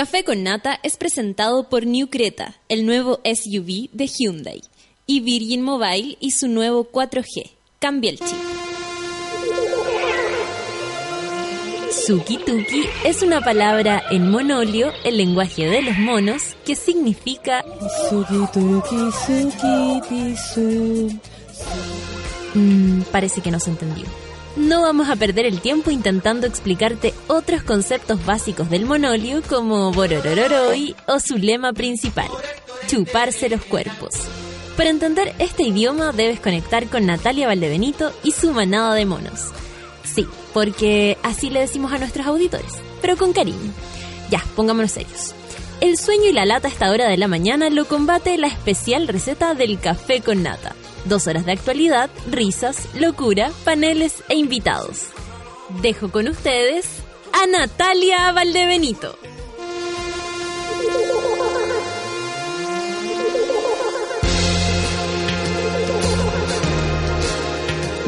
Café con Nata es presentado por New Creta, el nuevo SUV de Hyundai, y Virgin Mobile y su nuevo 4G. Cambia el chip. Suki Tuki es una palabra en monolio, el lenguaje de los monos, que significa Mm, parece que no se entendió. No vamos a perder el tiempo intentando explicarte otros conceptos básicos del monolio como Bororororoi o su lema principal, chuparse los cuerpos. Para entender este idioma debes conectar con Natalia Valdebenito y su manada de monos. Sí, porque así le decimos a nuestros auditores, pero con cariño. Ya, pongámonos serios. El sueño y la lata a esta hora de la mañana lo combate la especial receta del café con nata. Dos horas de actualidad, risas, locura, paneles e invitados. Dejo con ustedes a Natalia Valdebenito.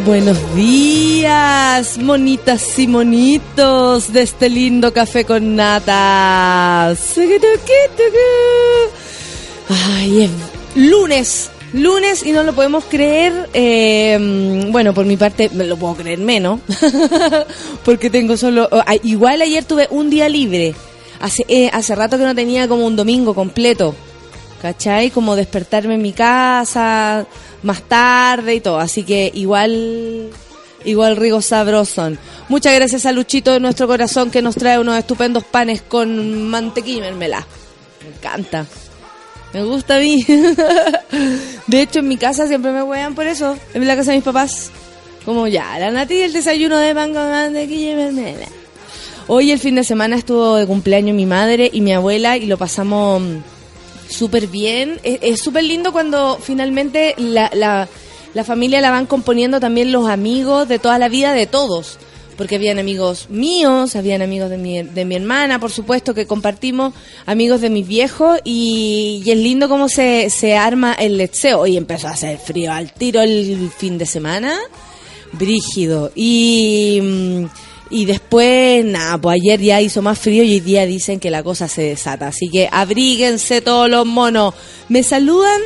Buenos días, monitas y monitos de este lindo café con nata. Ay, es lunes, lunes y no lo podemos creer. eh, bueno, por mi parte, me lo puedo creer menos, porque tengo solo. ah, igual ayer tuve un día libre. Hace, eh, hace rato que no tenía como un domingo completo. ¿Cachai? Como despertarme en mi casa más tarde y todo. Así que igual, igual Rigo Sabrosón. Muchas gracias a Luchito de nuestro corazón que nos trae unos estupendos panes con mantequilla y mermelada. Me encanta. Me gusta a mí. De hecho, en mi casa siempre me huean por eso. En la casa de mis papás. Como ya, la Nati y el desayuno de pan con mantequilla y. Hoy el fin de semana estuvo de cumpleaños mi madre y mi abuela y lo pasamos súper bien. Es súper lindo cuando finalmente la, la familia la van componiendo también los amigos de toda la vida de todos. Porque habían amigos míos, habían amigos de mi, de mi hermana, por supuesto, que compartimos, amigos de mis viejos, y, es lindo cómo se, arma el lecheo. Y empezó a hacer frío al tiro el fin de semana, brígido. Y, mm, y después, nada, pues ayer ya hizo más frío y hoy día dicen que la cosa se desata. Así que abríguense todos los monos. Me saludan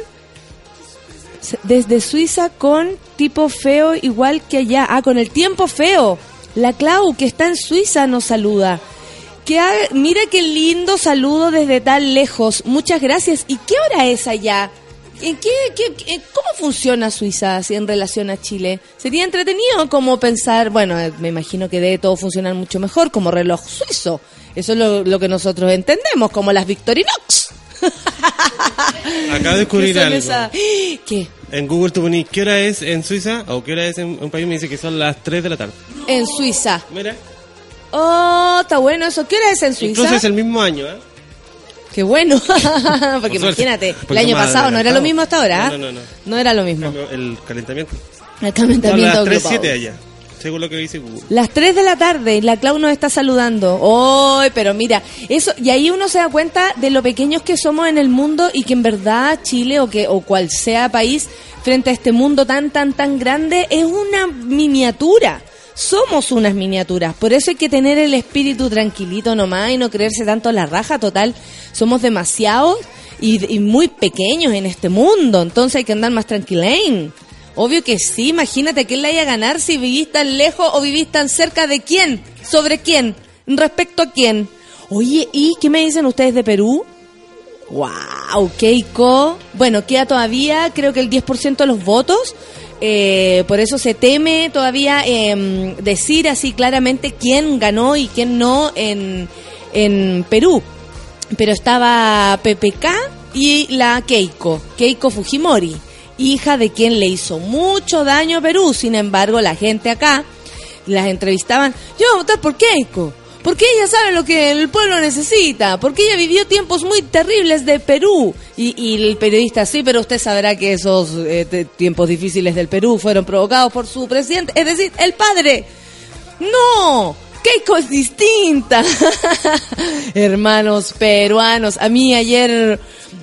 desde Suiza con tipo feo igual que allá. Ah, con el tiempo feo. La Clau, que está en Suiza, nos saluda. Que ha- mira qué lindo saludo desde tan lejos. Muchas gracias. ¿Y qué hora es allá? ¿En qué, qué- qué- ¿Cómo funciona Suiza así en relación a Chile? Sería entretenido como pensar, bueno, eh, me imagino que debe todo funcionar mucho mejor como reloj suizo. Eso es lo, lo que nosotros entendemos, como las Victorinox. Acabo de descubrir algo. esa- ¿Qué? En Google tú ponís qué hora es en Suiza o qué hora es en un país me dice que son las 3 de la tarde. En Suiza. Mira, Oh, está bueno eso. ¿Qué hora es en Suiza? incluso es el mismo año, ¿eh? Qué bueno. Porque Por imagínate, el año pasado no era lo mismo hasta ahora. ¿ah? No, no, no, no. No era lo mismo. El calentamiento. El calentamiento las 3, global. 7 allá, según lo que dice Google. Las 3 de la tarde la Clau nos está saludando. ¡Ay, pero mira! eso Y ahí uno se da cuenta de lo pequeños que somos en el mundo y que en verdad Chile o, que, o cual sea país frente a este mundo tan, tan, tan grande es una miniatura. Somos unas miniaturas. Por eso hay que tener el espíritu tranquilito nomás y no creerse tanto la raja. Total, somos demasiados y, y muy pequeños en este mundo. Entonces hay que andar más tranquilain. Obvio que sí, imagínate quién le vaya a ganar si vivís tan lejos o vivís tan cerca de quién, sobre quién, respecto a quién. Oye, ¿y qué me dicen ustedes de Perú? ¡Wow! Keiko. Bueno, queda todavía, creo que el 10% de los votos. eh, por eso se teme todavía em, decir así claramente quién ganó y quién no en, en Perú. Pero estaba PPK y la Keiko, Keiko Fujimori, hija de quien le hizo mucho daño a Perú. Sin embargo, la gente acá las entrevistaban, yo voy a votar por Keiko, porque ella sabe lo que el pueblo necesita, porque ella vivió tiempos muy terribles de Perú. Y, y el periodista, sí, pero usted sabrá que esos eh, te- tiempos difíciles del Perú fueron provocados por su presidente, es decir, el padre. No, Keiko es distinta. Hermanos peruanos, a mí ayer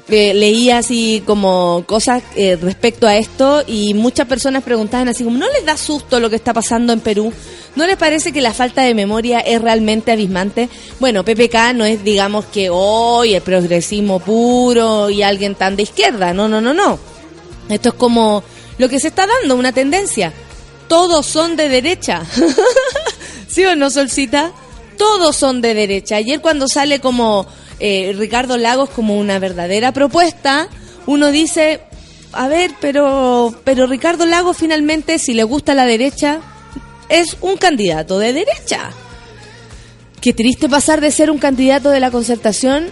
eh, leí así como cosas eh, respecto a esto y muchas personas preguntaban así como, ¿no les da susto lo que está pasando en Perú? ¿No les parece que la falta de memoria es realmente abismante? Bueno, PPK no es, digamos, que hoy el progresismo puro y alguien tan de izquierda. No, no, no, no. Esto es como lo que se está dando, una tendencia. Todos son de derecha. ¿Sí o no, Solcita? Todos son de derecha. Ayer cuando sale como eh, Ricardo Lagos como una verdadera propuesta, uno dice, a ver, pero, pero Ricardo Lagos finalmente, si le gusta la derecha, es un candidato de derecha. Qué triste pasar de ser un candidato de la concertación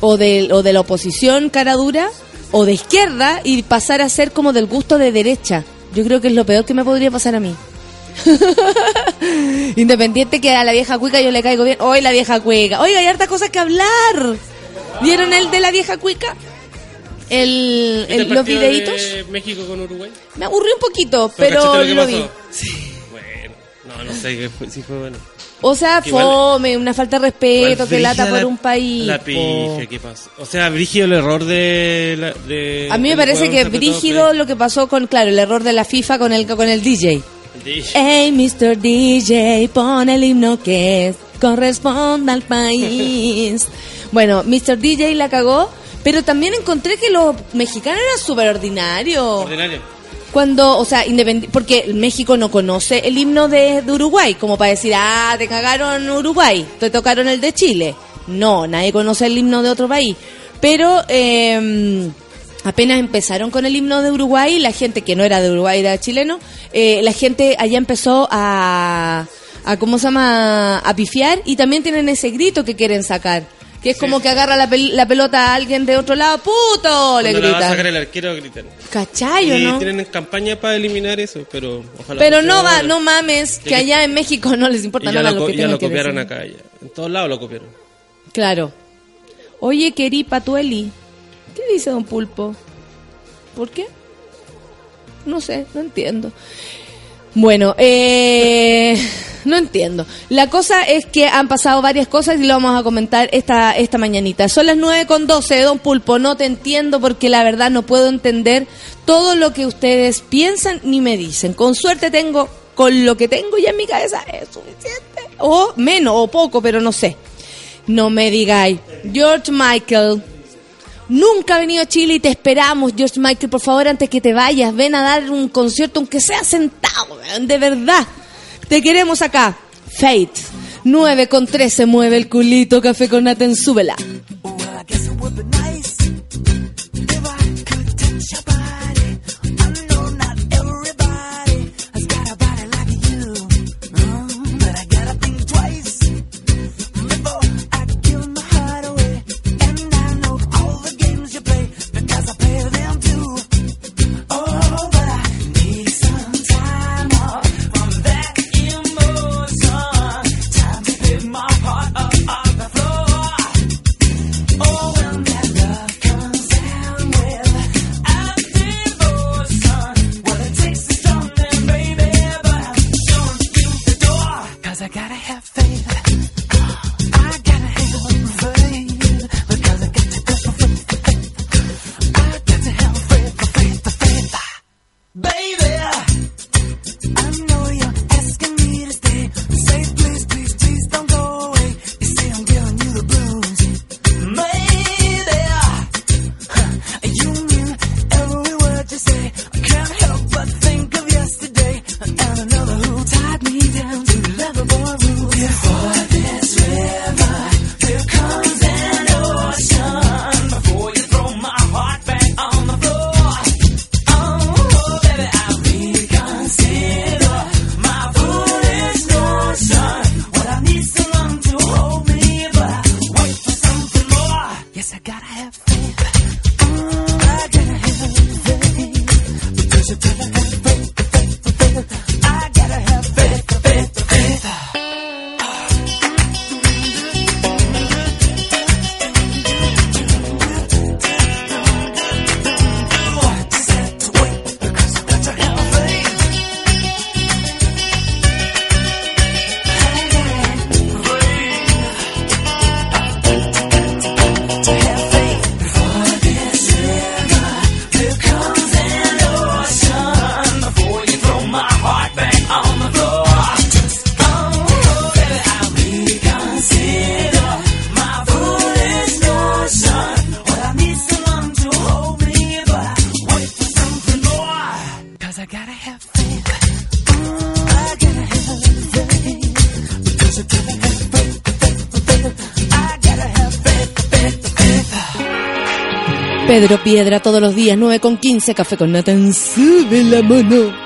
o de, o de la oposición cara dura o de izquierda y pasar a ser como del gusto de derecha. Yo creo que es lo peor que me podría pasar a mí. Independiente que a la vieja cuica yo le caigo bien. Hoy la vieja cuica. Oiga, hay harta cosa que hablar. ¿Vieron el de la vieja cuica? El, el los videitos. De México con Uruguay? Me aburrió un poquito, pero, lo, lo vi. Sí. Bueno, no, no sé si fue bueno. O sea, fome, una falta de respeto, que lata por un país. La pifia, ¿qué pasa? O sea, brígido el error de... de a mí me parece que brígido lo que pasó con, claro, el error de la FIFA con el, con el DJ. Hey, Mr. DJ, pon el himno que corresponda al país. bueno, Mr. DJ la cagó, pero también encontré que los mexicanos eran súper ordinarios. Ordinario cuando, o sea, porque México no conoce el himno de, Uruguay, como para decir, ah, te cagaron Uruguay, te tocaron el de Chile. No, nadie conoce el himno de otro país. Pero eh, apenas empezaron con el himno de Uruguay, la gente que no era de Uruguay, era chileno, eh, la gente allá empezó a, a, ¿cómo se llama?, a pifiar y también tienen ese grito que quieren sacar. Que es como que agarra la, la, pelota a alguien de otro lado, ¡puto! Le grita. a sacar el arquero, gritan. ¿Cachayo, no? tienen campaña para eliminar eso, pero ojalá. Pero no va, no mames, que, allá en México no les importa nada lo, que Ya lo copiaron acá, ya. En todos lados lo copiaron. Claro. Oye, querí Patueli, ¿qué dice Don Pulpo? ¿Por qué? No sé, no entiendo. Bueno, eh, no entiendo. La cosa es que han pasado varias cosas y lo vamos a comentar esta, esta mañanita. Son las 9 con 12, don Pulpo. No te entiendo porque la verdad no puedo entender todo lo que ustedes piensan ni me dicen. Con suerte tengo, con lo que tengo ya en mi cabeza es suficiente. O menos, o poco, pero no sé. No me digáis. George Michael Nunca ha venido a Chile y te esperamos, George Michael. Por favor, antes que te vayas, ven a dar un concierto, aunque sea sentado, de verdad. Te queremos acá. Fate. 9 con 13 mueve el culito, café con nata en súbela. Piedra todos los días, 9 con 15, café con Nathan, sube la mano.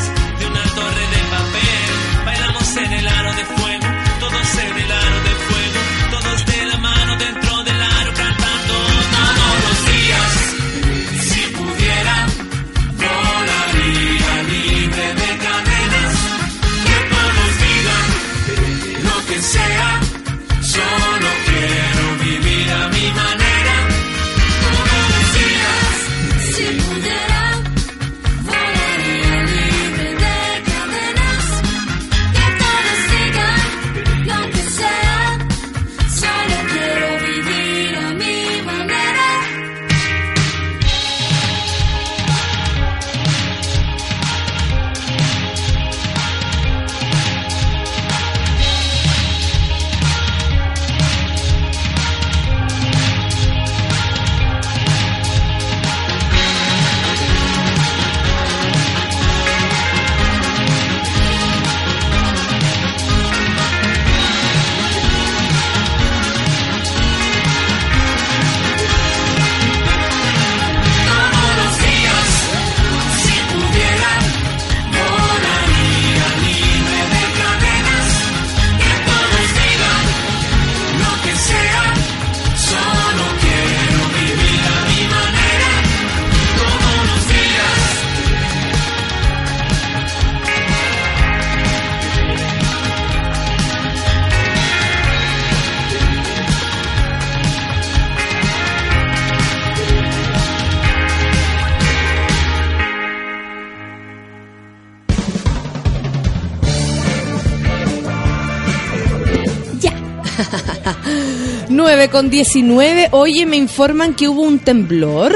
con 19. Oye, me informan que hubo un temblor.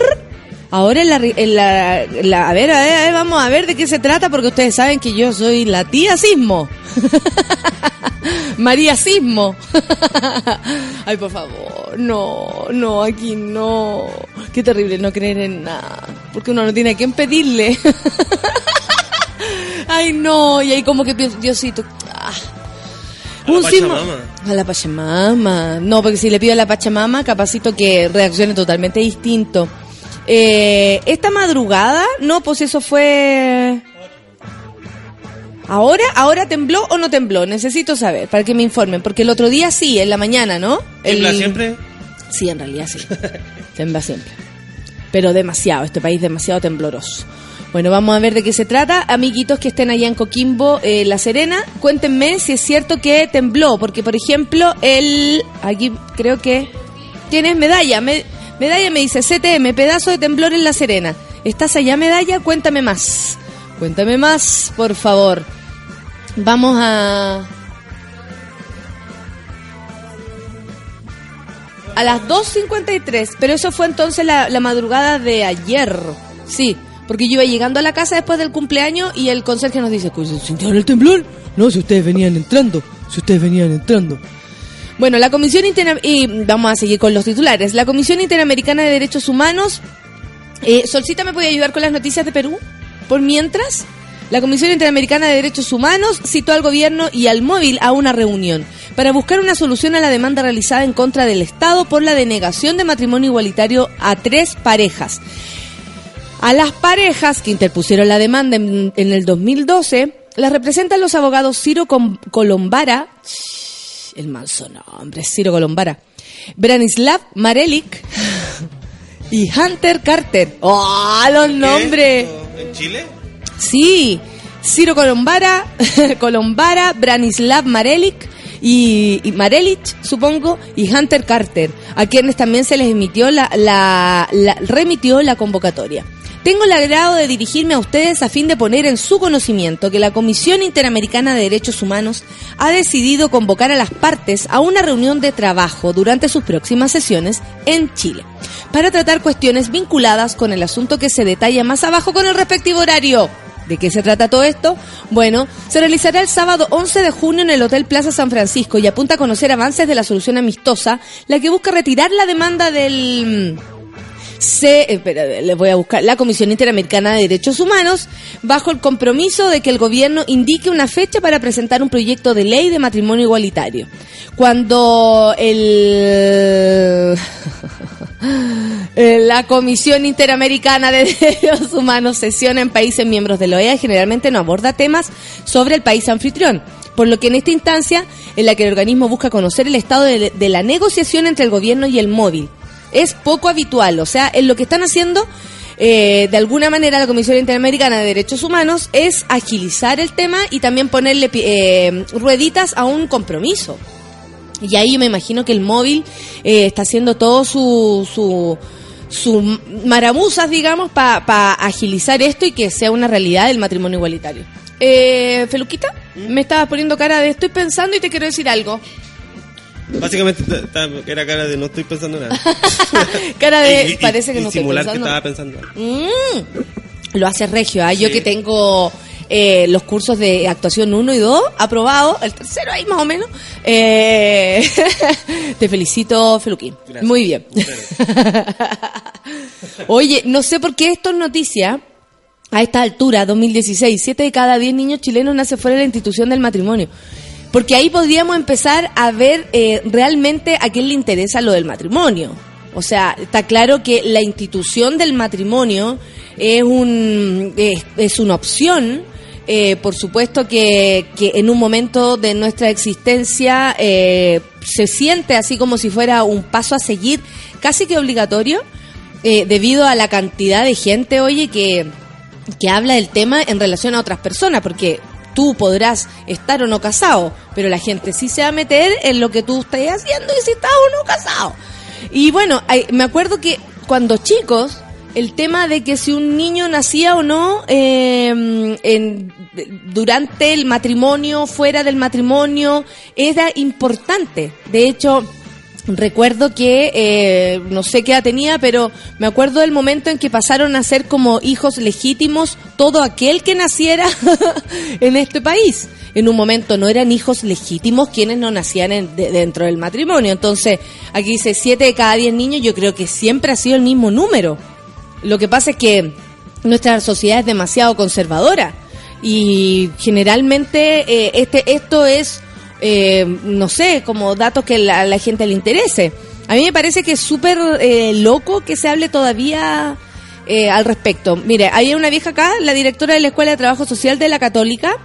Ahora en la, en en la- a, ver, a ver, a ver, vamos a ver de qué se trata, porque ustedes saben que yo soy la tía Sismo. María Sismo. Ay, por favor, no, no, aquí no. Qué terrible no creer en nada, porque uno no tiene a quién pedirle. Ay, no, y ahí como que pienso, Diosito, A la un Pachamama. A la Pachamama. No, porque si le pido a la Pachamama, capacito que reaccione totalmente distinto. Eh, esta madrugada, no, pues eso fue... ¿Ahora? ¿Ahora tembló o no tembló? Necesito saber, para que me informen. Porque el otro día sí, en la mañana, ¿no? ¿Tiembla El- siempre? Sí, en realidad sí. Tembla siempre. Pero demasiado, este país demasiado tembloroso. Bueno, vamos a ver de qué se trata. Amiguitos que estén allá en Coquimbo, eh, La Serena, cuéntenme si es cierto que tembló. Porque, por ejemplo, el... Aquí creo que... ¿Tienes medalla? Me- medalla me dice CTM, pedazo de temblor en La Serena. ¿Estás allá, medalla? Cuéntame más. Cuéntame más, por favor. Vamos a... A las 2.53, pero eso fue entonces la, la madrugada de ayer. Sí, porque yo iba llegando a la casa después del cumpleaños y el conserje nos dice, "Pues, ¿sintieron el temblor? No, si ustedes venían entrando, si ustedes venían entrando. Bueno, la Comisión Intera y vamos a seguir con los titulares. La Comisión Interamericana de Derechos Humanos. Eh, Solcita, ¿me puede ayudar con las noticias de Perú? Por mientras, la Comisión Interamericana de Derechos Humanos citó al gobierno y al móvil a una reunión para buscar una solución a la demanda realizada en contra del Estado por la denegación de matrimonio igualitario a tres parejas. A las parejas que interpusieron la demanda en, en el 2012 las representan los abogados Ciro Com- Colombara, el manso nombre, Ciro Colombara, Branislav Marelik y Hunter Carter. ¡Oh, los nombres! ¿En Chile? Sí, Ciro Colombara, Colombara, Branislav Marelik y, y Marelich, supongo, y Hunter Carter, a quienes también se les emitió la, la- la- remitió la convocatoria. Tengo el agrado de dirigirme a ustedes a fin de poner en su conocimiento que la Comisión Interamericana de Derechos Humanos ha decidido convocar a las partes a una reunión de trabajo durante sus próximas sesiones en Chile para tratar cuestiones vinculadas con el asunto que se detalla más abajo con el respectivo horario. ¿De qué se trata todo esto? Bueno, se realizará el sábado 11 de junio en el Hotel Plaza San Francisco y apunta a conocer avances de la solución amistosa, la que busca retirar la demanda del... mm, se, eh, espera, les voy a buscar la Comisión Interamericana de Derechos Humanos bajo el compromiso de que el gobierno indique una fecha para presentar un proyecto de ley de matrimonio igualitario. Cuando el la Comisión Interamericana de Derechos Humanos sesiona en países miembros de la OEA generalmente no aborda temas sobre el país anfitrión. Por lo que en esta instancia, en la que el organismo busca conocer el estado de, la negociación entre el gobierno y el móvil, es poco habitual. O sea, en lo que están haciendo, eh, de alguna manera, la Comisión Interamericana de Derechos Humanos es agilizar el tema y también ponerle eh, rueditas a un compromiso. Y ahí yo me imagino que el móvil eh, está haciendo todo su, su, su maramuzas, digamos, para agilizar esto y que sea una realidad el matrimonio igualitario. Eh, Feluquita, me estabas poniendo cara de estoy pensando y te quiero decir algo. Básicamente era cara de no estoy pensando nada. cara de Y- y- parece que y no estoy pensando. que estaba pensando. Mm, lo hace regio, ¿ah? yo que tengo eh, los cursos de actuación 1 y 2 aprobado, el tercero ahí más o menos. Eh, te felicito, Feluquín. Gracias. Muy bien. Oye, no sé por qué esto es noticia. A esta altura, 2016, 7 de cada 10 niños chilenos nacen fuera de la institución del matrimonio. Porque ahí podríamos empezar a ver eh, realmente a quién le interesa lo del matrimonio. O sea, está claro que la institución del matrimonio es, un, es, es una opción. Eh, por supuesto que, que en un momento de nuestra existencia eh, se siente así como si fuera un paso a seguir casi que obligatorio eh, debido a la cantidad de gente, oye, que, que habla del tema en relación a otras personas, porque tú podrás estar o no casado, pero la gente sí se va a meter en lo que tú estás haciendo y si estás o no casado. Y bueno, me acuerdo que cuando chicos, el tema de que si un niño nacía o no eh, en- durante el matrimonio, fuera del matrimonio, era importante. De hecho, Recuerdo que, eh, no sé qué edad tenía, pero me acuerdo del momento en que pasaron a ser como hijos legítimos todo aquel que naciera en este país. En un momento no eran hijos legítimos quienes no nacían en- de- dentro del matrimonio. Entonces, aquí dice 7 de cada 10 niños, yo creo que siempre ha sido el mismo número. Lo que pasa es que nuestra sociedad es demasiado conservadora y generalmente eh, este esto es eh, no sé como datos que la- la gente le interese a mí me parece que es súper eh, loco que se hable todavía eh, al respecto mire hay una vieja acá la directora de la escuela de trabajo social de la católica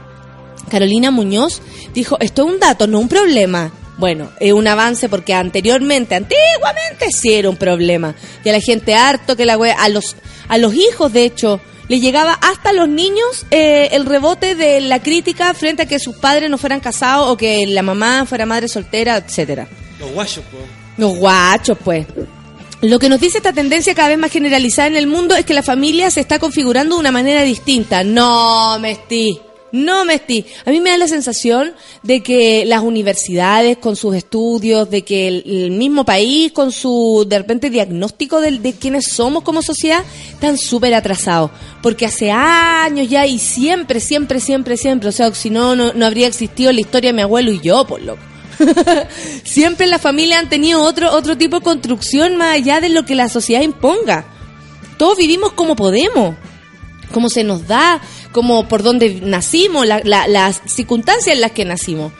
Carolina Muñoz dijo, esto es un dato, no un problema. Bueno, es un avance porque anteriormente, antiguamente sí era un problema. Y a la gente harto que la wea, a los, a los hijos de hecho, le llegaba hasta a los niños eh, el rebote de la crítica frente a que sus padres no fueran casados o que la mamá fuera madre soltera, etcétera. Los guachos, po. Los guachos, pues. Lo que nos dice esta tendencia cada vez más generalizada en el mundo es que la familia se está configurando de una manera distinta. No, Mesti. No, Mesti. A mí me da la sensación de que las universidades con sus estudios, de que el, mismo país con su, de repente, diagnóstico de, de quiénes somos como sociedad, están súper atrasados. Porque hace años ya y siempre, siempre, siempre, siempre, o sea, si no, no, habría existido la historia de mi abuelo y yo, por loco. Siempre las familias han tenido otro, otro tipo de construcción más allá de lo que la sociedad imponga. Todos vivimos como podemos, como se nos da, como por donde nacimos, la- la- las circunstancias en las que nacimos.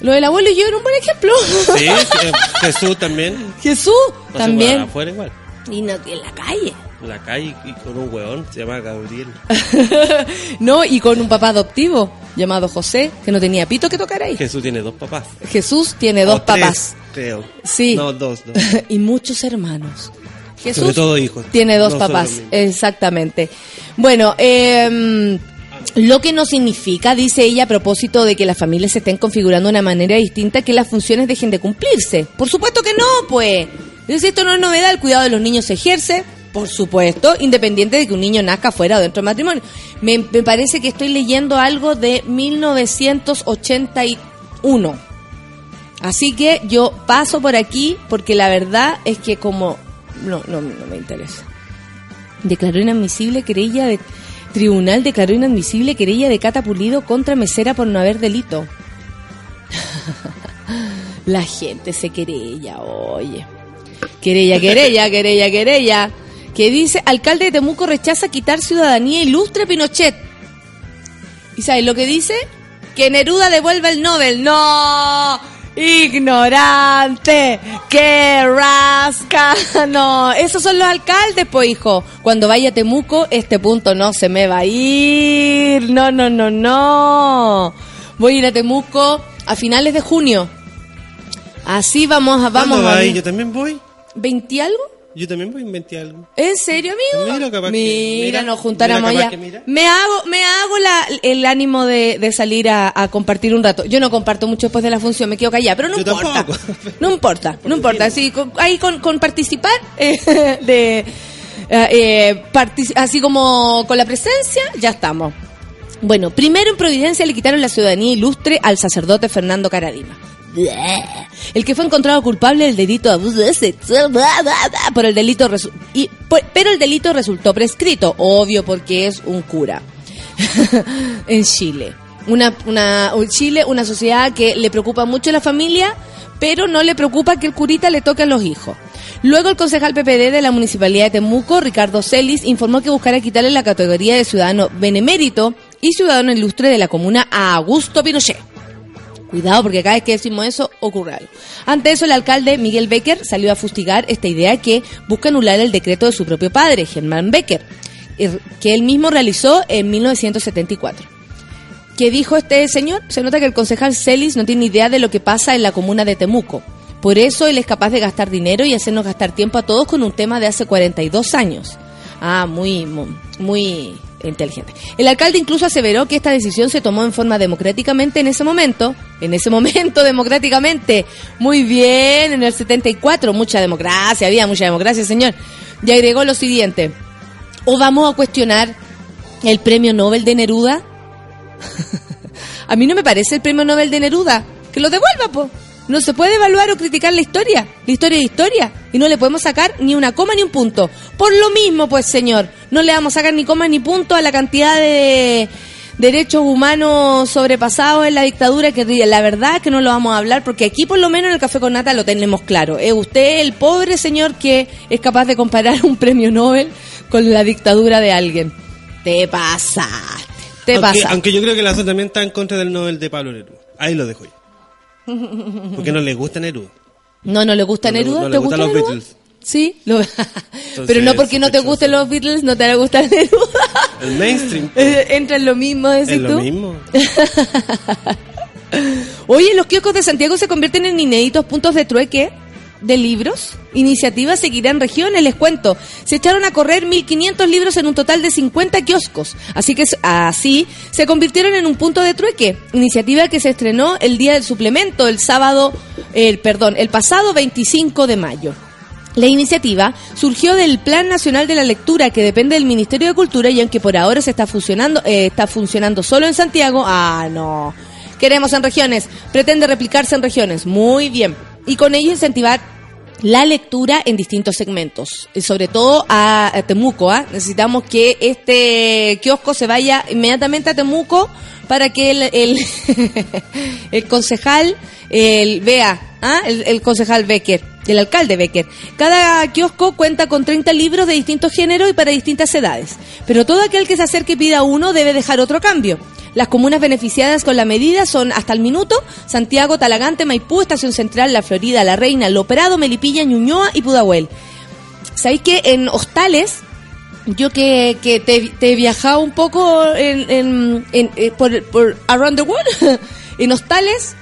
Lo del abuelo y yo era un buen ejemplo. Sí, Jesús también. Jesús O sea, también. afuera igual. Y no, en la calle. En la calle y con un hueón, se llama Gabriel. no, y con un papá adoptivo llamado José, que no tenía pito que tocar ahí. Jesús tiene dos papás. Jesús tiene dos O tres, papás. creo. Sí. No, dos, dos. y muchos hermanos. Jesús Sobre todo hijos. tiene dos No papás, exactamente. Bueno, eh, lo que no significa, dice ella, a propósito de que las familias se estén configurando de una manera distinta, que las funciones dejen de cumplirse. Por supuesto que no, pues. Entonces, esto no es novedad, el cuidado de los niños se ejerce, por supuesto, independiente de que un niño nazca fuera o dentro del matrimonio. Me, me parece que estoy leyendo algo de 1981. Así que yo paso por aquí porque la verdad es que como... No, no, no me interesa. Declaró inadmisible querella de... Tribunal declaró inadmisible querella de Cata Pulido contra Mesera por no haber delito. La gente se querella, oye. Querella, querella, querella, querella. Que dice, alcalde de Temuco rechaza quitar ciudadanía ilustre Pinochet. ¿Y sabes lo que dice? Que Neruda devuelva el Nobel. ¡No! ¡Ignorante! ¡Qué rasca! No, esos son los alcaldes, pues hijo. Cuando vaya a Temuco, este punto no se me va a ir. No, no, no, no. Voy a ir a Temuco a finales de junio. Así vamos a... Vamos ¿Cuándo a va ahí? Yo también voy. ¿20 algo? Yo también voy a inventar algo. ¿En serio, amigo? Mira, capaz que- Mira, mira, nos juntáramos allá. Me hago, me hago la, el ánimo de, de salir a, a compartir un rato. Yo no comparto mucho después de la función, me quedo callada, pero no Yo importa. No importa, no importa. Así, con, ahí con, con participar eh, de... eh, eh, así como con la presencia, ya estamos. Bueno, primero en Providencia le quitaron la ciudadanía ilustre al sacerdote Fernando Caradima. El que fue encontrado culpable del delito de abuso por el delito por- pero el delito resultó prescrito, obvio porque es un cura en Chile. Una, una un Chile, una sociedad que le preocupa mucho la familia, pero no le preocupa que el curita le toque a los hijos. Luego el concejal PPD de la Municipalidad de Temuco, Ricardo Celis, informó que buscará quitarle la categoría de ciudadano benemérito y ciudadano ilustre de la comuna a Augusto Pinochet. Cuidado, porque cada vez que decimos eso, ocurre algo. Ante eso, el alcalde Miguel Becker salió a fustigar esta idea que busca anular el decreto de su propio padre, Germán Becker, er- que él mismo realizó en 1974. ¿Qué dijo este señor? Se nota que el concejal Celis no tiene idea de lo que pasa en la comuna de Temuco. Por eso él es capaz de gastar dinero y hacernos gastar tiempo a todos con un tema de hace 42 años. Ah, muy, muy, muy inteligente. El alcalde incluso aseveró que esta decisión se tomó en forma democráticamente en ese momento. En ese momento, democráticamente. Muy bien, en el 74. Mucha democracia, había mucha democracia, señor. Y agregó lo siguiente. ¿O vamos a cuestionar el premio Nobel de Neruda? A mí no me parece el premio Nobel de Neruda. Que lo devuelva, po. No se puede evaluar o criticar la historia. La historia es historia. Y no le podemos sacar ni una coma ni un punto. Por lo mismo, pues, señor, no le vamos a sacar ni coma ni punto a la cantidad de derechos humanos sobrepasados en la dictadura, que la verdad es que no lo vamos a hablar, porque aquí por lo menos en el Café con Nata lo tenemos claro. Es usted el pobre señor que es capaz de comparar un premio Nobel con la dictadura de alguien. Te pasaste. Te aunque, pasaste. aunque yo creo que la SO también está en contra del Nobel de Pablo Neruda. Ahí lo dejo yo. Porque no le gusta Neruda. No, no le gusta No le- Neruda. no le ¿Te gustan gusta los Neruda? Beatles. Sí, lo- pero no porque no te gusten los Beatles, no te va a gustar Neruda. El mainstream. Eh, Entra en lo mismo, decís lo tú. mismo. Oye, los kioscos de Santiago se convierten en inéditos puntos de trueque de libros. Iniciativas seguirán regiones, les cuento. Se echaron a correr 1.500 libros en un total de 50 kioscos. Así que así se convirtieron en un punto de trueque. Iniciativa que se estrenó el día del suplemento, el sábado, el perdón, el pasado 25 de mayo. La iniciativa surgió del Plan Nacional de la Lectura que depende del Ministerio de Cultura y aunque por ahora se está funcionando, eh, está funcionando solo en Santiago, ah no, queremos en regiones, pretende replicarse en regiones, muy bien, y con ello incentivar la lectura en distintos segmentos, y sobre todo a, Temuco. ¿ah? Necesitamos que este kiosco se vaya inmediatamente a Temuco para que el, el, concejal el, vea, ¿ah? el, concejal Becker, el alcalde Becker. Cada kiosco cuenta con 30 libros de distintos géneros y para distintas edades, pero todo aquel que se acerque pida uno debe dejar otro cambio. Las comunas beneficiadas con la medida son hasta el minuto Santiago, Talagante, Maipú, Estación Central, La Florida, La Reina, Lo Operado, Melipilla, Ñuñoa y Pudahuel. ¿Sabéis que en hostales, yo que, que te, te he viajado un poco en, en- en- eh, por, por around the world, en hostales,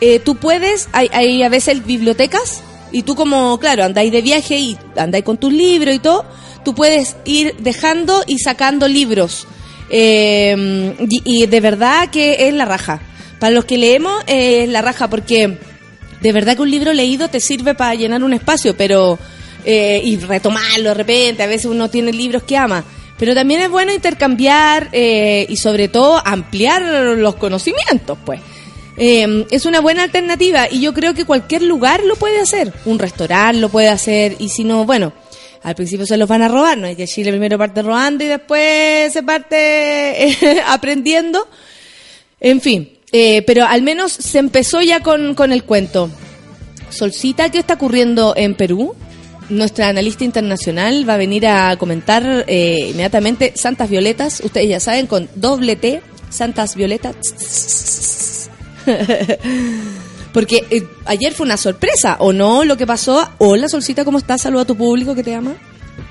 eh, tú puedes, hay, hay a veces bibliotecas, y tú como, claro, andáis de viaje y andáis con tus libros y todo, tú puedes ir dejando y sacando libros. Eh, y, de verdad que es la raja. Para los que leemos, eh, es la raja, porque de verdad que un libro leído te sirve para llenar un espacio, pero eh, y retomarlo de repente, a veces uno tiene libros que ama. Pero también es bueno intercambiar eh, y sobre todo ampliar los conocimientos, pues. Eh, es una buena alternativa y yo creo que cualquier lugar lo puede hacer. Un restaurante lo puede hacer y si no, bueno, al principio se los van a robar, no es que Chile primero parte robando y después se parte aprendiendo. En fin, pero al menos se empezó ya con, con el cuento. Solcita, ¿qué está ocurriendo en Perú? Nuestra analista internacional va a venir a comentar eh, inmediatamente Santas Violetas, ustedes ya saben, con doble T, Santas Violetas. Porque eh, ayer fue una sorpresa, ¿o no? Lo que pasó. Hola, Solcita, ¿cómo estás? Saluda a tu público que te ama.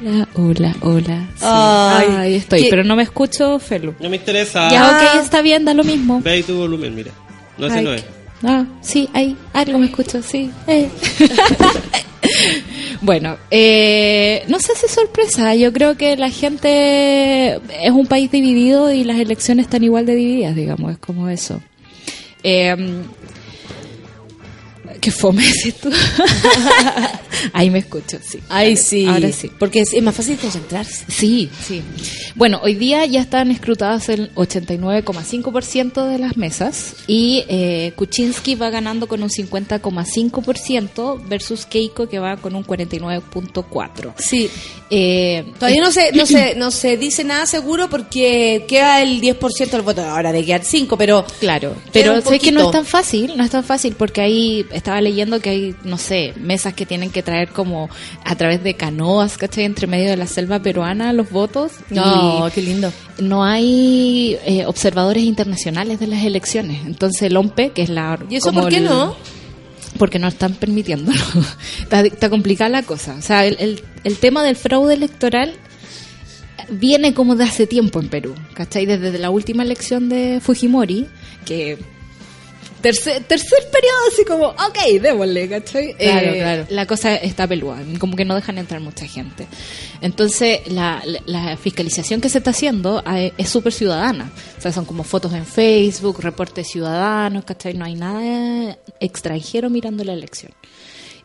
Hola, hola, hola. Sí. Ay, Ahí estoy, ¿qué? pero no me escucho, Felu. No me interesa. Ya, Ah. ok, está bien, da lo mismo. Ve ahí tu volumen, mira. No, Ay, no es. Ah, sí, ahí, algo me escucho, sí. eh. bueno, eh, no sé si es sorpresa, yo creo que la gente es un país dividido y las elecciones están igual de divididas, digamos, es como eso. Eh, ¿Qué fome decís tú? ahí me escucho, sí. Ay, sí. Ahora sí. Porque es, más fácil concentrarse. Sí, sí. Bueno, hoy día ya están escrutadas el 89,5% de las mesas y eh, Kuczynski va ganando con un 50,5% versus Keiko que va con un 49,4%. Sí. Eh, Todavía no se, no se, no se dice nada seguro porque queda el 10% del voto. Ahora de quedar 5, pero Claro, pero sé que no es tan fácil, no es tan fácil porque ahí estaba leyendo que hay, no sé, mesas que tienen que traer como a través de canoas, ¿cachai? Entre medio de la selva peruana los votos. No, y qué lindo. No hay eh, observadores internacionales de las elecciones. Entonces el OMPE, que es la... ¿Y eso por qué el- no? Porque no están permitiéndolo. está, está complicada la cosa. O sea, el, el, el tema del fraude electoral viene como de hace tiempo en Perú, ¿cachai? Desde la última elección de Fujimori, que tercer, tercer periodo así como, ok, démosle, ¿cachai? Claro, Eh, claro. La cosa está peluda, como que no dejan entrar mucha gente. Entonces, la, la- la fiscalización que se está haciendo eh, es súper ciudadana. O sea, son como fotos en Facebook, reportes ciudadanos, ¿cachai? No hay nada extranjero mirando la elección.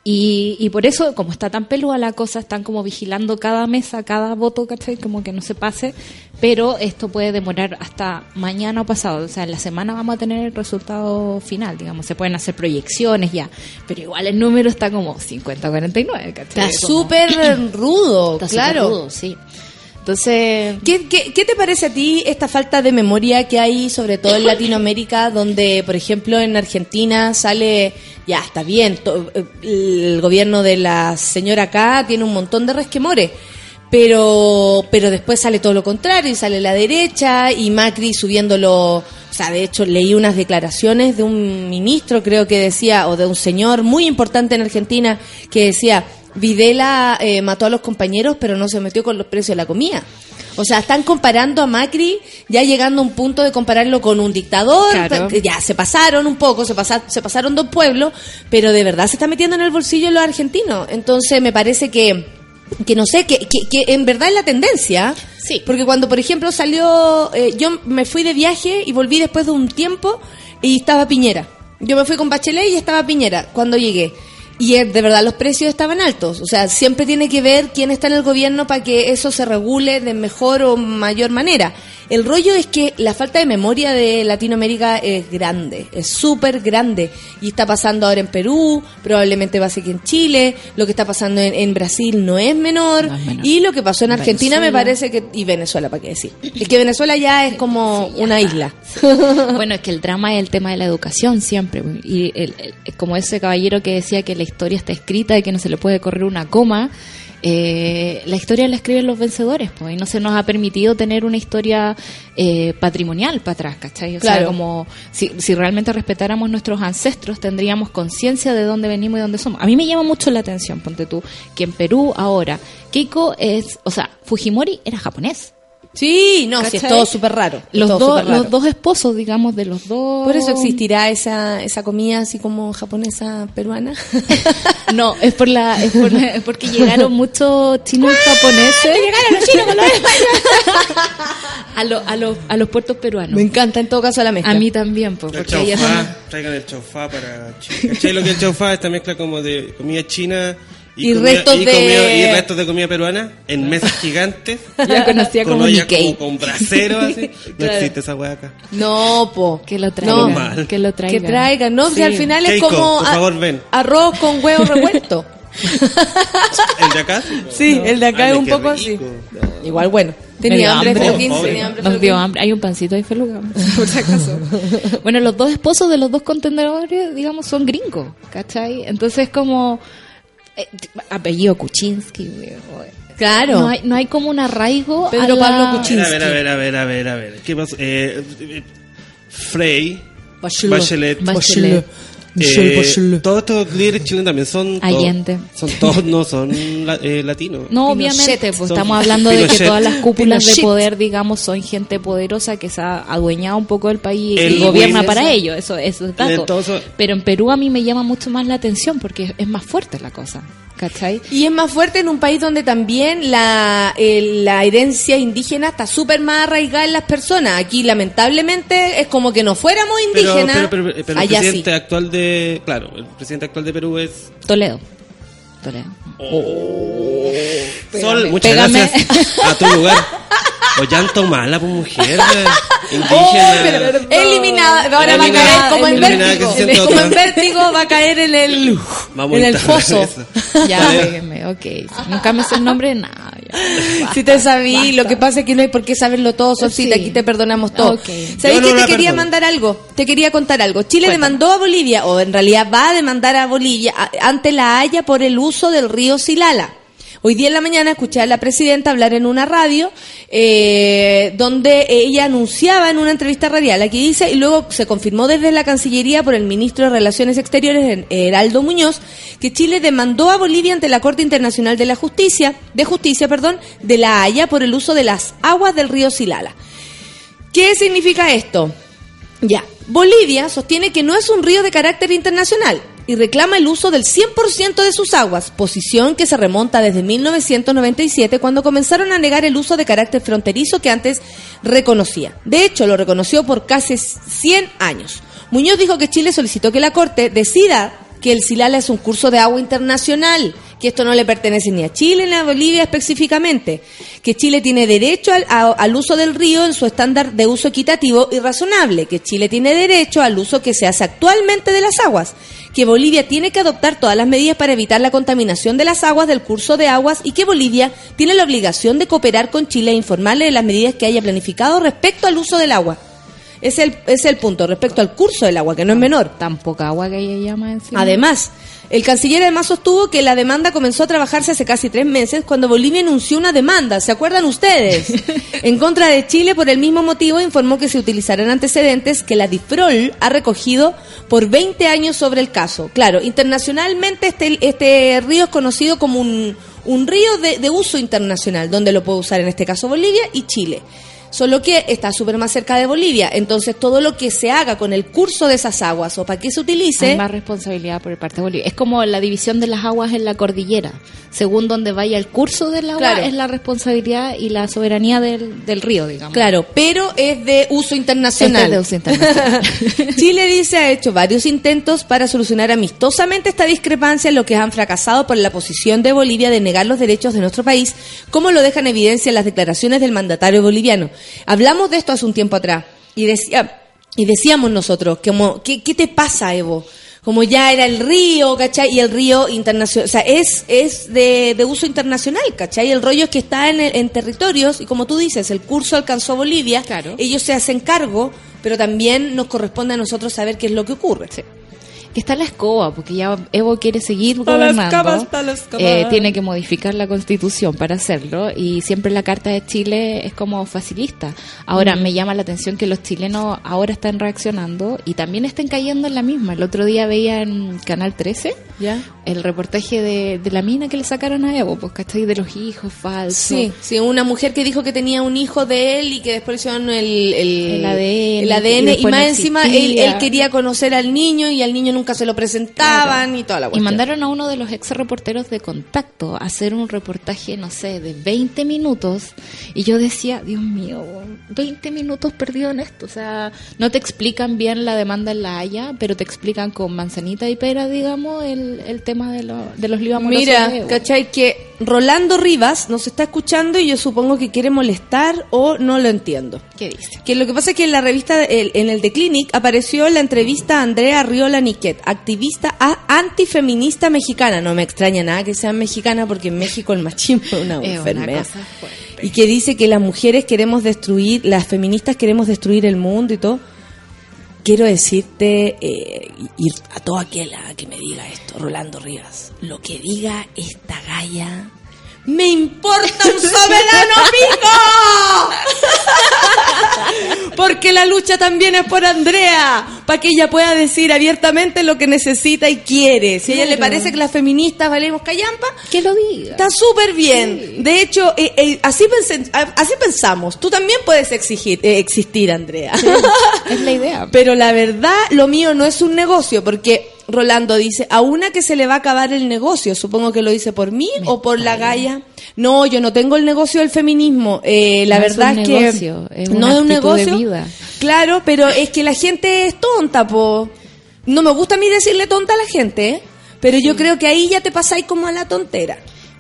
Y, y por eso, como está tan peluda la cosa, están como vigilando cada mesa, cada voto, ¿cachai? Como que no se pase. Pero esto puede demorar hasta mañana o pasado. O sea, en la semana vamos a tener el resultado final, digamos. Se pueden hacer proyecciones ya. Pero igual el número está como 50-49, ¿cachai? Está Como- súper rudo, Está súper claro. rudo, sí. Entonces, ¿Qué, qué, qué te parece a ti esta falta de memoria que hay, sobre todo en Latinoamérica, donde, por ejemplo, en Argentina sale, ya está bien, to- eh, el gobierno de la señora acá tiene un montón de resquemores, pero, pero después sale todo lo contrario, y sale la derecha y Macri subiéndolo, o sea, de hecho leí unas declaraciones de un ministro, creo que decía, o de un señor muy importante en Argentina, que decía, Videla eh, mató a los compañeros, pero no se metió con los precios de la comida. O sea, están comparando a Macri, ya llegando a un punto de compararlo con un dictador. Claro. Ya se pasaron un poco, se, pasa- se pasaron dos pueblos, pero de verdad se está metiendo en el bolsillo los argentinos. Entonces me parece que, que no sé, que, que, que en verdad es la tendencia. Sí. Porque cuando, por ejemplo, salió, eh, yo me fui de viaje y volví después de un tiempo y estaba Piñera. Yo me fui con Bachelet y estaba Piñera cuando llegué. Y eh, de verdad los precios estaban altos. O sea, siempre tiene que ver quién está en el gobierno para que eso se regule de mejor o mayor manera. El rollo es que la falta de memoria de Latinoamérica es grande, es súper grande. Y está pasando ahora en Perú, probablemente va a seguir en Chile, lo que está pasando en, en Brasil no es menor, No es menor. y lo que pasó en Argentina me parece que... Y Venezuela, ¿para qué decir? Es que Venezuela ya es como una isla. Bueno, es que el drama es el tema de la educación siempre. Y el- el- como ese caballero que decía que la historia está escrita y que no se le puede correr una coma, eh, la historia la escriben los vencedores, pues, y no se nos ha permitido tener una historia eh, patrimonial para atrás, ¿cachai? O sea, como si, si realmente respetáramos nuestros ancestros, tendríamos conciencia de dónde venimos y dónde somos. A mí me llama mucho la atención, ponte tú, que en Perú ahora, Keiko es, o sea, Fujimori era japonés. Sí, no, sí, es todo súper raro. Los, todo raro. los dos esposos, digamos, de los dos. Por eso existirá esa, esa comida así como japonesa peruana. No, es por la, es, por la- es porque llegaron muchos chinos y japoneses. Llegaron los chinos con los a, lo- a, los, a los puertos peruanos. Me encanta en todo caso la mezcla. A mí también, pues, El porque son- chaufá, traigan el chaufá para Chile. ¿Cachai? Lo que es el chaufá esta mezcla como de comida china Y restos y de- comida- y restos de comida peruana en mesas gigantes. Ya conocía con como como con brasero así. No Claro. existe esa hueá acá. No, po. Que lo No, traigan. mal. que lo traigan. Que traigan, ¿no? Sí. Que al final es Keiko, como por a- favor, ven. arroz con huevo revuelto. ¿El de acá? sí, el de acá Ay, es un poco rico. así. Igual bueno. Tenía hambre, hambre. Feluquín, tenía hambre, Nos dio hambre. Hay un pancito ahí, feluga, por si acaso. bueno, los dos esposos de los dos contenedores, digamos, son gringos, ¿cachai? Entonces, como. Eh, apellido Kuczynski, güey. Claro. No hay, no hay como un arraigo. Pedro a la- Pablo Kuczynski. A ver, a ver, a ver, a ver, a ver. ¿Qué pasó? Eh, eh, Frey, Bachelet. Bachelet, Bachelet. Eh, todos estos líderes chilenos también son todos- Allende. son todos no son la- eh, latinos. No, obviamente, pues Son- estamos hablando de que todas las cúpulas de poder, digamos, son gente poderosa que se ha adueñado un poco del país El y gobierna para ello, eso, eso es dato. Entonces- Pero en Perú a mí me llama mucho más la atención porque es más fuerte la cosa, ¿cachai? Y es más fuerte en un país donde también la, el- la herencia indígena está súper más arraigada en las personas. Aquí, lamentablemente, es como que no fuéramos indígenas. pero, pero- pero el sí. presidente actual de, claro, el presidente actual de Perú es Toledo. Toledo. Sol. Muchas Pégame. gracias a tu lugar. Ollanta mala, pues mujer, Oh, indígena. Eliminada, ahora va a caer como en vértigo. que se siente Como otra. en vértigo va a caer en el, Vamos en el foso. eso. Ya, péguenme, ok. Nunca me sé el nombre de nada. Si te sabí, lo que pasa es que no hay por qué saberlo todo, Solcita, Sí. aquí te perdonamos todo. Ok. ¿Sabéis Yo no que te quería mandar algo? Te quería contar algo. Chile demandó a Bolivia, o en realidad va a demandar a Bolivia, a- ante la Haya por el uso del río Silala. Hoy día en la mañana escuché a la presidenta hablar en una radio eh, donde ella anunciaba en una entrevista radial, aquí dice, y luego se confirmó desde la Cancillería por el ministro de Relaciones Exteriores, Heraldo Muñoz, que Chile demandó a Bolivia ante la Corte Internacional de la Justicia, de Justicia, perdón, de la Haya por el uso de las aguas del río Silala. ¿Qué significa esto? Ya, Bolivia sostiene que no es un río de carácter internacional y reclama el uso del 100% de sus aguas, posición que se remonta desde 1997 cuando comenzaron a negar el uso de carácter fronterizo que antes reconocía. De hecho, lo reconoció por casi 100 años. Muñoz dijo que Chile solicitó que la Corte decida que el Silala es un curso de agua internacional, que esto no le pertenece ni a Chile ni a Bolivia específicamente, que Chile tiene derecho al, al uso del río en su estándar de uso equitativo y razonable, que Chile tiene derecho al uso que se hace actualmente de las aguas, que Bolivia tiene que adoptar todas las medidas para evitar la contaminación de las aguas del curso de aguas y que Bolivia tiene la obligación de cooperar con Chile e informarle de las medidas que haya planificado respecto al uso del agua. Es el, es el punto, respecto al curso del agua, que no es menor. Tan poca agua que ella llama encima. Además, el canciller además sostuvo que la demanda comenzó a trabajarse hace casi tres meses cuando Bolivia anunció una demanda, ¿se acuerdan ustedes? En contra de Chile por el mismo motivo informó que se utilizarán antecedentes que la DIFROL ha recogido por 20 años sobre el caso. Claro, internacionalmente este, este río es conocido como un, un río de, de uso internacional, donde lo puede usar en este caso Bolivia y Chile. Solo que está súper más cerca de Bolivia, entonces todo lo que se haga con el curso de esas aguas o para qué se utilice... Hay más responsabilidad por parte de Bolivia. Es como la división de las aguas en la cordillera. Según donde vaya el curso del agua, Claro. es la responsabilidad y la soberanía del, del río, digamos. Claro, pero es de uso internacional. Este es de uso internacional. Chile dice ha hecho varios intentos para solucionar amistosamente esta discrepancia, lo que han fracasado por la posición de Bolivia de negar los derechos de nuestro país, como lo dejan en evidencia las declaraciones del mandatario boliviano. Hablamos de esto hace un tiempo atrás y decía y decíamos nosotros, como, ¿qué, qué te pasa, Evo? Como ya era el río, ¿cachai? Y el río internacional, o sea, es, es de, de uso internacional, ¿cachai? El rollo es que está en, en territorios, y como tú dices, el curso alcanzó a Bolivia, Claro. ellos se hacen cargo, pero también nos corresponde a nosotros saber qué es lo que ocurre. Que está la escoba, porque ya Evo quiere seguir Está la gobernando. escoba, está la escoba. Eh, tiene que modificar la constitución para hacerlo y siempre la Carta de Chile es como facilista. Ahora Mm. me llama la atención que los chilenos ahora están reaccionando y también están cayendo en la misma. El otro día veía en Canal 13 ¿Ya? el reportaje de, de la mina que le sacaron a Evo, pues, ¿cachai? De los hijos falsos. Sí, sí, una mujer que dijo que tenía un hijo de él y que después hicieron el, el, El ADN, el y ADN, y, después más encima él, él quería conocer al niño y al niño nunca se lo presentaban y toda la Y cuestión. mandaron a uno de los ex reporteros de contacto a hacer un reportaje, no sé, de 20 minutos. Y yo decía, Dios mío, 20 minutos perdido en esto. O sea, no te explican bien la demanda en la Haya, pero te explican con manzanita y pera, digamos, el, el tema de, lo- de los amorosos Mira. ¿cachai? Que Rolando Rivas nos está escuchando y yo supongo que quiere molestar o no lo entiendo. ¿Qué dice? Que lo que pasa es que en la revista, el- en el The Clinic, apareció la entrevista a Andrea Riola Niquet, activista antifeminista mexicana. No me extraña nada que sea mexicana porque en México el machismo es una Es enfermedad. Y que dice que las mujeres queremos destruir, las feministas queremos destruir el mundo y todo. Quiero decirte, eh, ir a toda aquella que me diga esto, Rolando Rivas, lo que diga esta galla, me importa un soberano pico. Porque la lucha también es por Andrea, para que ella pueda decir abiertamente lo que necesita y quiere. Si a ella le parece que las feministas valemos callampa, Que lo diga. Está súper bien. De hecho, eh, eh, así pensamos. Tú también puedes exigir, eh, existir, Andrea. Es la idea. Pero la verdad, lo mío no es un negocio, porque Rolando dice, a una que se le va a acabar el negocio, supongo que lo dice por mí o por la Gaia. No, yo no tengo el negocio del feminismo. Eh, la No es verdad un es que negocio, es no es un actitud de negocio. vida. Claro, pero es que la gente es tonta, po. No me gusta a mí decirle tonta a la gente, ¿eh? pero yo creo que ahí ya te pasáis como a la tontera.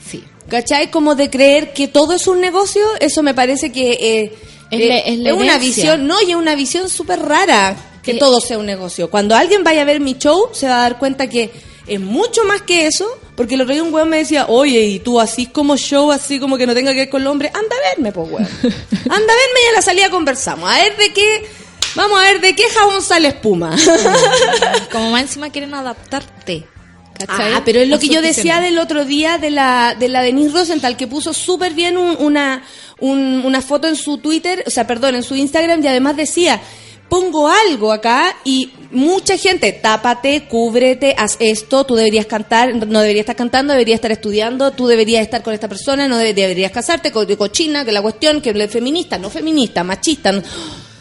Sí. ¿Cachai? Como de creer que todo es un negocio, eso me parece que eh, Es eh, es una visión, no, y es una visión súper rara que Eh, todo sea un negocio. Cuando alguien vaya a ver mi show, se va a dar cuenta que es mucho más que eso, porque el otro día un weón me decía, oye, y tú así como show, así como que no tenga que ver con el hombre, anda a verme, pues weón. Anda a verme y a la salida conversamos, a ver de qué, vamos a ver de qué jabón sale espuma. Como más encima quieren adaptarte. ¿cachai? Ah, pero es lo que yo decía del otro día de la, de la Denise Rosenthal, que puso súper bien un- una, un- una foto en su Twitter, o sea, perdón, en su Instagram, y además decía, pongo algo acá y mucha gente, tápate, cúbrete, haz esto, tú deberías cantar, no deberías estar cantando, deberías estar estudiando, tú deberías estar con esta persona, no debe- deberías casarte, co- de cochina, que la cuestión, que es feminista, no feminista, machista. no-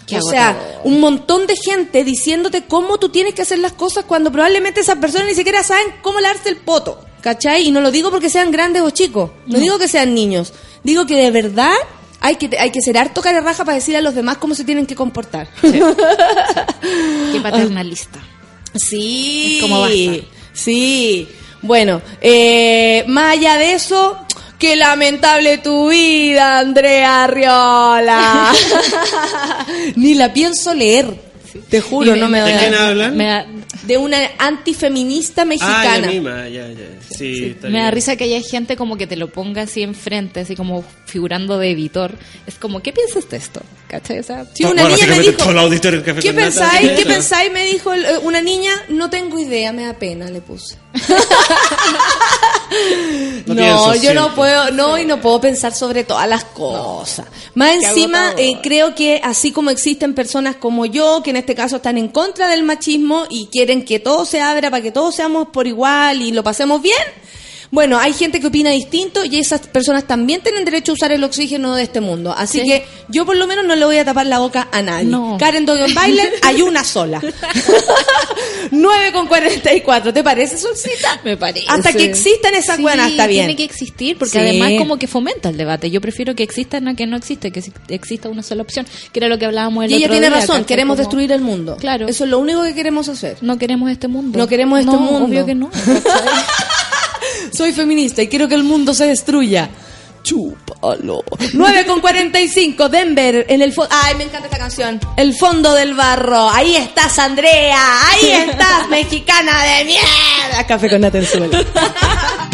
Qué o sea, un montón de gente diciéndote cómo tú tienes que hacer las cosas cuando probablemente esas personas ni siquiera saben cómo lavarse el poto. ¿Cachai? Y no lo digo porque sean grandes o chicos. No, digo que sean niños. Digo que de verdad hay que, hay que ser harto cara raja para decir a los demás cómo se tienen que comportar. Qué paternalista. Sí. Como basta. Sí. Bueno, eh, más allá de eso, qué lamentable tu vida, Andrea Arriola. Ni la pienso leer. Te juro, Y no me ¿De da- quién hablan? Me da, De una antifeminista Ah, mexicana. la misma, ya, ya. Sí, está me da bien. risa que haya gente como que te lo ponga así enfrente, así como figurando de editor. Es como, ¿qué piensas de esto? ¿Cachai? O sea, Sí, No, una bueno, niña me dijo, Café ¿qué pensáis? ¿Qué pensáis? Me dijo eh, una niña, no tengo idea, me da pena, le puse. No yo no puedo, no, y no puedo pensar sobre todas las cosas. Más encima, eh, creo que así como existen personas como yo, que en este caso están en contra del machismo y quieren que todo se abra para que todos seamos por igual y lo pasemos bien, bueno, hay gente que opina distinto y esas personas también tienen derecho a usar el oxígeno de este mundo. Así Sí. que yo por lo menos no le voy a tapar la boca a nadie. No. Karen Dogen Bailer, hay una sola. 9 con 44, ¿te parece, Solcita? me parece. Hasta que existan esas Sí, buenas, está bien. Tiene que existir, porque Sí. además como que fomenta el debate. Yo prefiero que exista a que no existe, que exista una sola opción, que era lo que hablábamos el Y ella otro tiene día, razón, ¿cachai? queremos Como, destruir el mundo. Claro. Eso es lo único que queremos hacer. No queremos este mundo. No queremos este mundo. Obvio que no. Soy feminista y quiero que el mundo se destruya. Chupa. Aló. 9 con 45, Denver, en el fondo. Ay, me encanta esta canción. El fondo del barro. Ahí estás, Andrea. Ahí estás, mexicana de mierda. Café con Natenzuela. Yo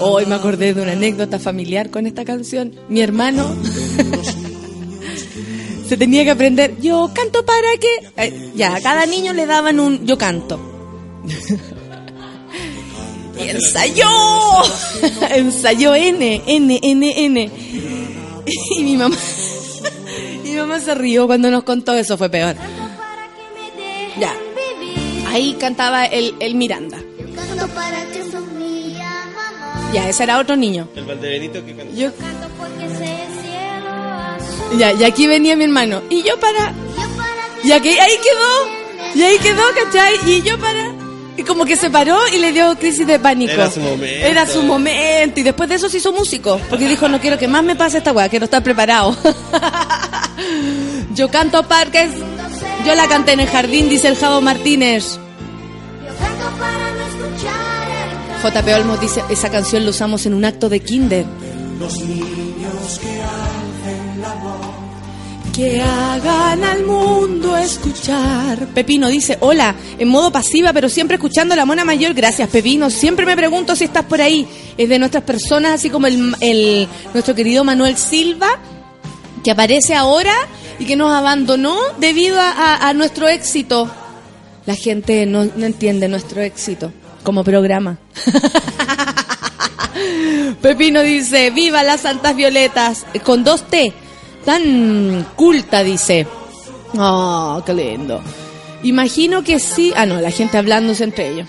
Hoy me acordé de una anécdota familiar con esta canción. Mi hermano se tenía que aprender. Yo canto para que. Eh, ya, a cada niño le daban un yo canto. y ensayó. ensayó N, N, N, N. y mi mamá. mi mamá se rió cuando nos contó eso, fue peor. Ya. Ahí cantaba el, el Miranda. Canto para que. Ya, ese era otro niño. El Valdebenito que canta. Yo, Canto porque ese cielo azul. Ya, y aquí venía mi hermano. Y yo para. Y aquí, ahí quedó. Y ahí quedó, ¿cachai? Y yo para. Y como que se paró y le dio crisis de pánico. Era su momento. Era su momento. Y después de eso se hizo músico. Porque dijo, no quiero que más me pase esta weá, quiero estar preparado. yo canto parques. Yo la canté en el jardín, dice el Javo Martínez. JP Olmos dice, esa canción la usamos en un acto de kinder. Los niños que alcen la voz. Que hagan al mundo escuchar. Pepino dice, hola, en modo pasiva, pero siempre escuchando a la mona mayor. Gracias, Pepino. Siempre me pregunto si estás por ahí. Es de nuestras personas, así como el, el- nuestro querido Manuel Silva, que aparece ahora y que nos abandonó debido a, a- a nuestro éxito. La gente no, no entiende nuestro éxito como programa. Pepino dice, viva las Santas Violetas, con dos T, tan culta, dice. Oh, qué lindo. Imagino que sí, ah no, la gente hablándose entre ellos.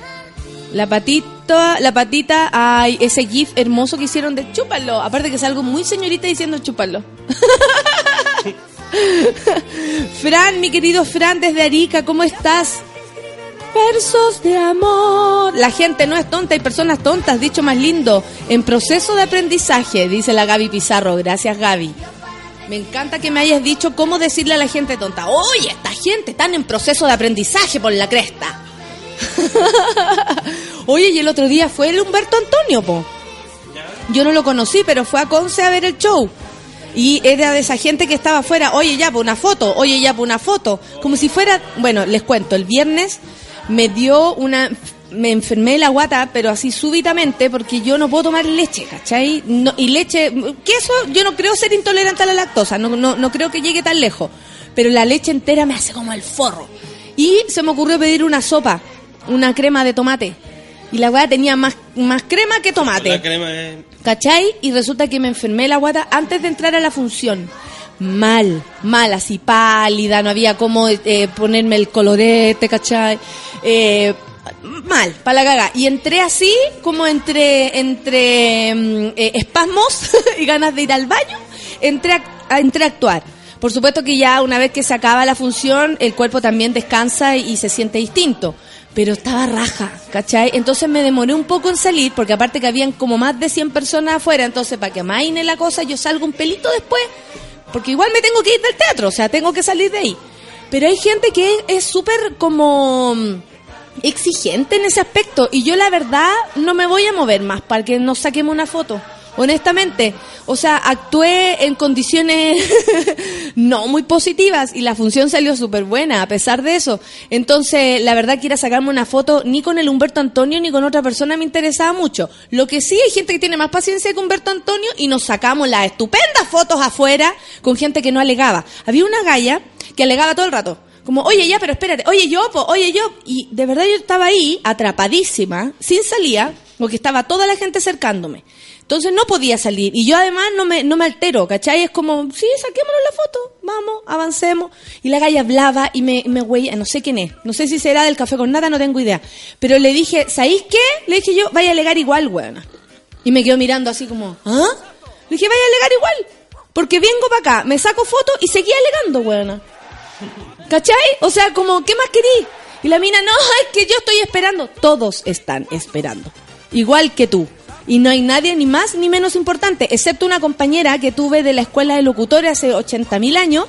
La patita, la patita, ay, ese gif hermoso que hicieron de chúpalo. Aparte que es algo muy señorita diciendo chúpalo. Fran, mi querido Fran desde Arica, ¿cómo estás? Versos de amor. La gente no es tonta, hay personas tontas, dicho más lindo. En proceso de aprendizaje, dice la Gaby Pizarro. Gracias, Gaby. Me encanta que me hayas dicho cómo decirle a la gente tonta. Oye, esta gente está en proceso de aprendizaje por la cresta. Oye, y el otro día fue el Humberto Antonio, po. Yo no lo conocí, pero fue a Conce a ver el show. Y era de esa gente que estaba afuera, oye ya, por una foto, oye ya, por una foto. Como si fuera, bueno, les cuento, el viernes me dio una, me enfermé de la guata, pero así súbitamente, porque yo no puedo tomar leche, ¿cachai? No, y leche, queso, yo no creo ser intolerante a la lactosa, no, no, no creo que llegue tan lejos. Pero la leche entera me hace como el forro. Y se me ocurrió pedir una sopa, una crema de tomate. Y la guata tenía más, más crema que tomate. La crema es... ¿Cachai? Y resulta que me enfermé la guata antes de entrar a la función. Mal, mal, así pálida, no había cómo eh, ponerme el colorete, ¿cachai? Eh, mal, para la caga. Y entré así, como entre, entre mm, eh, espasmos y ganas de ir al baño, entré a, entré a actuar. Por supuesto que ya una vez que se acaba la función, el cuerpo también descansa y, se siente distinto. Pero estaba raja, ¿cachai? Entonces me demoré un poco en salir, porque aparte que habían como más de 100 personas afuera, entonces para que maine la cosa, yo salgo un pelito después, porque igual me tengo que ir del teatro, o sea, tengo que salir de ahí. Pero hay gente que es- súper como mm, exigente en ese aspecto, y yo la verdad no me voy a mover más para que nos saquemos una foto. Honestamente, o sea, actué en condiciones no muy positivas y la función salió súper buena a pesar de eso. Entonces, la verdad que sacarme una foto ni con el Humberto Antonio ni con otra persona me interesaba mucho. Lo que sí hay gente que tiene más paciencia que Humberto Antonio y nos sacamos las estupendas fotos afuera con gente que no alegaba. Había una galla que alegaba todo el rato. Como, oye, ya, pero espérate, oye, yo, oye, yo. Y de verdad yo estaba ahí, atrapadísima, sin salida, porque estaba toda la gente cercándome. Entonces no podía salir. Y yo además no me, no me altero, ¿cachai? Es como, sí, saquémonos la foto, vamos, avancemos. Y la galla hablaba y me, me güey, no sé quién es. No sé si será del café con nada, no tengo idea. Pero le dije, ¿sabéis qué? Le dije yo, vaya a alegar igual, weona. Y me quedó mirando así como, ¿ah? Le dije, vaya a alegar igual. Porque vengo para acá, me saco foto y seguía alegando, weona. ¿Cachai? O sea, como, ¿qué más querí? Y la mina, no, es que yo estoy esperando. Todos están esperando. Igual que tú. Y no hay nadie ni más ni menos importante, excepto una compañera que tuve de la escuela de locutores hace 80.000 años.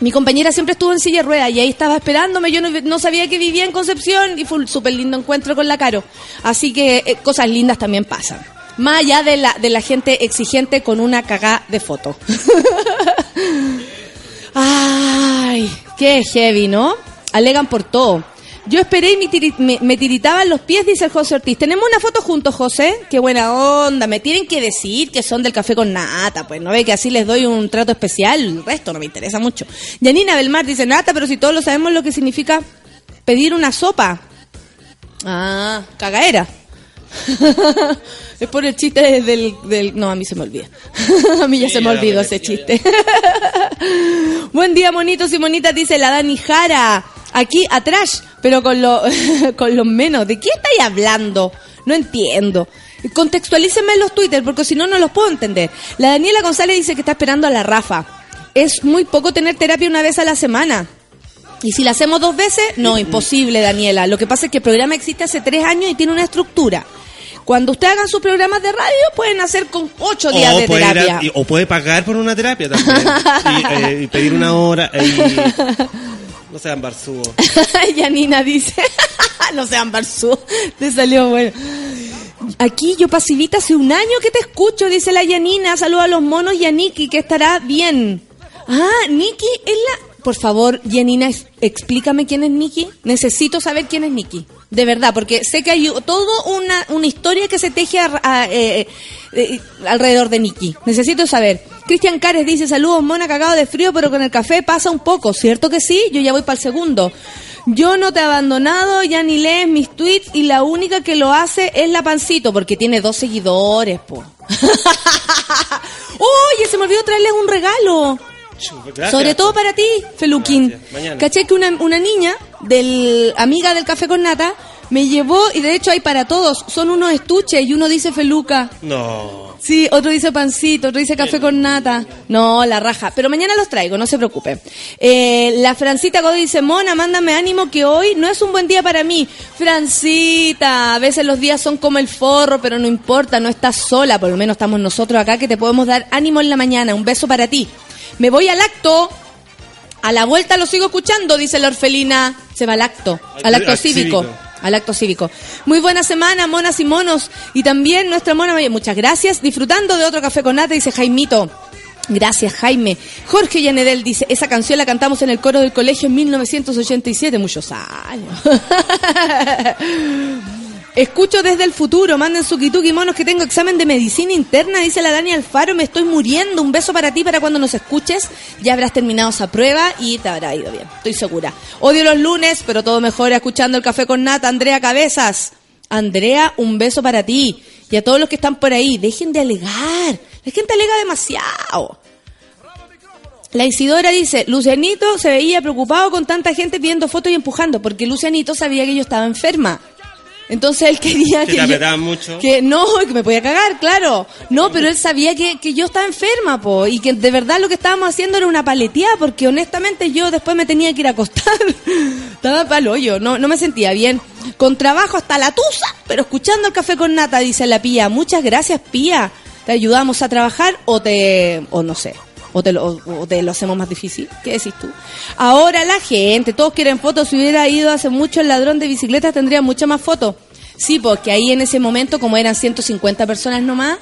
Mi compañera siempre estuvo en silla de ruedas y ahí estaba esperándome. Yo no, sabía que vivía en Concepción y fue un súper lindo encuentro con la Caro. Así que eh, cosas lindas también pasan. Más allá de la, de la gente exigente con una cagá de foto. Ay, qué heavy, ¿no? Alegan por todo. Yo esperé y me, tiri- me- me tiritaban los pies, dice el José Ortiz. Tenemos una foto juntos, José. Qué buena onda. Me tienen que decir que son del café con nata. Pues no ve que así les doy un trato especial. El resto no me interesa mucho. Yanina Belmar dice nata, pero si todos lo sabemos lo que significa pedir una sopa. Ah, cagaera. es por el chiste del, del... No, a mí se me olvida. a mí ya Sí, se me olvidó ese chiste. Buen día, monitos y monitas, dice la Dani Jara. Aquí atrás, pero con, lo, con los menos. ¿De qué estáis hablando? No entiendo. Contextualícenme en los Twitter, porque si no, no los puedo entender. La Daniela González dice que está esperando a la Rafa. Es muy poco tener terapia una vez a la semana. Y si la hacemos dos veces, no, imposible, Daniela. Lo que pasa es que el programa existe hace tres años y tiene una estructura. Cuando usted hagan sus programas de radio, pueden hacer con ocho días O de a- terapia. y- o puede pagar por una terapia también. y, eh, y pedir una hora. eh, y- no sean barzúos. Yanina dice, no sean barzú, te salió bueno. Aquí yo pasivita hace un año que te escucho, dice la Yanina. Saluda a los monos y a Nikki, que estará bien. Ah, Nikki es la... Por favor, Yanina, explícame quién es Nikki. Necesito saber quién es Nikki. De verdad, porque sé que hay todo una, una historia que se teje a- a- eh, eh, alrededor de Nikki. Necesito saber. Cristian Cares dice, saludos, mona, cagado de frío, pero con el café pasa un poco. ¿Cierto que sí? Yo ya voy para el segundo. Yo no te he abandonado, ya ni lees mis tweets y la única que lo hace es la pancito, porque tiene dos seguidores, po. Oye, se me olvidó traerles un regalo. Gracias. Sobre todo para ti, Feluquín. Caché que una, una niña, del amiga del café con nata, me llevó, y de hecho hay para todos, son unos estuches y uno dice Feluca. No. Sí, otro dice pancito, otro dice café con nata. No, la raja. Pero mañana los traigo, no se preocupe. Eh, la Francita Godoy dice, Mona, mándame ánimo que hoy no es un buen día para mí. Francita, a veces los días son como el forro, pero no importa, no estás sola. Por lo menos estamos nosotros acá que te podemos dar ánimo en la mañana. Un beso para ti. Me voy al acto. A la vuelta lo sigo escuchando, dice la orfelina. Se va al acto, al acto cívico. Al acto cívico. Muy buena semana, monas y monos. Y también nuestra mona María. Muchas gracias. Disfrutando de otro café con nata, dice Jaimito. Gracias, Jaime. Jorge Yanedel dice, esa canción la cantamos en el coro del colegio en 1987, muchos años. Escucho desde el futuro, manden su kituki monos que tengo examen de medicina interna, dice la Dani Alfaro, me estoy muriendo, un beso para ti para cuando nos escuches, ya habrás terminado esa prueba y te habrá ido bien, estoy segura. Odio los lunes, pero todo mejor escuchando el café con nata, Andrea Cabezas. Andrea, un beso para ti. Y a todos los que están por ahí, dejen de alegar. La gente alega demasiado. La Isidora dice, Lucianito se veía preocupado con tanta gente pidiendo fotos y empujando, porque Lucianito sabía que yo estaba enferma. Entonces él quería Que que, te yo- mucho. que no, que me podía cagar, claro. No, pero él sabía que, que yo estaba enferma, po, y que de verdad lo que estábamos haciendo era una paleteada, porque honestamente yo después me tenía que ir a acostar. Estaba pa'l hoyo, no, no me sentía bien. Con trabajo hasta la tusa, pero escuchando el café con nata, dice la Pía. Muchas gracias, Pía. ¿Te ayudamos a trabajar o te, o no sé, o te, lo, hacemos más difícil? ¿Qué decís tú? Ahora la gente, todos quieren fotos. Si hubiera ido hace mucho el ladrón de bicicletas, tendría muchas más fotos. Sí, porque ahí en ese momento, como eran 150 personas nomás,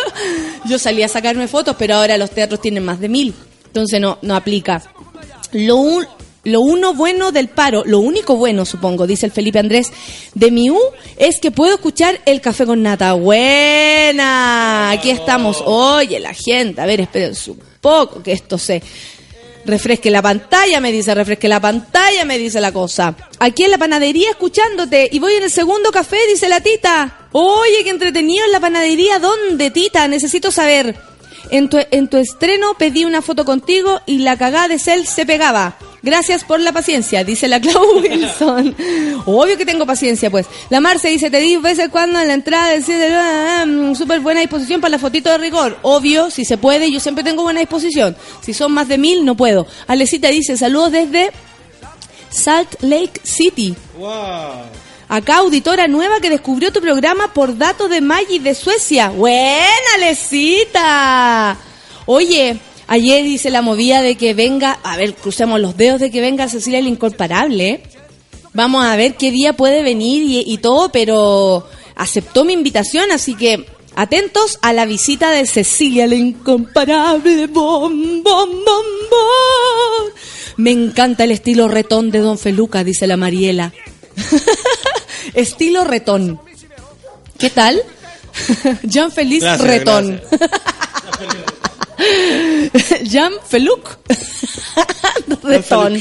yo salía a sacarme fotos, pero ahora los teatros tienen más de mil. Entonces no, no aplica. Lo, lo uno bueno del paro, lo único bueno, supongo, dice el Felipe Andrés, de mi U, es que puedo escuchar el café con nata. Buena, aquí estamos. Oye, la gente, a ver, esperen un poco que esto se refresque la pantalla, me dice, refresque la pantalla, me dice la cosa. Aquí en la panadería escuchándote y voy en el segundo café, dice la tita. Oye, qué entretenido en la panadería. ¿Dónde, tita? Necesito saber. En tu, en tu estreno pedí una foto contigo y la cagada de Cell se pegaba. Gracias por la paciencia, dice la Clau Wilson. Obvio que tengo paciencia, pues. La Marce dice, te di veces cuando en la entrada decía, súper buena disposición para la fotito de rigor. Obvio, si se puede, yo siempre tengo buena disposición. Si son más de mil, no puedo. Alecita dice, saludos desde Salt Lake City. Wow. Acá, auditora nueva que descubrió tu programa por datos de Maggi de Suecia. ¡Buena, Lecita! Oye, ayer dice la movida de que venga, a ver, crucemos los dedos de que venga Cecilia el Incomparable. Vamos a ver qué día puede venir y, y todo, pero aceptó mi invitación, así que atentos a la visita de Cecilia la Incomparable. Bom, bom, bom, bom. Me encanta el estilo retón de Don Feluca, dice la Mariela. Estilo retón. ¿Qué tal? Jean Feliz Gracias, Retón. Jean Feluc. retón.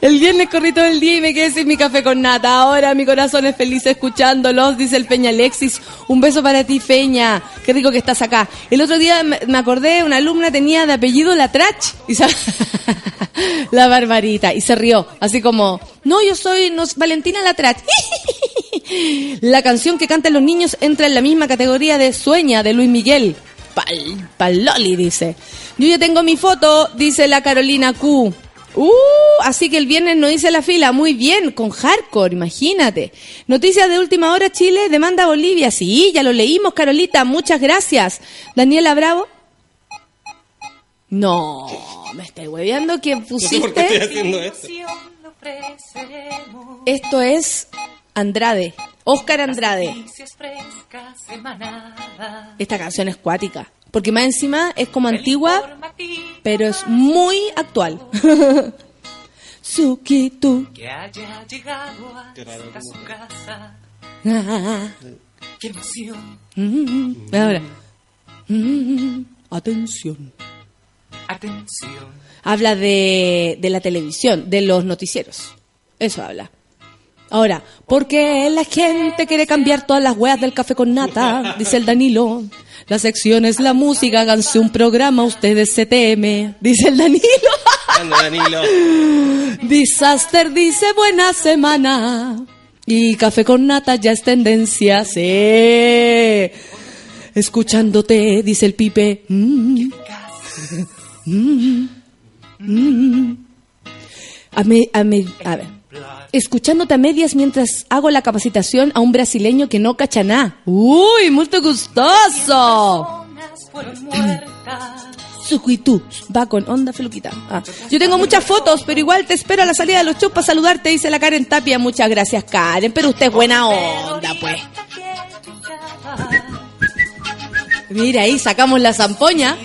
El viernes corrí todo el día y me quedé sin mi café con nata. Ahora mi corazón es feliz escuchándolos, dice el Peña Alexis. Un beso para ti, Peña. Qué rico que estás acá. El otro día me acordé, una alumna tenía de apellido la Trach. Y la barbarita. Y se rió. Así como, no, yo soy no, Valentina la Trach. La canción que cantan los niños entra en la misma categoría de Sueña de Luis Miguel. Pal, pal Loli, dice. Yo ya tengo mi foto, dice la Carolina Q. Uh, así que el viernes no hice la fila. Muy bien, con hardcore, imagínate. Noticias de última hora, Chile, demanda a Bolivia. Sí, ya lo leímos, Carolita, muchas gracias. Daniela Bravo. No, me estoy hueveando que No sé por qué estoy pusiste. haciendo esto. Esto es Andrade, Oscar Andrade. Esta canción es cuática, porque más encima es como antigua, pero es muy actual. Suki tu. Que haya llegado hasta su casa. Ah, ¡Qué emoción! mm, Ahora. Mm, Atención. Atención. Habla de, de la televisión, de los noticieros. Eso habla. Ahora, porque la gente quiere cambiar todas las weas del café con nata, dice el Danilo. La sección es la música, háganse un programa, ustedes se teme, dice el Danilo. Anda, Danilo. Disaster dice buena semana. Y café con nata ya es tendencia, sí. Escuchándote, dice el pipe. Mm. Mm. Mm. A, me- a me- a ver. Escuchándote a medias mientras hago la capacitación a un brasileño que no cacha nada. ¡Uy, muy gustoso! Sucuitú va con onda feluquita. Ah. Yo tengo muchas fotos, pero igual te espero a la salida de los shows para saludarte, dice la Karen Tapia. Muchas gracias, Karen, pero usted es buena onda, pues. Mira, ahí sacamos la zampoña.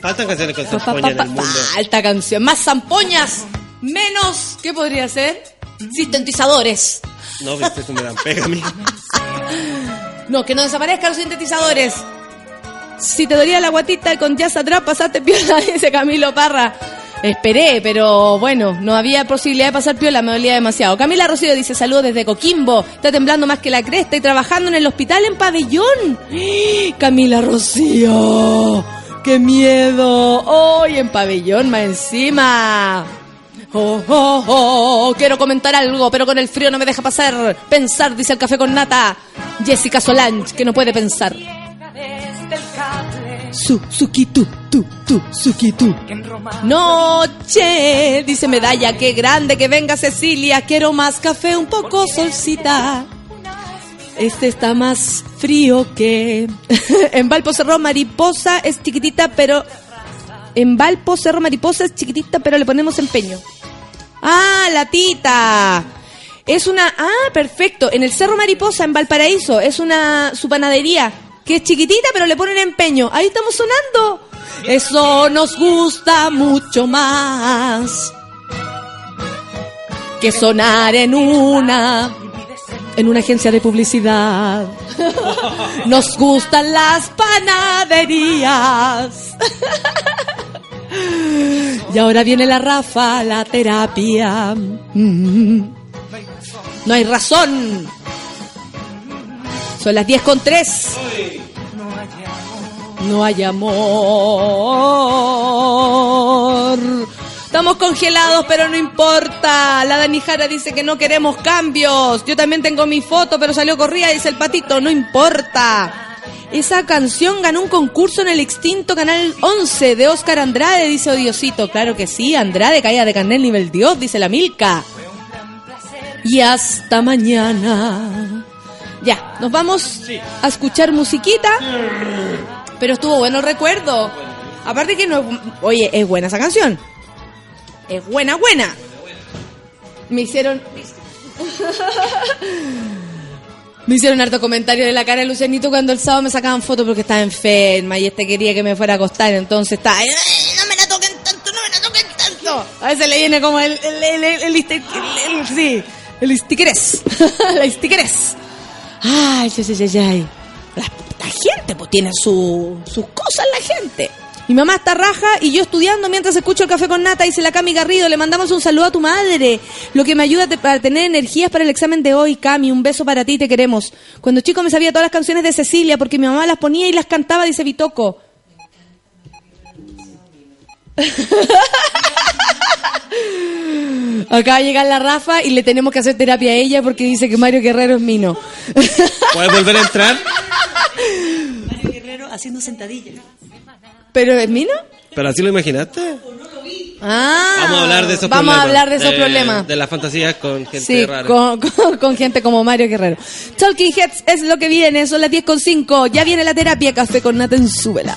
Faltan canciones con zampoña en el mundo. Falta canción. Más zampoñas, menos. ¿Qué podría ser? Sintetizadores. No, viste, eso me dan pega a mí. No, que no desaparezcan los sintetizadores. Si te dolía la guatita con jazz atrás, pasaste piola, dice Camilo Parra. Esperé, pero bueno, no había posibilidad de pasar piola, me dolía demasiado. Camila Rocío dice saludos desde Coquimbo, está temblando más que la cresta y trabajando en el hospital en pabellón. Camila Rocío, qué miedo. Hoy en pabellón más encima. Oh, oh, oh, quiero comentar algo, pero con el frío no me deja pasar. Pensar, dice el café con nata. Jessica Solange, que no puede pensar. Su, suki, tu, tu, tu, suki, tu. Noche, dice Medalla, qué grande que venga Cecilia. Quiero más café, un poco solcita. Este está más frío que. en Valpo Cerro Mariposa es chiquitita, pero. En Valpo Cerro Mariposa es chiquitita, pero le ponemos empeño. Ah, la tita. Es una. Ah, perfecto. En el Cerro Mariposa, en Valparaíso, es una. Su panadería. Que es chiquitita, pero le ponen empeño. Ahí estamos sonando. Eso nos gusta mucho más. Que sonar en una. En una agencia de publicidad. Nos gustan las panaderías. Y ahora viene la Rafa, la terapia. Mm. No hay razón. Son las 10 con 3. No hay amor. Estamos congelados, pero no importa. La Dani Jara dice que no queremos cambios. Yo también tengo mi foto, pero salió corrida, dice el patito. No importa. Esa canción ganó un concurso en el extinto Canal 11 de Oscar Andrade, dice Odiosito. Claro que sí, Andrade caía de carnet nivel Dios, dice la Milka. Y hasta mañana. Ya, nos vamos a escuchar musiquita. Pero estuvo bueno recuerdo. Aparte que no... Oye, es buena esa canción. Es buena, buena. Me hicieron... Me hicieron harto comentario de la cara de Lucianito cuando el sábado me sacaban fotos porque estaba enferma y este quería que me fuera a acostar, entonces estaba... "Ay, No me la toquen tanto, no me la toquen tanto. A veces le viene como el... el, el, el, el, sí, el istiquerés. la istiquerés. Ay, ay, ay, ay, ay. La, la gente, pues tiene su, sus cosas la gente. Mi mamá está raja y yo estudiando mientras escucho el café con nata, dice la Cami Garrido. Le mandamos un saludo a tu madre, lo que me ayuda te- para tener energías para el examen de hoy. Cami, un beso para ti, te queremos. Cuando chico me sabía todas las canciones de Cecilia porque mi mamá las ponía y las cantaba, dice Vitoco. Acaba de llegar la Rafa y le tenemos que hacer terapia a ella porque dice que Mario Guerrero es mino. ¿Puedes volver a entrar? Mario Guerrero haciendo sentadillas. ¿Pero es mino? ¿Pero así lo imaginaste? Ah, Vamos a hablar de esos Vamos problemas. a hablar de esos problemas. De las fantasías con gente Sí, rara. con, con- con gente como Mario Guerrero. Talking Heads es lo que viene, son las 10 con 5. Ya viene la terapia, café con nata en súbela.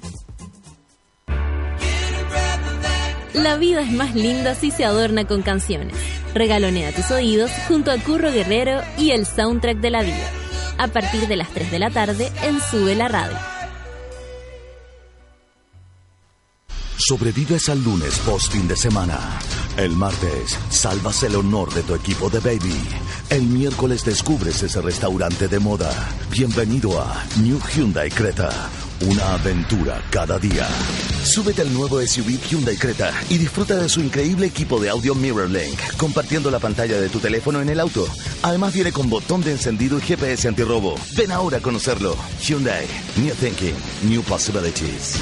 La vida es más linda si se adorna con canciones. Regalonea tus oídos junto a Curro Guerrero y el soundtrack de la vida. A partir de las 3 de la tarde en Sube la Radio. Sobrevives al lunes post fin de semana. El martes, salvas el honor de tu equipo de baby. El miércoles descubres ese restaurante de moda. Bienvenido a New Hyundai Creta. Una aventura cada día. Súbete al nuevo SUV Hyundai Creta y disfruta de su increíble equipo de audio MirrorLink, compartiendo la pantalla de tu teléfono en el auto. Además viene con botón de encendido y GPS antirrobo. Ven ahora a conocerlo. Hyundai. New Thinking. New Possibilities.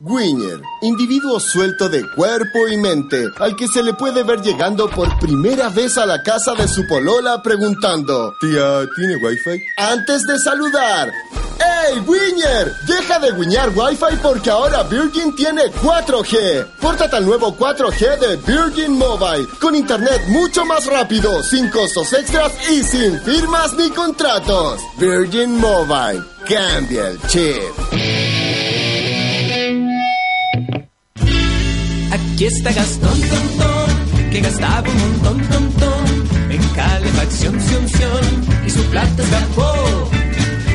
Winner, individuo suelto de cuerpo y mente, al que se le puede ver llegando por primera vez a la casa de su polola preguntando, tía, ¿tiene wifi? Antes de saludar, ¡Ey, Winner! Deja de guiñar wifi porque ahora Virgin tiene 4G. Pórtate al nuevo 4G de Virgin Mobile, con internet mucho más rápido, sin costos extras y sin firmas ni contratos. Virgin Mobile, cambia el chip. Aquí está Gastón, ton, que gastaba un montón, ton, en calefacción, sion, sion, y su plata escapó.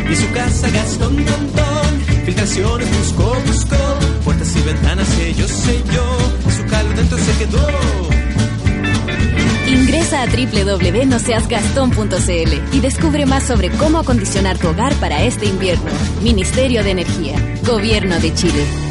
Y su casa Gastón, ton, ton, filtraciones buscó, buscó, puertas y ventanas selló, selló, y su calor dentro se quedó. Ingresa a www.noseasgastón.cl y descubre más sobre cómo acondicionar tu hogar para este invierno. Ministerio de Energía, Gobierno de Chile.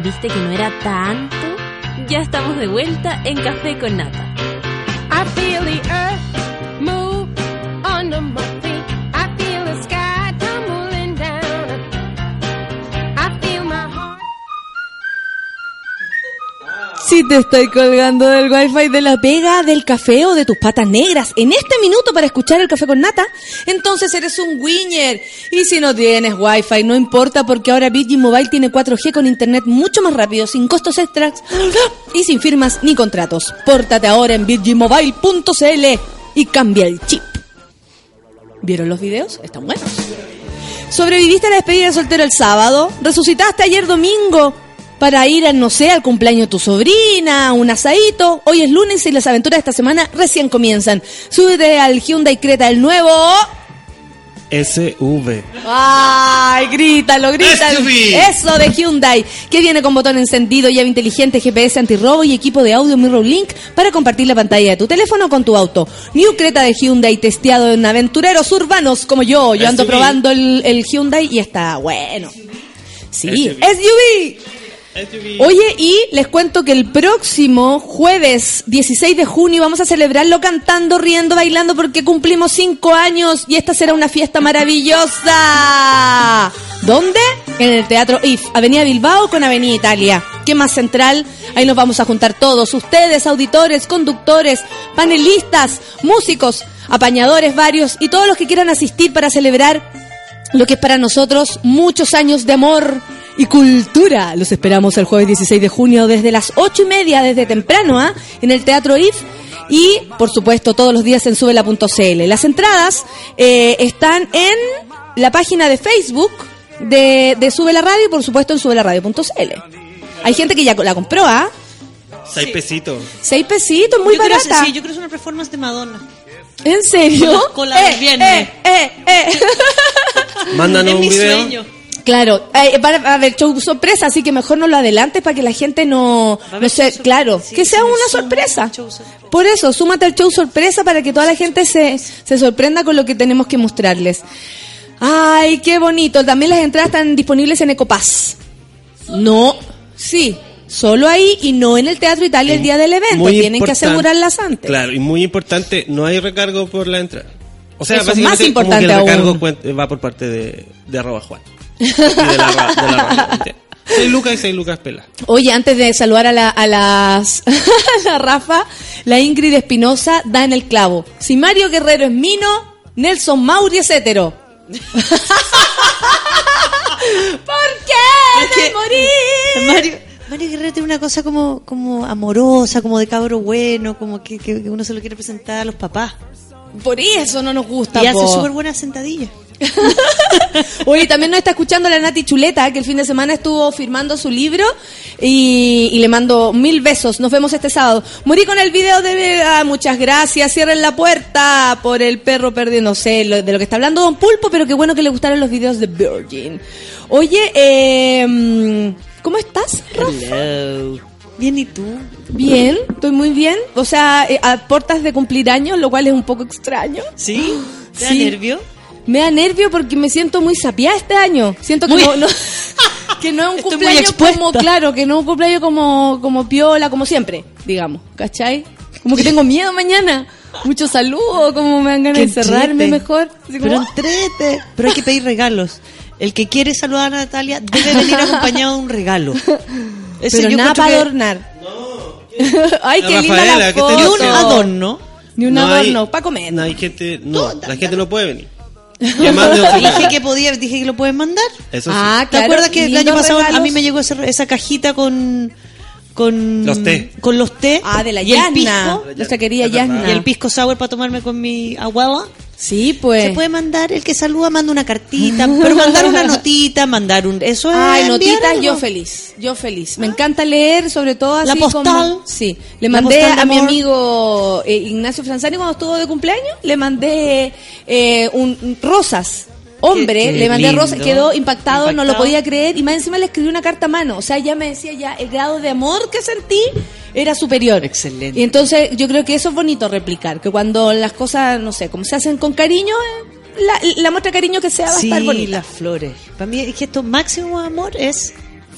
¿Viste que no era tanto? Ya estamos de vuelta en Café con Nata. I feel the earth move Si te estoy colgando del wifi de la pega, del café o de tus patas negras en este minuto para escuchar el café con nata, entonces eres un winner. Y si no tienes wifi, no importa porque ahora Virgin Mobile tiene 4G con internet mucho más rápido, sin costos extras y sin firmas ni contratos. Pórtate ahora en virginmobile.cl y cambia el chip. ¿Vieron los videos? Están buenos. ¿Sobreviviste a la despedida de soltero el sábado? ¿Resucitaste ayer domingo? Para ir, a, no sé, al cumpleaños de tu sobrina, un asadito. Hoy es lunes y las aventuras de esta semana recién comienzan. Súbete al Hyundai Creta, el nuevo. SV. ¡Ay, grítalo, grítalo! SUV. Eso de Hyundai, que viene con botón encendido, llave inteligente, GPS antirrobo y equipo de audio Mirror Link para compartir la pantalla de tu teléfono con tu auto. New Creta de Hyundai, testeado en aventureros urbanos como yo. Yo ando SUV. probando el, el Hyundai y está bueno. Sí, SUV. SUV. Oye, y les cuento que el próximo jueves 16 de junio vamos a celebrarlo cantando, riendo, bailando porque cumplimos cinco años y esta será una fiesta maravillosa. ¿Dónde? En el Teatro IF, Avenida Bilbao con Avenida Italia. ¿Qué más central? Ahí nos vamos a juntar todos, ustedes, auditores, conductores, panelistas, músicos, apañadores varios y todos los que quieran asistir para celebrar lo que es para nosotros muchos años de amor y cultura. Los esperamos el jueves 16 de junio desde las ocho y media, desde temprano, ¿ah? en el Teatro IF. Y, por supuesto, todos los días en subela.cl. Las entradas eh, están en la página de Facebook de, de Sube la Radio y, por supuesto, en subelaradio.cl. Hay gente que ya la compró, ¿ah? Seis pesitos. Seis pesitos, muy yo creo que- barata. sí, yo creo que es una performance de Madonna. ¿En serio? Con la- con la del viernes. Eh, eh, eh. Mándanos un mi video. sueño. Claro, eh, va a haber show sorpresa, así que mejor no lo adelantes para que la gente no, no sé, claro, Sí, que sea una sorpresa. Por eso, súmate al show sorpresa para que toda la gente se, se sorprenda con lo que tenemos que mostrarles. Ay, qué bonito. También las entradas están disponibles en Ecopass. No, sí, solo ahí y no en el Teatro Italia el día del evento. Muy Tienen que asegurarlas antes. Claro, y muy importante, no hay recargo por la entrada. O sea, Eso es básicamente más importante como que el recargo aún. va por parte de, de arroba Juan. Y de la, de la. Seis lucas y seis lucas pela. Oye, antes de saludar a la, a las, a la Rafa, la Ingrid Espinosa da en el clavo. Si Mario Guerrero es mino, Nelson Mauri es hétero. ¿Por qué? De morir? Mario, Mario Guerrero tiene una cosa como, como amorosa, como de cabro bueno, como que, que- uno se lo quiere presentar a los papás. Por eso no nos gusta. Y hace súper buenas sentadillas. Oye, también nos está escuchando la Nati Chuleta, que el fin de semana estuvo firmando su libro y, y le mando mil besos. Nos vemos este sábado. Morí con el video de... ah, muchas gracias. Cierren la puerta por el perro perdido. No sé lo- de lo que está hablando Don Pulpo, pero qué bueno que le gustaron los videos de Virgin. Oye, eh, ¿cómo estás, Rafa? Bien, ¿y tú? Bien, estoy muy bien. O sea, eh, a de cumplir años, lo cual es un poco extraño. ¿Sí? ¿Te da Sí. nervio? Me da nervio porque me siento muy sapiada este año. Siento que Muy- no, no- que no es un Estoy cumpleaños como, claro, que no es un cumpleaños como, como piola, como siempre, digamos, ¿cachai? Como que tengo miedo mañana. Mucho saludo, como me dan ganas de encerrarme entrete. mejor. Así como, Pero entrete. Pero hay que pedir regalos. El que quiere saludar a Natalia debe venir acompañado de un regalo. Ese pero yo nada para que- adornar. Ay, La qué linda la ¿qué te foto. Ni un adorno. Ni un No adorno, para comer. No hay gente, no, la gente no puede venir. Y además de otro Dije que podía, dije que lo pueden mandar. Eso sí. Ah, ¿Te claro. acuerdas que el año pasado a regalos. mí me llegó ese- esa cajita con con Los té. con los té Ah, de la y el Yasna. pisco Nuestra querida. Yasna. y el pisco sour para tomarme con mi abuela. Sí, pues. Se puede mandar, el que saluda manda una cartita, pero mandar una notita, mandar un... Eso es Ay, notitas, yo feliz, yo feliz. Me encanta leer, sobre todo así La postal. como- sí, le La mandé a mi amigo eh, Ignacio Franzani cuando estuvo de cumpleaños, le mandé eh, un- rosas. Hombre, Qué- qué le mandé lindo. rosas, quedó impactado, no lo podía creer y más encima le escribí una carta a mano. O sea, ya me decía ya el grado de amor que sentí era superior. Excelente. Y entonces yo creo que eso es bonito replicar, que cuando las cosas, no sé, como se hacen con cariño, eh, la, la muestra de cariño que sea va a Sí, estar bonita. las flores. Para mí es que esto máximo amor es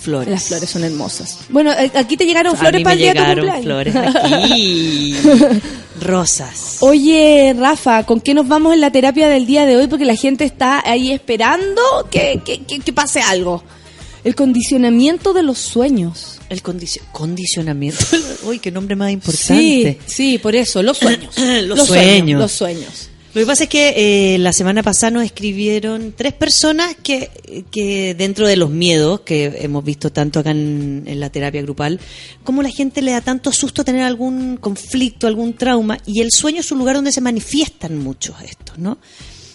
flores. Las flores son hermosas. Bueno, eh, aquí te llegaron flores para el día de tu cumpleaños. flores aquí. Rosas. Oye, Rafa, ¿con qué nos vamos en la terapia del día de hoy? Porque la gente está ahí esperando que, que, que- que pase algo. El condicionamiento de los sueños. El condicio- condicionamiento. Uy, qué nombre más Sí, importante. sí, por eso, los sueños. Los sueños. Los sueños. Lo que pasa es que eh, la semana pasada nos escribieron tres personas que, que dentro de los miedos que hemos visto tanto acá en, en la terapia grupal, como la gente le da tanto susto tener algún conflicto, algún trauma, y el sueño es un lugar donde se manifiestan muchos estos, ¿no?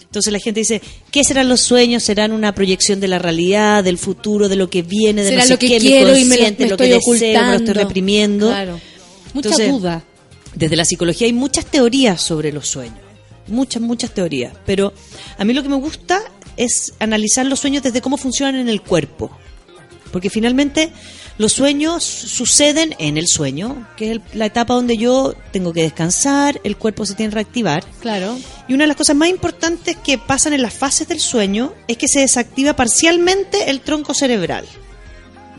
Entonces la gente dice, ¿qué serán los sueños? ¿Serán una proyección de la realidad, del futuro, de lo que viene, de Será no sé lo que qué, mi quiero y me lo- consciente, me lo que estoy deseo, me lo estoy reprimiendo? Claro. Mucha Entonces, duda. Desde la psicología hay muchas teorías sobre los sueños. Muchas, muchas teorías. Pero a mí lo que me gusta es analizar los sueños desde cómo funcionan en el cuerpo. Porque finalmente los sueños suceden en el sueño, que es la etapa donde yo tengo que descansar, el cuerpo se tiene que reactivar. Claro. Y una de las cosas más importantes que pasan en las fases del sueño es que se desactiva parcialmente el tronco cerebral.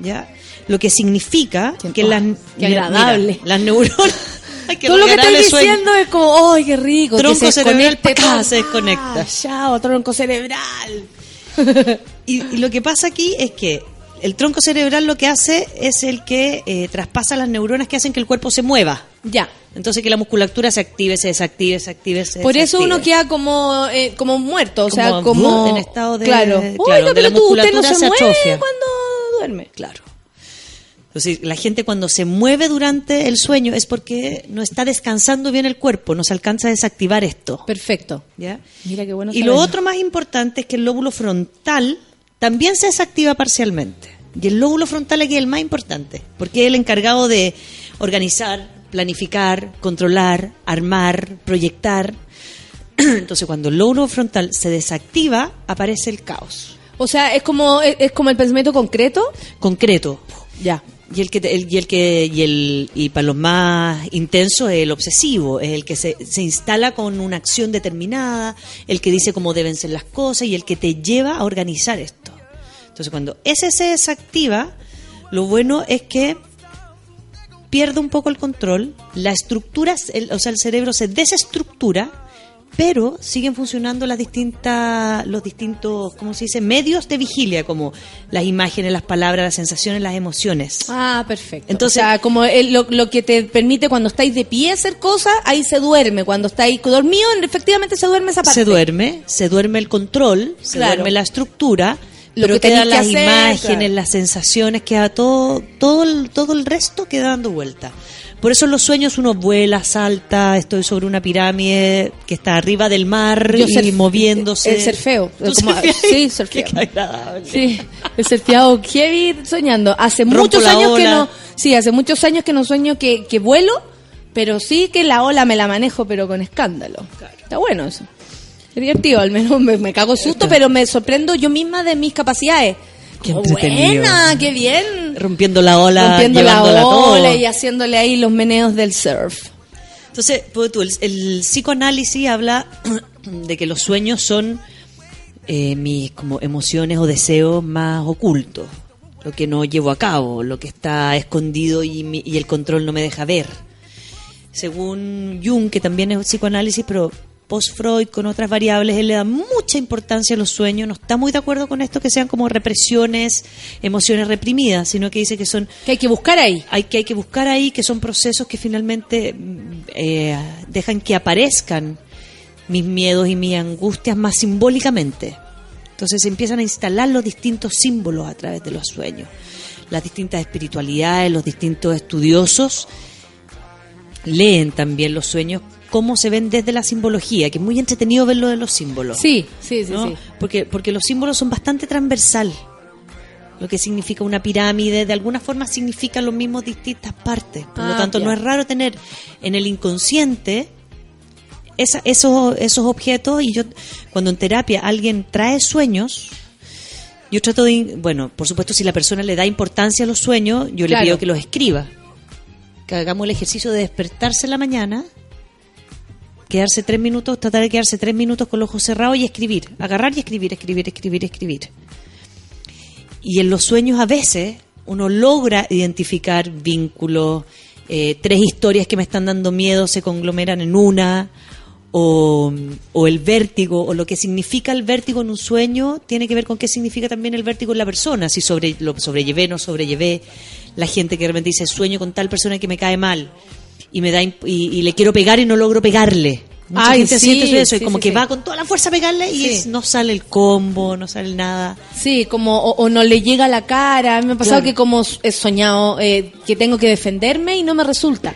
¿Ya? Lo que significa que las, agradable. mira, las neuronas. Qué Todo lo que estás diciendo es como, ¡ay, qué rico! que Tronco se cerebral, todo. se desconecta. Ah, chao, tronco cerebral. Y, y lo que pasa aquí es que el tronco cerebral lo que hace es el que eh, traspasa las neuronas que hacen que el cuerpo se mueva. Ya. Entonces que la musculatura se active, se desactive, se active, se Por eso desactive. uno queda como eh, como muerto, o sea, Como, en estado de- claro. Oiga, pero la tú usted no musculatura se, se mueve atrofia. cuando duerme. Claro. Entonces, la gente cuando se mueve durante el sueño es porque no está descansando bien el cuerpo, no se alcanza a desactivar esto. Perfecto. ¿ya? Mira qué bueno. Y lo otro más importante es que el lóbulo frontal también se desactiva parcialmente. Y el lóbulo frontal aquí es el más importante, porque es el encargado de organizar, planificar, controlar, armar, proyectar. Entonces, cuando el lóbulo frontal se desactiva, aparece el caos. O sea, es como es, es como el pensamiento concreto. Concreto. Ya. Y el que el- y el que y el y para los más intensos es el obsesivo, es el que se, se instala con una acción determinada, el que dice cómo deben ser las cosas y el que te lleva a organizar esto. Entonces, cuando ese se desactiva, lo bueno es que pierde un poco el control, la estructura, el- o sea, el cerebro se desestructura, pero siguen funcionando las distintas, los distintos, ¿cómo se dice? Medios de vigilia, como las imágenes, las palabras, las sensaciones, las emociones. Ah, perfecto. Entonces- o sea, como el- lo, lo que te permite cuando estáis de pie hacer cosas, ahí se duerme. Cuando estáis dormido, efectivamente se duerme esa parte. Se duerme, se duerme el control, se Claro. duerme la estructura, Lo pero que quedan que las hacer, imágenes, claro. las sensaciones, queda todo, todo, el, todo el resto queda dando vuelta. Por eso en los sueños uno vuela, salta, estoy sobre una pirámide que está arriba del mar Yo y surf- moviéndose. El surfeo. ¿Tú Como- sí, surfeo. Qué agradable. Sí, el surfeado heavy soñando. Hace Rompo muchos años que ola. no, sí, hace muchos años que no sueño que, que vuelo, pero sí que la ola me la manejo, pero con escándalo. Está bueno eso. Es divertido, al menos me, me cago susto, pero me sorprendo yo misma de mis capacidades. Qué Oh, buena, qué bien. Rompiendo la ola, Rompiendo la todo. ola y haciéndole ahí los meneos del surf. Entonces, tú, el, el psicoanálisis habla de que los sueños son eh, mis como emociones o deseos más ocultos, lo que no llevo a cabo, lo que está escondido y, mi- y el control no me deja ver. Según Jung, que también es psicoanálisis, pero post-Freud con otras variables, él le da mucha importancia a los sueños, no está muy de acuerdo con esto que sean como represiones, emociones reprimidas, sino que dice que son... Que hay que buscar ahí. Hay que, hay que buscar ahí, que son procesos que finalmente mm, eh, dejan que aparezcan mis miedos y mis angustias más simbólicamente. Entonces se empiezan a instalar los distintos símbolos a través de los sueños. Las distintas espiritualidades, los distintos estudiosos leen también los sueños, cómo se ven desde la simbología, que es muy entretenido ver lo de los símbolos. Sí, sí, sí, ¿no? sí. Porque, porque los símbolos son bastante transversal. Lo que significa una pirámide, de alguna forma significa lo mismo distintas partes. Por lo Ah, tanto, no es raro tener en el inconsciente esa- esos, esos objetos. Y yo, cuando en terapia alguien trae sueños, yo trato de, bueno, por supuesto, si la persona le da importancia a los sueños, yo Claro. le pido que los escriba. Que hagamos el ejercicio de despertarse en la mañana, quedarse tres minutos, tratar de quedarse tres minutos con los ojos cerrados y escribir. Agarrar y escribir, escribir, escribir, escribir. Y en los sueños a veces uno logra identificar vínculos, eh, tres historias que me están dando miedo se conglomeran en una, o, o el vértigo, o lo que significa el vértigo en un sueño, tiene que ver con qué significa también el vértigo en la persona, si sobre, lo sobrellevé, no sobrellevé, la gente que de repente dice sueño con tal persona que me cae mal y me da y, y le quiero pegar y no logro pegarle. Mucha Ay, gente sí, siente eso, y como sí, que sí. va con toda la fuerza a pegarle y Sí. es- no sale el combo, no sale nada. Sí, como o, o no le llega a la cara. A mí me ha pasado Claro. que como he soñado eh, que tengo que defenderme y no me resulta.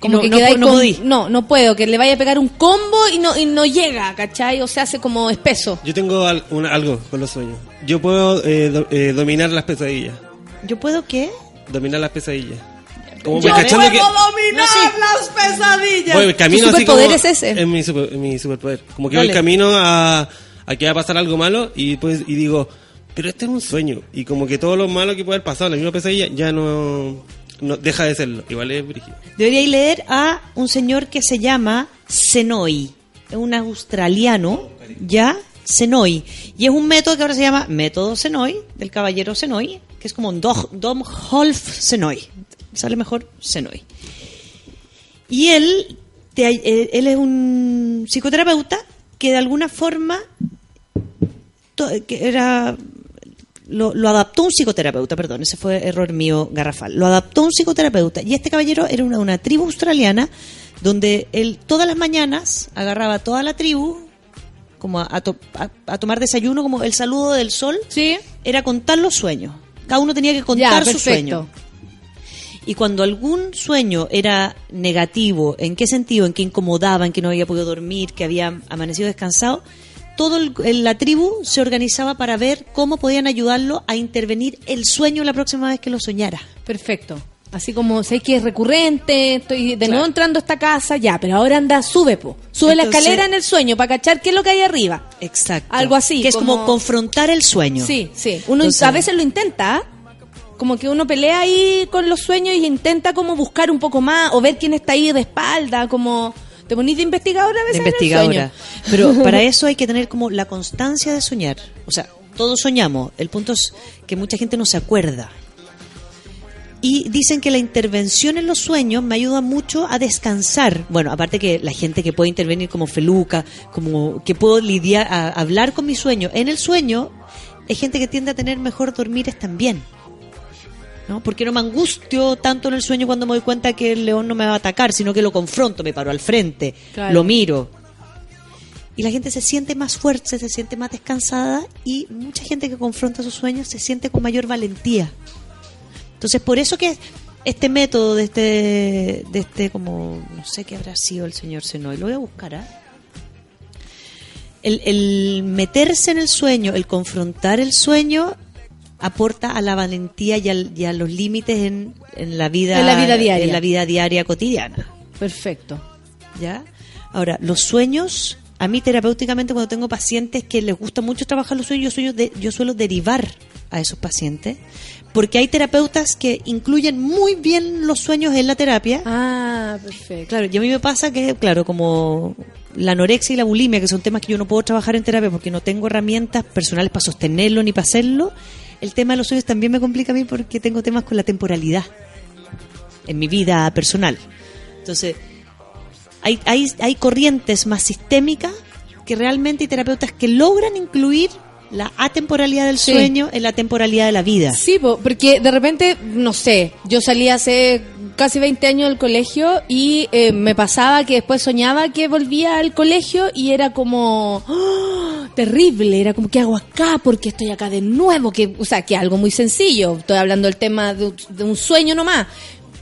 Como No- que no po- no con- no, no puedo, que le vaya a pegar un combo y no y no llega, ¿cachai? O se hace como espeso. Yo tengo al- una- algo con los sueños. Yo puedo eh, do- eh, dominar las pesadillas. ¿Yo puedo qué? Dominar las pesadillas. Como Yo me cachando que... dominar las pesadillas. Voy camino ¿Tu así como- superpoder es ese? Es mi, super- mi superpoder. Como que Dale. voy camino a, a que va a pasar algo malo y pues y digo, pero este es un sueño. Y como que todo lo malo que puede haber pasado en la misma pesadilla ya no, no deja de serlo. Igual es brígido. Deberíais leer a un señor que se llama Senoi. Es un australiano, ya, Senoi. Y es un método que ahora se llama método Senoi, del caballero Senoi, que es como un Dog- Dom Holf Senoi. Sale mejor Senoi. Y él, te- eh, él es un psicoterapeuta que de alguna forma que era lo, lo adaptó un psicoterapeuta, perdón, ese fue error mío garrafal. Lo adaptó un psicoterapeuta y este caballero era una, una tribu australiana donde él todas las mañanas agarraba a toda la tribu como a, a to- a- a tomar desayuno como el saludo del sol. Sí. Era contar los sueños. Cada uno tenía que Ya, contar su sueño. Y cuando algún sueño era negativo, ¿en qué sentido? En que incomodaba, en que no había podido dormir, que había amanecido descansado, todo el- el- la tribu se organizaba para ver cómo podían ayudarlo a intervenir el sueño la próxima vez que lo soñara. Perfecto. Así como sé que es recurrente, estoy de Claro. nuevo entrando a esta casa, ya, pero ahora anda, sube, po. Sube la escalera en el sueño para cachar qué es lo que hay arriba. Exacto. Algo así. Que es como, confrontar el sueño. Sí, sí. Uno Entonces- a veces lo intenta, ¿ah? Como que uno pelea ahí con los sueños y intenta como buscar un poco más o ver quién está ahí de espalda, como te ponís de investigadora a veces investigadora. Pero para eso hay que tener como la constancia de soñar. O sea, todos soñamos. El punto es que mucha gente no se acuerda. Y dicen que la intervención en los sueños me ayuda mucho a descansar. Bueno, aparte que la gente que puede intervenir como feluca, como que puedo lidiar, a, hablar con mi sueño. En el sueño, es gente que tiende a tener mejor dormires también. ¿No? Porque no me angustio tanto en el sueño cuando me doy cuenta que el león no me va a atacar, sino que lo confronto, me paro al frente, Claro. lo miro. y la gente se siente más fuerte, se siente más descansada y mucha gente que confronta sus sueños se siente con mayor valentía. Entonces, por eso que este método de este, de este como, no sé qué habrá sido el señor Senoy, lo voy a buscar, ¿ah? el, el meterse en el sueño, el confrontar el sueño, aporta a la valentía y, a los límites en, en la vida En la vida diaria. en la vida diaria cotidiana. Perfecto. ¿Ya? Ahora, los sueños, a mí terapéuticamente cuando tengo pacientes que les gusta mucho trabajar los sueños, yo, sueño de- yo suelo derivar a esos pacientes, porque hay terapeutas que incluyen muy bien los sueños en la terapia. Ah, perfecto. Claro, y a mí me pasa que, claro, como la anorexia y la bulimia, que son temas que yo no puedo trabajar en terapia porque no tengo herramientas personales para sostenerlo ni para hacerlo, el tema de los sueños también me complica a mí porque tengo temas con la temporalidad en mi vida personal. Entonces, hay, hay, hay corrientes más sistémicas que realmente hay terapeutas que logran incluir la atemporalidad del Sí. sueño en la temporalidad de la vida. Sí, po, porque de repente, no sé, yo salí hace casi 20 años del colegio y eh, me pasaba que después soñaba que volvía al colegio y era como ¡ah! terrible, era como ¿qué hago acá? porque estoy acá de nuevo? que O sea, que algo muy sencillo, estoy hablando del tema de, un- de un sueño nomás.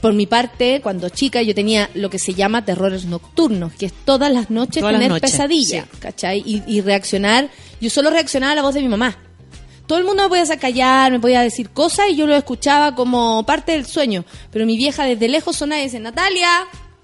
Por mi parte, cuando chica yo tenía lo que se llama terrores nocturnos, que es todas las noches Todas tener noches, pesadilla, sí. ¿cachai? Y, y reaccionar, yo solo reaccionaba a la voz de mi mamá todo el mundo me podía hacer callar, me podía decir cosas y yo lo escuchaba como parte del sueño. Pero mi vieja desde lejos sonaba y decía, Natalia,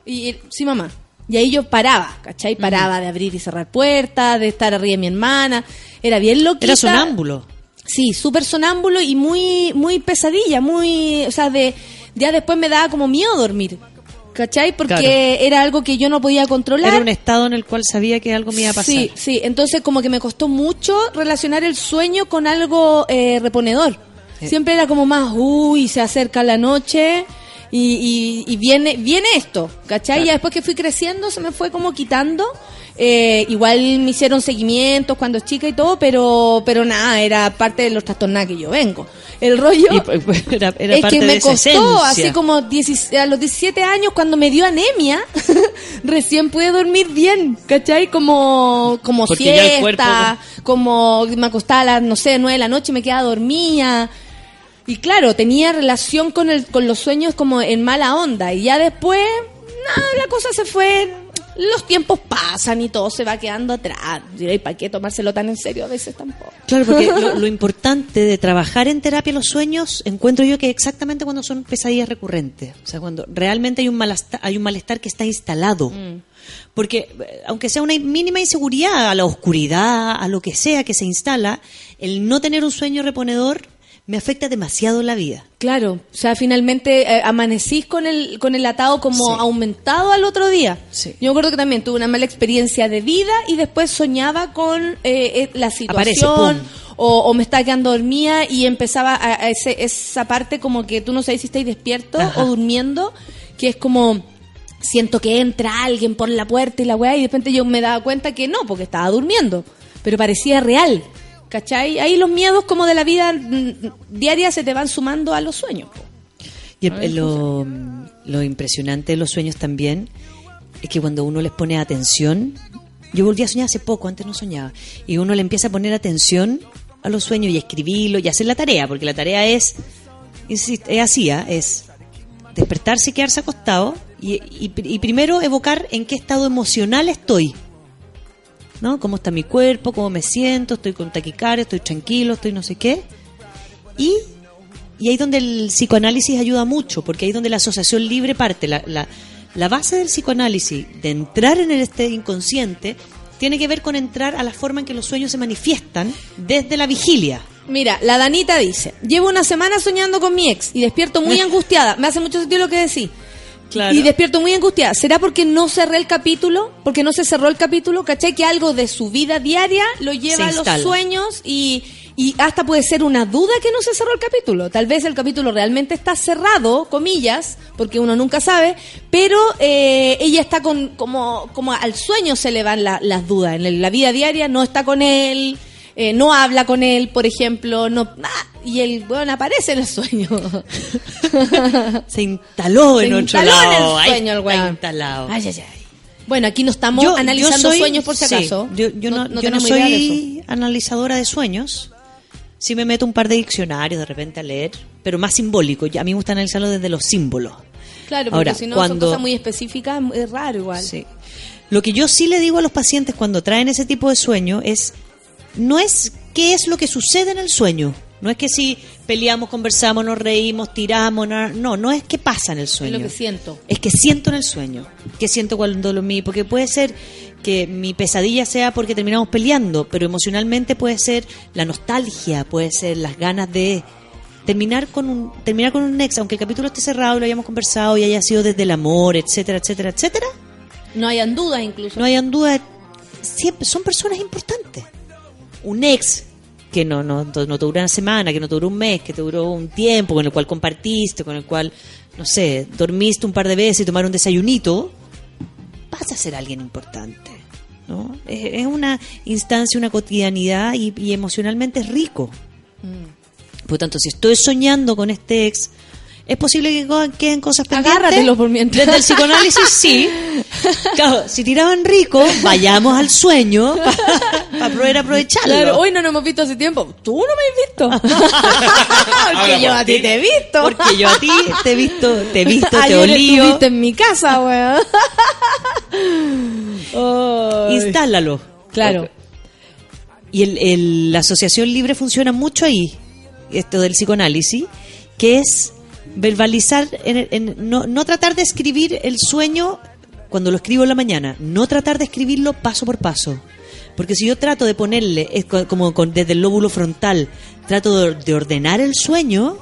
y y- sí mamá. Y ahí yo paraba, ¿cachai? Paraba de abrir y cerrar puertas, de estar arriba de mi hermana. Era bien loquita. Era sonámbulo. Sí, súper sonámbulo y muy, muy pesadilla, muy, o sea, de, ya después me daba como miedo dormir. ¿Cachai? Porque Claro. era algo que yo no podía controlar. Era un estado en el cual sabía que algo me iba a pasar. Sí, sí. Entonces como que me costó mucho relacionar el sueño con algo eh, reponedor. Sí. Siempre era como más, uy, se acerca la noche y, y- y viene viene esto, ¿cachai? Y después que fui creciendo se me fue como quitando. Eh, igual me hicieron seguimientos cuando chica y todo, pero pero nada, era parte de los trastornados que yo vengo. El rollo Y, pues, era, era es parte que me costó, así como 10 a los 17 años, cuando me dio anemia, recién pude dormir bien, ¿cachai? Como, como Porque siesta, cuerpo- como me acostaba a las, no sé, 9 de la noche y me quedaba dormida. Y claro, tenía relación con, el, con los sueños como en mala onda. Y ya después, nada, la cosa se fue. Los tiempos pasan y todo se va quedando atrás. ¿Y para qué tomárselo tan en serio a veces tampoco? Claro, porque lo, lo importante de trabajar en terapia los sueños, encuentro yo que exactamente cuando son pesadillas recurrentes, o sea, cuando realmente hay un malestar, hay un malestar que está instalado. Porque eh, aunque sea una mínima inseguridad a la oscuridad, a lo que sea que se instala, el no tener un sueño reponedor me afecta demasiado la vida. Claro, o sea, finalmente eh, amanecís con el, con el atado como Sí. aumentado al otro día. Sí. Yo me acuerdo que también tuve una mala experiencia de vida y después soñaba con eh, eh, la situación o, o me estaba quedando dormida y empezaba a, a ese, esa parte como que tú no sabes si estáis despierto Ajá. o durmiendo, que es como siento que entra alguien por la puerta y la weá y de repente yo me daba cuenta que no, porque estaba durmiendo, pero parecía real. ¿Cachai? Ahí los miedos como de la vida diaria se te van sumando a los sueños. Y el- lo, lo impresionante de los sueños también es que cuando uno les pone atención, yo volví a soñar hace poco, antes no soñaba, y uno le empieza a poner atención a los sueños y a escribirlo y a hacer la tarea, porque la tarea es, insisto, es así, ¿ah? es despertarse y quedarse acostado y, y- y primero evocar en qué estado emocional estoy. ¿No? ¿Cómo está mi cuerpo? ¿Cómo me siento? ¿Estoy con taquicardia? ¿Estoy tranquilo? ¿Estoy no sé qué? Y y ahí donde el psicoanálisis ayuda mucho, porque ahí donde la asociación libre parte. La, la, la base del psicoanálisis, de entrar en el este inconsciente, tiene que ver con entrar a la forma en que los sueños se manifiestan desde la vigilia. Mira, la Danita dice, llevo una semana soñando con mi ex y despierto muy angustiada. Me hace mucho sentido lo que decís. Claro. Y despierto muy angustiada. ¿Será porque no cerré el capítulo? Porque no se cerró el capítulo, ¿cachai? Que algo de su vida diaria lo lleva a los sueños y, y hasta puede ser una duda que no se cerró el capítulo. Tal vez el capítulo realmente está cerrado, comillas, porque uno nunca sabe, pero eh, ella está con, como, como al sueño se le van la- las dudas. En la vida diaria no está con él, eh, no habla con él, por ejemplo, no ah, y el bueno aparece en el sueño. Se instaló Se en otro instaló en el lado. Sueño el weón. instalado. Ay, ay, ay. Bueno, aquí no estamos Yo- analizando yo soy- sueños por si sí, acaso. yo, yo no, yo de soy analizadora de sueños. Sí me meto un par de diccionarios de repente a leer, pero más simbólico. A mí me gusta analizarlo desde los símbolos. Claro, porque Ahora, si no cuando- son cosas muy específicas, es raro igual. Sí. Lo que yo sí le digo a los pacientes cuando traen ese tipo de sueño es, no es qué es lo que sucede en el sueño. No es que si peleamos, conversamos, nos reímos, tiramos, no, no, es qué pasa en el Es sueño. lo que siento. Es que siento en el sueño. Que siento cuando lo mi Porque puede ser que mi pesadilla sea porque terminamos peleando, pero emocionalmente puede ser la nostalgia, puede ser las ganas de terminar con un terminar con un ex, aunque el capítulo esté cerrado y lo hayamos conversado y haya sido desde el amor, etcétera, etcétera, etcétera. No hayan dudas incluso. No hayan duda, siempre son personas importantes. Un ex que no, no, no te duró una semana, que no te duró un mes, que te duró un tiempo, con el cual compartiste, con el cual, no sé, dormiste un par de veces y tomaron un desayunito, vas a ser alguien importante. ¿no? Es, una instancia, una cotidianidad y, y emocionalmente es rico. Por lo tanto, si estoy soñando con este ex, es posible que queden cosas pendientes. Agárratelo por mientras. Desde el psicoanálisis, sí. Claro, si tiraban rico, vayamos al sueño para poder aprovecharlo. Claro, hoy no nos hemos visto hace tiempo. Tú no me has visto. Porque yo a ti te he visto. Porque yo a ti te he visto, te he visto, te Ayer olío. estuviste en mi casa, weón. Ay. Instálalo. Claro. Y el, el- la asociación libre funciona mucho ahí, esto del psicoanálisis, que es verbalizar, en- en- no, no tratar de escribir el sueño cuando lo escribo en la mañana, no tratar de escribirlo paso por paso. Porque si yo trato de ponerle, es co- como con- desde el lóbulo frontal, trato de, de ordenar el sueño,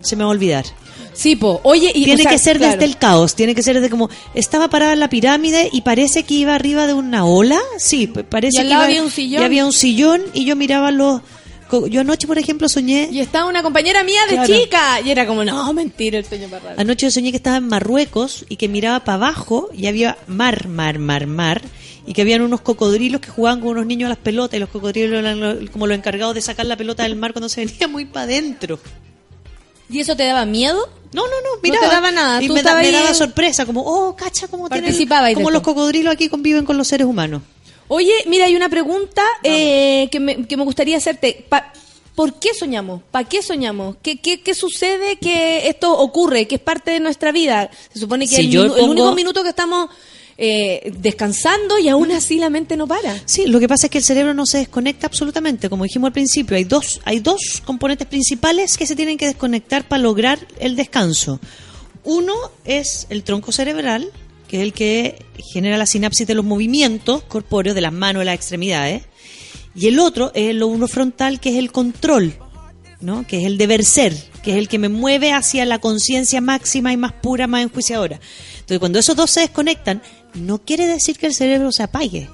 se me va a olvidar. Sí, po. Oye, y, tiene o sea, que ser claro. desde el caos, tiene que ser desde como estaba parada en la pirámide y parece que iba arriba de una ola, sí, pa- parece Y que iba- había un sillón. y había un sillón y yo miraba los yo anoche por ejemplo soñé Y estaba una compañera mía de Claro. chica. Y era como, no, mentira, el sueño para anoche yo soñé que estaba en Marruecos y que miraba para abajo y había mar, mar, mar, mar y que habían unos cocodrilos que jugaban con unos niños a las pelotas y los cocodrilos eran lo- como los encargados de sacar la pelota del mar cuando se venía muy para adentro. ¿Y eso te daba miedo? No, no, no, No mira. te daba nada, Y tú me, da- me daba sorpresa, como, oh, cacha, como tienen, como los cocodrilos aquí conviven con los seres humanos. Oye, mira, hay una pregunta eh, que, me, que me gustaría hacerte. Pa- ¿Por qué soñamos? ¿Para qué soñamos? ¿Qué, qué, ¿Qué sucede que esto ocurre? ¿Que es parte de nuestra vida? Se supone que Si el, yo único minuto que estamos eh, descansando y aún así la mente no para. Sí, lo que pasa es que el cerebro no se desconecta absolutamente. Como dijimos al principio, hay dos, hay dos componentes principales que se tienen que desconectar para lograr el descanso. Uno es el tronco cerebral, que es el que genera la sinapsis de los movimientos corpóreos, de las manos, de las extremidades. Y el otro es el lóbulo frontal, que es el control, ¿no? que es el deber ser, que es el que me mueve hacia la conciencia máxima y más pura, más enjuiciadora. Entonces, cuando esos dos se desconectan, no quiere decir que el cerebro se apague.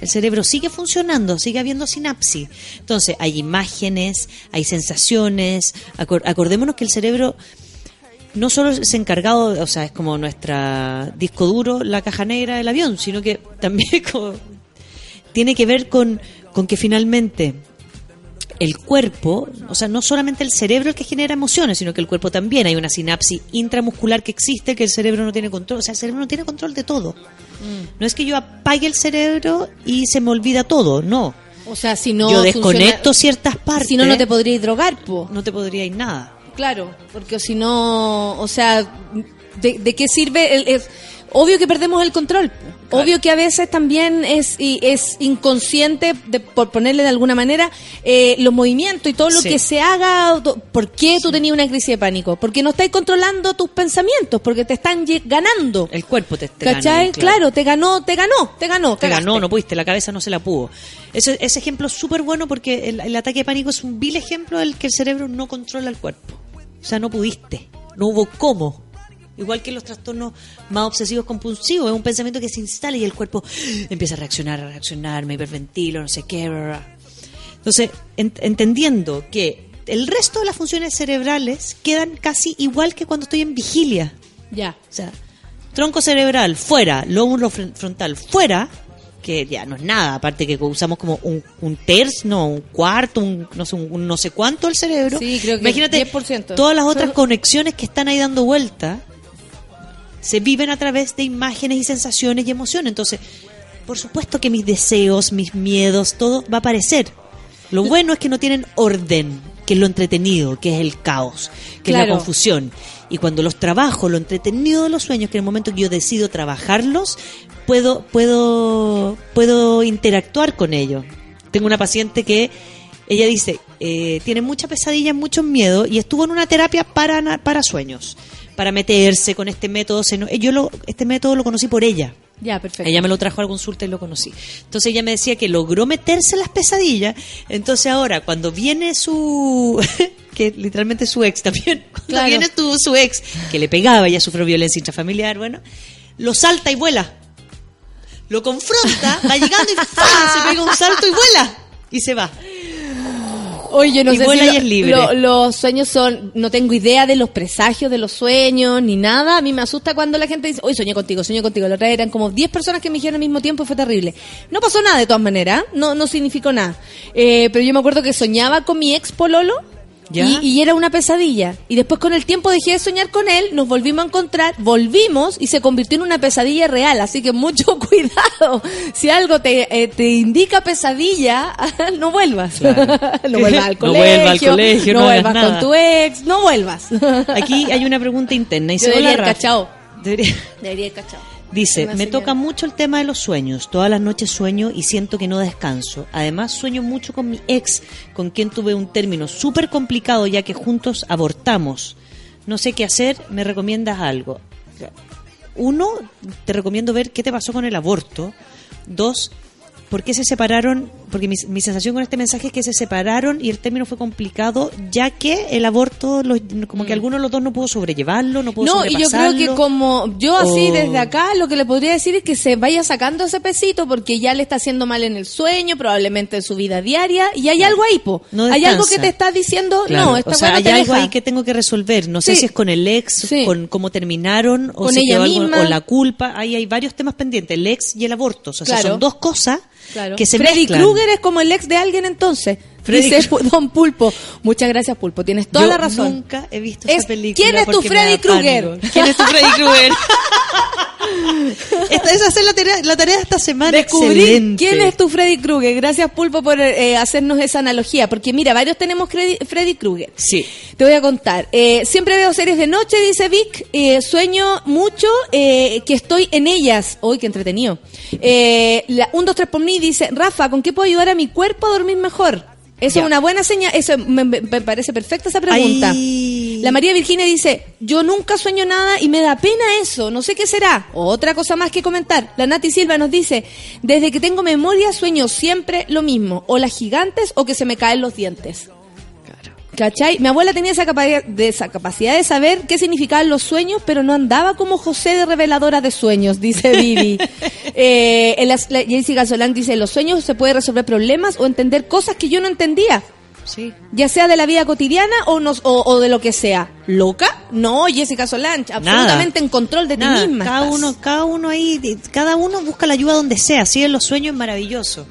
El cerebro sigue funcionando, sigue habiendo sinapsis. Entonces, hay imágenes, hay sensaciones. Acor- acordémonos que el cerebro no solo es encargado, o sea, es como nuestra disco duro, la caja negra del avión, sino que también como tiene que ver con, con que finalmente el cuerpo, o sea, no solamente el cerebro el que genera emociones, sino que el cuerpo también. Hay una sinapsis intramuscular que existe que el cerebro no tiene control. O sea, el cerebro no tiene control de todo. No es que yo apague el cerebro y se me olvida todo, no. O sea, si no. yo desconecto funciona- ciertas partes. Si no, no te podrías drogar, po. No te podría ir nada. Claro, porque si no, o sea, ¿de, de qué sirve? El, obvio que perdemos el control. Obvio que a veces también es, y es inconsciente, de, por ponerle de alguna manera, eh, los movimientos y todo lo Sí. que se haga. ¿Por qué tú tenías una crisis de pánico? Porque no estás controlando tus pensamientos, porque te están ganando. El cuerpo te, te ¿Cachai? claro. te ganó, te ganó, te ganó. Te cagaste. ganó, no pudiste, la cabeza no se la pudo. Ese, ese ejemplo es súper bueno porque el, el ataque de pánico es un vil ejemplo del que el cerebro no controla el cuerpo. O sea, no pudiste, no hubo cómo. Igual que los trastornos más obsesivos compulsivos, es un pensamiento que se instala y el cuerpo empieza a reaccionar, a reaccionar, me hiperventilo, no sé qué. Entonces, en- entendiendo que el resto de las funciones cerebrales quedan casi igual que cuando estoy en vigilia. Ya. O sea, tronco cerebral fuera, lóbulo fron- frontal fuera, que ya no es nada, aparte que usamos como un, un tercio, no, un cuarto, un no sé, un, no sé cuánto el cerebro. Sí, creo que Imagínate 10%. todas las otras conexiones que están ahí dando vuelta. se viven a través de imágenes y sensaciones y emociones. Entonces, por supuesto que mis deseos, mis miedos, todo va a aparecer. Lo bueno es que no tienen orden, que es lo entretenido, que es el caos, que es la confusión. Y cuando los trabajo, lo entretenido de los sueños, que en el momento que yo decido trabajarlos, puedo, puedo, puedo interactuar con ellos. Tengo una paciente que ella dice, eh, tiene mucha pesadilla, mucho miedo y estuvo en una terapia para, para sueños, para meterse con este método. Yo lo, este método lo conocí por ella. Ya, perfecto. Ella me lo trajo a la consulta y lo conocí. Entonces ella me decía que logró meterse en las pesadillas. Entonces ahora, cuando viene su. que literalmente su ex también. Cuando Claro. viene tu, su ex, que le pegaba, ella sufrió violencia intrafamiliar, bueno, lo salta y vuela. Lo confronta, va llegando y se pega un salto y vuela. Y se va. Oye, no Y sé vuela si y es libre. lo- los sueños son, no tengo idea de los presagios de los sueños ni nada. A mí me asusta cuando la gente dice, hoy soñé contigo, soñé contigo. La otra eran como 10 personas que me dijeron al mismo tiempo y fue terrible. No pasó nada de todas maneras, no, no significó nada. Eh, pero yo me acuerdo que soñaba con mi ex pololo. Y, y era una pesadilla. Y después con el tiempo dejé de soñar con él, nos volvimos a encontrar, volvimos y se convirtió en una pesadilla real. Así que mucho cuidado. Si algo te, eh, te indica pesadilla, no vuelvas. no vuelvas al No colegio. vuelva al colegio, no vuelvas nada. con tu ex, no vuelvas. Aquí hay una pregunta interna. Y Yo debería haber cachado. Debería- Debería haber cachado. Dice, me toca mucho el tema de los sueños. Todas las noches sueño y siento que no descanso. Además, sueño mucho con mi ex, con quien tuve un término súper complicado ya que juntos abortamos. No sé qué hacer, ¿me recomiendas algo? Uno, te recomiendo ver qué te pasó con el aborto. Dos, ¿por qué se separaron? Porque mi, mi sensación con este mensaje es que se separaron y el término fue complicado, ya que el aborto, los- como que alguno de los dos no pudo sobrellevarlo, no pudo Mm. No, y yo creo que como yo así O- desde acá lo que le podría decir es que se vaya sacando ese pesito porque ya le está haciendo mal en el sueño, probablemente en su vida diaria y hay algo ahí, po. No hay algo que te está diciendo, Claro, no, esta o sea, hay algo deja. ahí que tengo que resolver. No sé Sí. si es con el ex, Sí. con cómo terminaron, o Con si ella algo- o la culpa. Ahí hay varios temas pendientes, el ex y el aborto. O sea, Claro. son dos cosas Claro. que se Freddy. Krueger es como el ex de alguien entonces. Freddy Dice Don Pulpo. Muchas gracias, Pulpo. Tienes toda Yo la razón. nunca he visto Es- esa película. ¿quién es tu Freddy Krueger? ¿Quién es tu Freddy Krueger? esta es hacer la tarea, la tarea de esta semana. Descubrir Excelente. quién es tu Freddy Krueger. Gracias, Pulpo, por eh, hacernos esa analogía. Porque mira, varios tenemos Freddy, Freddy Krueger. Sí. Te voy a contar. Eh, siempre veo series de noche, dice Vic. Eh, sueño mucho eh, que estoy en ellas. Uy, qué entretenido. Eh, la, un, dos, tres por mí dice, Rafa, ¿con qué puedo ayudar a mi cuerpo a dormir mejor? Eso es una buena señal. Eso me, me- me parece perfecta esa pregunta. Ay. La María Virginia dice, yo nunca sueño nada y me da pena eso, no sé qué será. Otra cosa más que comentar. La Nati Silva nos dice, desde que tengo memoria sueño siempre lo mismo, o las gigantes o que se me caen los dientes. ¿Cachai? Mi abuela tenía esa capacidad, de, esa capacidad de saber qué significaban los sueños, pero no andaba como José de reveladora de sueños, dice Vivi. eh, en las- la- Jessica Solán dice, los sueños se puede resolver problemas o entender cosas que yo no entendía. Sí. Ya sea de la vida cotidiana o, nos, o, o de lo que sea. ¿Loca? No, Jessica Solange, absolutamente en control de Nada, ti misma. Cada estás. uno, cada uno ahí, cada uno busca la ayuda donde sea. Así en los sueños es maravilloso.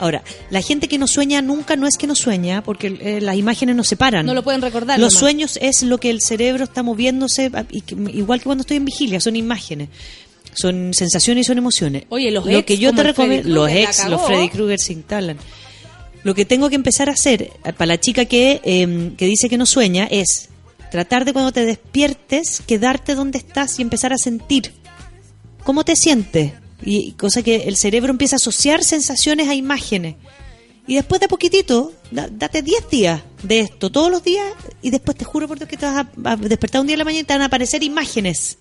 Ahora, la gente que no sueña nunca no es que no sueña, porque eh, las imágenes nos separan. No lo pueden recordar. Los nomás. sueños es lo que el cerebro está moviéndose, a- y que- igual que cuando estoy en vigilia, son imágenes. Son sensaciones y son emociones. Oye, los lo ex, que yo te recomiendo, los ex, los. Freddy Krueger se instalan. Lo que tengo que empezar a hacer eh, para la chica que, eh, que dice que no sueña es tratar de cuando te despiertes, quedarte donde estás y empezar a sentir. ¿Cómo te sientes? Y cosa que el cerebro empieza a asociar sensaciones a imágenes. Y después de poquitito, da- date 10 días de esto, todos los días, y después te juro por Dios que te vas a despertar un día en la mañana y te van a aparecer imágenes.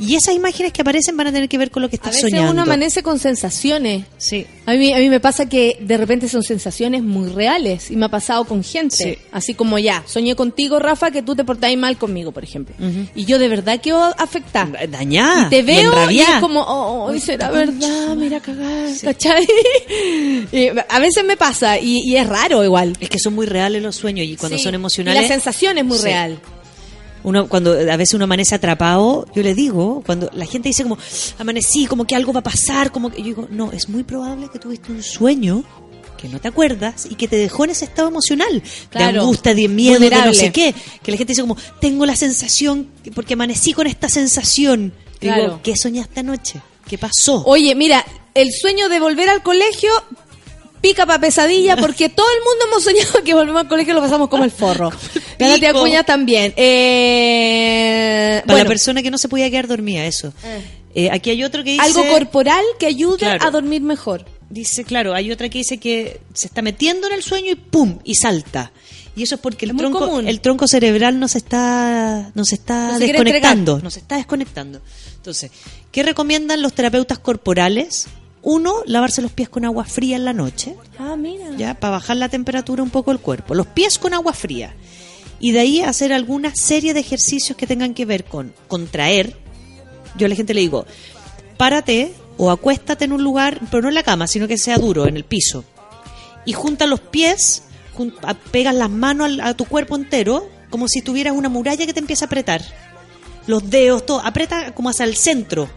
Y esas imágenes que aparecen van a tener que ver con lo que A estás veces soñando. uno amanece con sensaciones. Sí. A mí, a mí me pasa que de repente son sensaciones muy reales y me ha pasado con gente. Sí. Así como ya, soñé contigo, Rafa, que tú te portáis mal conmigo, por ejemplo. Y yo de verdad quedo afectada. Dañada. Y te veo y, enrabiada. es como, oh, oh, será verdad, mira cagar, ¿cachai? Y a veces me pasa y, y es raro igual. Es que son muy reales los sueños y cuando Sí. son Y emocionales. la sensación es muy Sí. real. Uno, cuando a veces uno amanece atrapado, yo le digo, cuando la gente dice como, amanecí, como que algo va a pasar, como que yo digo, no, es muy probable que tuviste un sueño que no te acuerdas y que te dejó en ese estado emocional Claro. de angustia, de miedo, de no Vulnerable. sé qué. Que la gente dice como, tengo la sensación, que- porque amanecí con esta sensación. Digo, Claro. ¿qué soñaste anoche? ¿Qué pasó? Oye, mira, el sueño de volver al colegio pica para pesadilla porque todo el mundo hemos soñado que volvemos al colegio y lo pasamos como el forro. La tía pico. Cuña también. Eh, Para bueno, la persona que no se podía quedar dormida, eso. Eh, aquí hay otro que dice... algo corporal que ayude Claro. a dormir mejor. Dice, claro, hay otra que dice que se está metiendo en el sueño y ¡pum! y salta. Y eso es porque el Es tronco, el tronco cerebral no se está, no se está desconectando. entregar. No se está desconectando. Entonces, ¿qué recomiendan los terapeutas corporales? Uno, lavarse los pies con agua fría en la noche, Ah, mira. ya, para bajar la temperatura un poco del cuerpo. Los pies con agua fría. Y de ahí hacer alguna serie de ejercicios que tengan que ver con contraer. Yo a la gente le digo, párate o acuéstate en un lugar, pero no en la cama, sino que sea duro, en el piso. Y junta los pies, a- pegas las manos al- a tu cuerpo entero, como si tuvieras una muralla que te empieza a apretar. Los dedos, todo, aprieta como hacia el centro,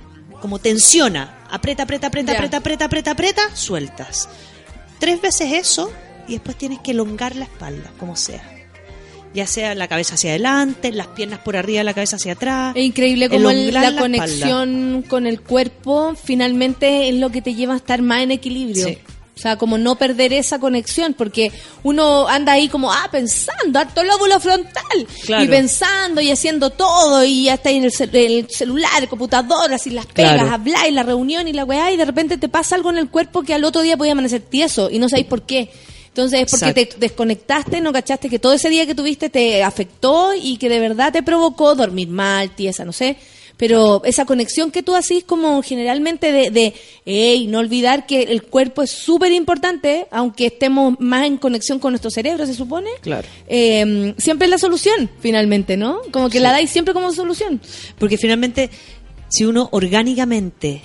como tensiona. Aprieta, aprieta, aprieta, aprieta, aprieta, aprieta, aprieta, sueltas. Tres veces eso y después tienes que elongar la espalda, como sea. Ya sea la cabeza hacia adelante, las piernas por arriba, la cabeza hacia atrás. Es increíble como el- la, espalda. conexión con el cuerpo finalmente es lo que te lleva a estar más en equilibrio. Sí. O sea, como no perder esa conexión, porque uno anda ahí como, ah, pensando, harto lóbulo frontal, Claro. y pensando y haciendo todo, y ya está ahí en el, cel- el celular, el computador, así las pegas, Claro. hablar y la reunión y la weá, y de repente te pasa algo en el cuerpo que al otro día puede amanecer tieso, y no sabéis por qué. Entonces es porque Exacto. te desconectaste, no cachaste que todo ese día que tuviste te afectó y que de verdad te provocó dormir mal, tiesa, no sé. Pero esa conexión que tú haces como generalmente de, de hey, no olvidar que el cuerpo es súper importante, aunque estemos más en conexión con nuestro cerebro, se supone. Claro. Eh, siempre es la solución, finalmente, ¿no? Como que la dais siempre como solución. Porque finalmente, si uno orgánicamente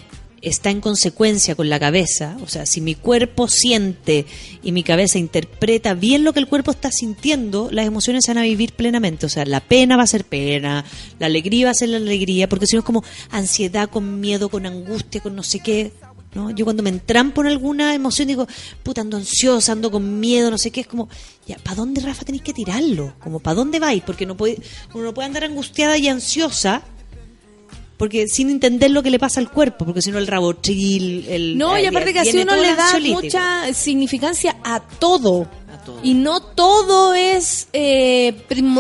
está en consecuencia con la cabeza, o sea, si mi cuerpo siente y mi cabeza interpreta bien lo que el cuerpo está sintiendo, las emociones se van a vivir plenamente. O sea, la pena va a ser pena, la alegría va a ser la alegría, porque si no es como ansiedad, con miedo, con angustia, con no sé qué. ¿no? Yo cuando me entrampo en alguna emoción digo, puta, ando ansiosa, ando con miedo, no sé qué, es como, ya, ¿para dónde, Rafa, tenéis que tirarlo? Como, ¿para dónde vais? Porque no puede, uno no puede andar angustiada y ansiosa porque sin entender lo que le pasa al cuerpo, porque si no el rabotril, el... No, y eh, aparte que así uno le da mucha significancia a todo. A todo. Y no todo es, eh,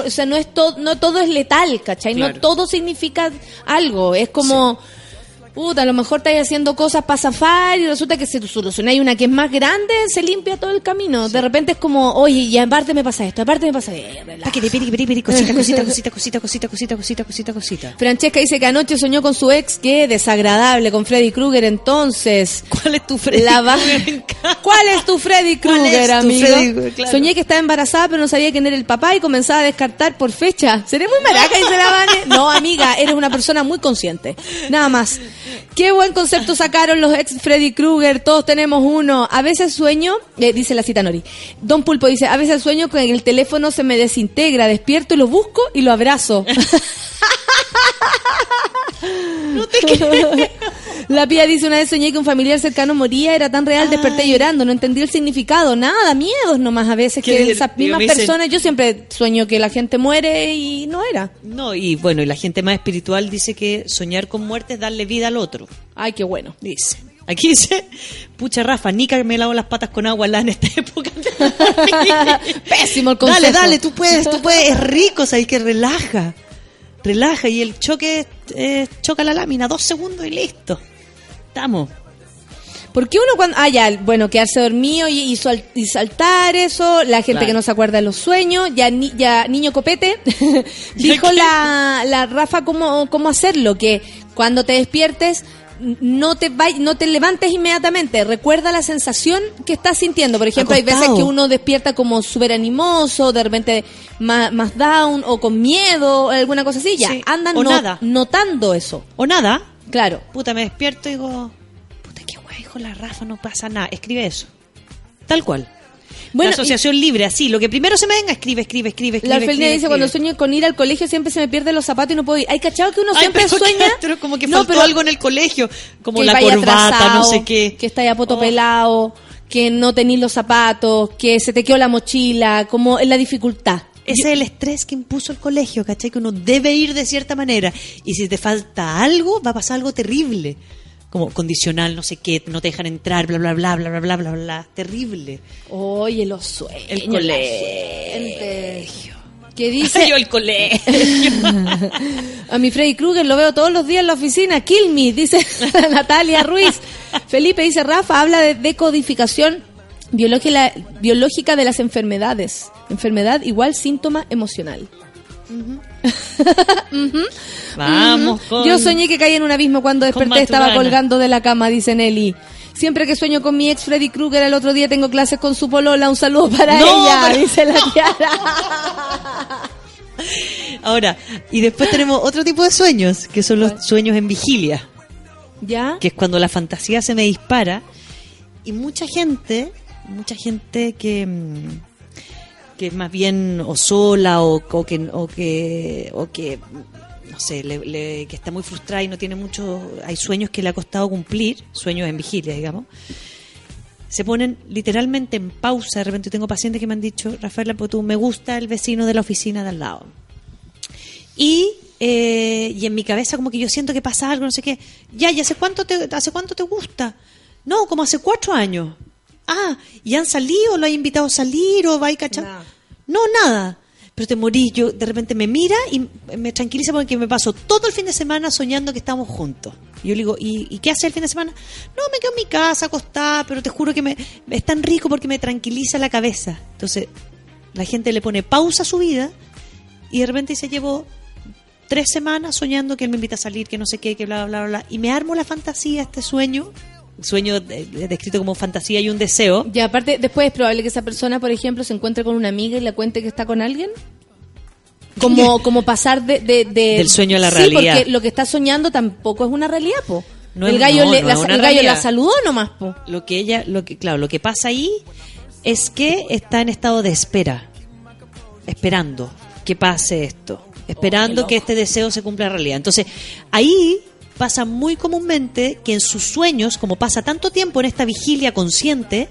o sea, no es todo, no todo es letal, ¿cachai? Claro. No todo significa algo. Es como, puta, a lo mejor estáis haciendo cosas para zafar y resulta que si tú solucionáis una que es más grande, se limpia todo el camino. De repente es como, oye, y aparte me pasa esto, aparte me pasa esto. Paquete, piri, piri, piri, cosita, cosita, cosita, cosita, cosita, cosita, cosita, cosita, cosita. Francesca dice que anoche soñó con su ex, que desagradable, con Freddy Krueger entonces. ¿Cuál es tu Freddy La Krueger? ¿Cuál es tu Freddy ¿Cuál es Krueger, amigo? Freddy Krueger? Claro. Soñé que estaba embarazada, pero no sabía quién era el papá y comenzaba a descartar por fecha. ¿Seré muy maraca? Dice la Vane. No, amiga, eres una persona muy consciente. Nada más. Qué buen concepto sacaron los ex Freddy Krueger. Todos tenemos uno. A veces sueño, eh, dice la cita Nori. Don Pulpo dice, a veces sueño que el teléfono se me desintegra, despierto y lo busco y lo abrazo. No te creo. La pía dice una vez soñé que un familiar cercano moría, era tan real, desperté llorando, no entendí el significado, nada, miedos nomás a veces que esas mismas dicen- personas, yo siempre sueño que la gente muere y no era. No, y bueno, y la gente más espiritual dice que soñar con muerte es darle vida al otro. Ay, qué bueno. Dice. Aquí dice, pucha Rafa, ni que me lavo las patas con agua en esta época. Pésimo el consejo. Dale, dale, tú puedes, tú puedes, es rico, o hay que relaja. Relaja y el choque eh, choca la lámina, dos segundos y listo. Estamos. ¿Por qué uno cuando... Ah, ya, bueno, quedarse dormido y, y sal- y saltar eso, la gente Claro. que no se acuerda de los sueños, ya, ni- ya Niño Copete dijo la, la Rafa cómo, cómo hacerlo, que cuando te despiertes no te vay- no te levantes inmediatamente, recuerda la sensación que estás sintiendo. Por ejemplo, hay veces que uno despierta como súper animoso, de repente más, más down o con miedo, alguna cosa así, ya, Sí. andan no- notando eso. O nada, Claro. puta, me despierto y digo, puta, qué guay, hijo la Rafa, no pasa nada. Escribe eso. Tal cual. Bueno, la asociación libre, así, lo que primero se me venga, escribe, escribe, escribe, escribe. La Felina escribe, dice, cuando sueño con ir al colegio siempre se me pierden los zapatos y no puedo ir. Hay cachado que uno Ay, siempre pero sueña... como que No, faltó pero algo en el colegio, como que la corbata, atrasado, no sé qué. Que está ya poto Oh. pelado, que no tenís los zapatos, que se te quedó la mochila, como en la dificultad. Ese es el estrés que impuso el colegio, ¿cachai? Que uno debe ir de cierta manera. Y si te falta algo, va a pasar algo terrible. Como condicional, no sé qué, no te dejan entrar, bla, bla, bla, bla, bla, bla, bla, bla. Terrible. Oye, los sueños. El colegio. Que dice... Yo el colegio. A mi Freddy Krueger lo veo todos los días en la oficina. Kill me, dice Natalia Ruiz. Felipe dice, Rafa, habla de decodificación biológica, biológica de las enfermedades. Enfermedad igual síntoma emocional. Ujú. Vamos con- Yo soñé que caí en un abismo cuando desperté, estaba colgando de la cama, dice Nelly. Siempre que sueño con mi ex Freddy Krueger, el otro día tengo clases con su polola. Un saludo para No, ella, pero- dice la Tiara. Ahora, y después tenemos otro tipo de sueños, que son los sueños en vigilia. ¿Ya? que es cuando la fantasía se me dispara y mucha gente, mucha gente que mm, que es más bien o sola o, que o que o que no sé, le- que está muy frustrada y no tiene mucho, hay sueños que le ha costado cumplir, sueños en vigilia, digamos. Se ponen literalmente en pausa. De repente tengo pacientes que me han dicho, Rafaela, pues tú me gusta el vecino de la oficina de al lado. Y, eh, y en mi cabeza como que yo siento que pasa algo, no sé qué. Ya, ¿y hace cuánto te, hace cuánto te gusta? No, como hace cuatro años. Ah, ¿y han salido? ¿Lo hay invitado a salir? ¿O va a cachar? No, nada. Pero te morís, yo de repente me mira y me tranquiliza porque me paso todo el fin de semana soñando que estamos juntos. Y yo le digo, ¿y, y qué hace el fin de semana? No, me quedo en mi casa acostada, pero te juro que me, es tan rico porque me tranquiliza la cabeza. Entonces, la gente le pone pausa a su vida y de repente se llevó tres semanas soñando que él me invita a salir, que no sé qué, que bla, bla, bla, bla. Y me armo la fantasía, este sueño, sueño eh, descrito como fantasía y un deseo. Y aparte, después es probable que esa persona, por ejemplo, se encuentre con una amiga y le cuente que está con alguien. Como, como pasar de, de- de- Del sueño a la Sí, realidad. porque lo que está soñando tampoco es una realidad, po. No el es- gallo, no, le- no la, es una el gallo realidad. la saludó nomás, po. Lo que ella, lo que, claro, lo que pasa ahí es que está en estado de espera, esperando que pase esto, esperando que este deseo se cumpla en realidad. Entonces, ahí pasa muy comúnmente que en sus sueños, como pasa tanto tiempo en esta vigilia consciente,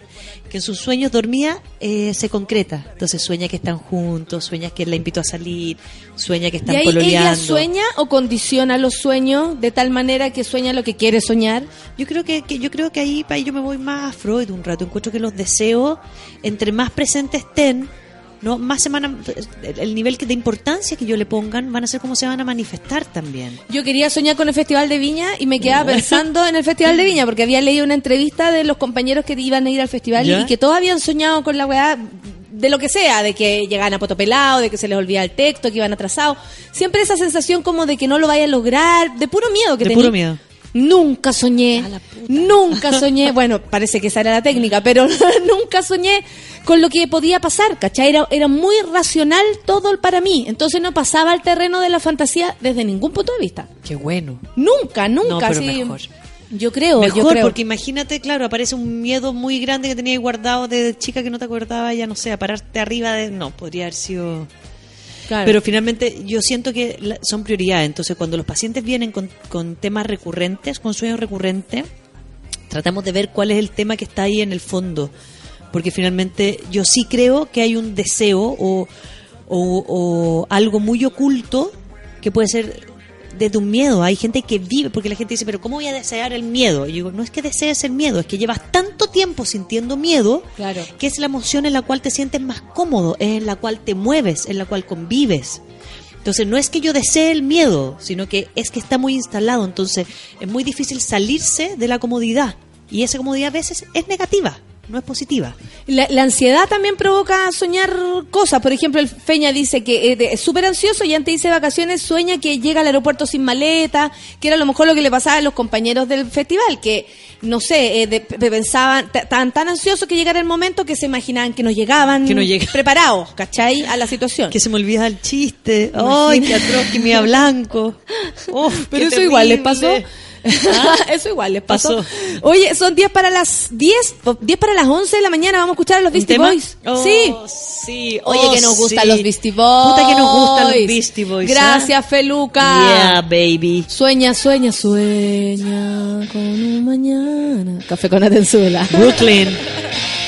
que en sus sueños dormía eh, se concreta. Entonces sueña que están juntos, sueña que la invito a salir, sueña que Y están ahí ella pololeando. sueña o condiciona los sueños de tal manera que sueña lo que quiere soñar. Yo creo que, que- yo creo que ahí, ahí yo me voy más a Freud un rato. Encuentro que los deseos, entre más presentes estén, no más se van a- el nivel de importancia que yo le pongan van a ser como se van a manifestar también. Yo quería soñar con el Festival de Viña y me quedaba pensando en el Festival de Viña porque había leído una entrevista de los compañeros que iban a ir al festival ¿Ya? y que todos habían soñado con la weá de lo que sea, de que llegaban a potopelado, de que se les olvida el texto, que iban atrasados. Siempre esa sensación como de que no lo vaya a lograr, de puro miedo que De tenía. puro miedo. Nunca soñé, nunca soñé, bueno, parece que esa era la técnica, pero nunca soñé con lo que podía pasar, ¿cachai? Era, era muy racional todo para mí, entonces no pasaba al terreno de la fantasía desde ningún punto de vista. Qué bueno. Nunca, nunca. No, pero sí. mejor. Yo creo, Mejor, yo creo. porque imagínate, claro, aparece un miedo muy grande que tenías guardado de chica que no te acordaba, ya no sé, a pararte arriba de... No, podría haber sido... Pero finalmente yo siento que son prioridades. Entonces, cuando los pacientes vienen con, con temas recurrentes, con sueños recurrentes, tratamos de ver cuál es el tema que está ahí en el fondo. Porque finalmente yo sí creo que hay un deseo o, o- o algo muy oculto que puede ser desde un miedo. Hay gente que vive, porque la gente dice, pero ¿cómo voy a desear el miedo? Y yo digo, no es que desees el miedo, es que llevas tanto tiempo sintiendo miedo Claro. que es la emoción en la cual te sientes más cómodo, es en la cual te mueves, en la cual convives. Entonces no es que yo desee el miedo, sino que es que está muy instalado, entonces es muy difícil salirse de la comodidad y esa comodidad a veces es negativa, no es positiva. La, la ansiedad también provoca soñar cosas. Por ejemplo, el Feña dice que eh, es súper ansioso y antes de de vacaciones sueña que llega al aeropuerto sin maleta, que era a lo mejor lo que le pasaba a los compañeros del festival, que, no sé, eh, de- de- pensaban, t- estaban tan ansiosos que llegara el momento que se imaginaban que no llegaban Que no llega- preparados, ¿cachai? A la situación. Que se me olvida el chiste, ay, qué atroz, que me iba blanco. Pero eso igual les pasó. Terrible. Eso igual les pasó. Pasó. Oye, son 10 para las 10, o 10 para las 11 de la mañana. Vamos a escuchar a los Beastie? Boys. Oh, sí. sí. Oye, Oh, que nos gustan sí. los Beastie Boys. Puta que nos gustan los Beastie Boys, Gracias, ¿ah? Feluca. Yeah, baby. Sueña, sueña, sueña con un mañana. Café con Atenzuela. Brooklyn.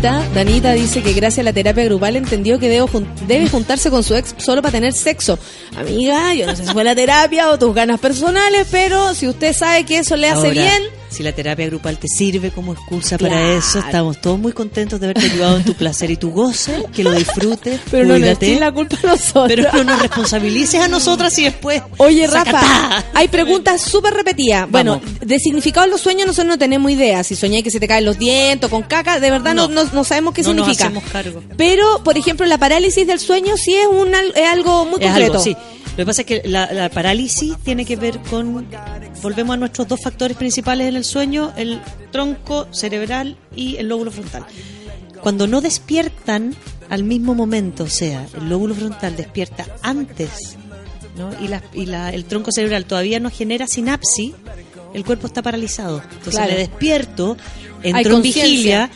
Danita, Danita dice que gracias a la terapia grupal entendió que debo jun- debe juntarse con su ex solo para tener sexo. Amiga, yo no sé si fue la terapia o tus ganas personales, pero si usted sabe que eso le hace Ahora, bien, Si la terapia grupal te sirve como excusa para eso, estamos todos muy contentos de haberte ayudado en tu placer y tu goce, que lo disfrutes, pero no nos cuídate, echen la culpa a nosotros. pero no nos responsabilices a nosotras y después... Oye, Rafa, hay preguntas súper repetidas. Bueno, de significado en los sueños nosotros no tenemos idea. Si soñé que se te caen los dientes con caca, de verdad no, No. no, no sabemos qué No nos significa. hacemos cargo. Pero, por ejemplo, la parálisis del sueño sí es, un, es algo muy Es concreto. algo, sí. Lo que pasa es que la, la parálisis tiene que ver con, volvemos a nuestros dos factores principales en el sueño, el tronco cerebral y el lóbulo frontal. Cuando no despiertan al mismo momento, o sea, el lóbulo frontal despierta antes ¿no? y, la- y la- el tronco cerebral todavía no genera sinapsis, el cuerpo está paralizado. Entonces Claro. me despierto, entro en vigilia,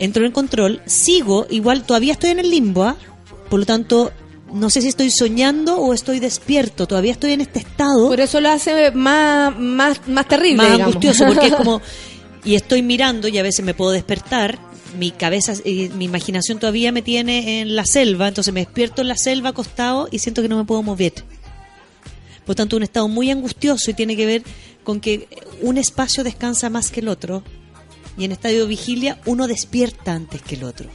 entro en control, sigo, igual todavía estoy en el limbo, ¿ah? por lo tanto, no sé si estoy soñando o estoy despierto, todavía estoy en este estado. Por eso lo hace más, más, más terrible. más digamos. angustioso, porque es como, y estoy mirando y a veces me puedo despertar, mi cabeza, eh, mi imaginación todavía me tiene en la selva, entonces me despierto en la selva acostado y siento que no me puedo mover. Por tanto, un estado muy angustioso y tiene que ver con que un espacio descansa más que el otro y en estadio de vigilia uno despierta antes que el otro.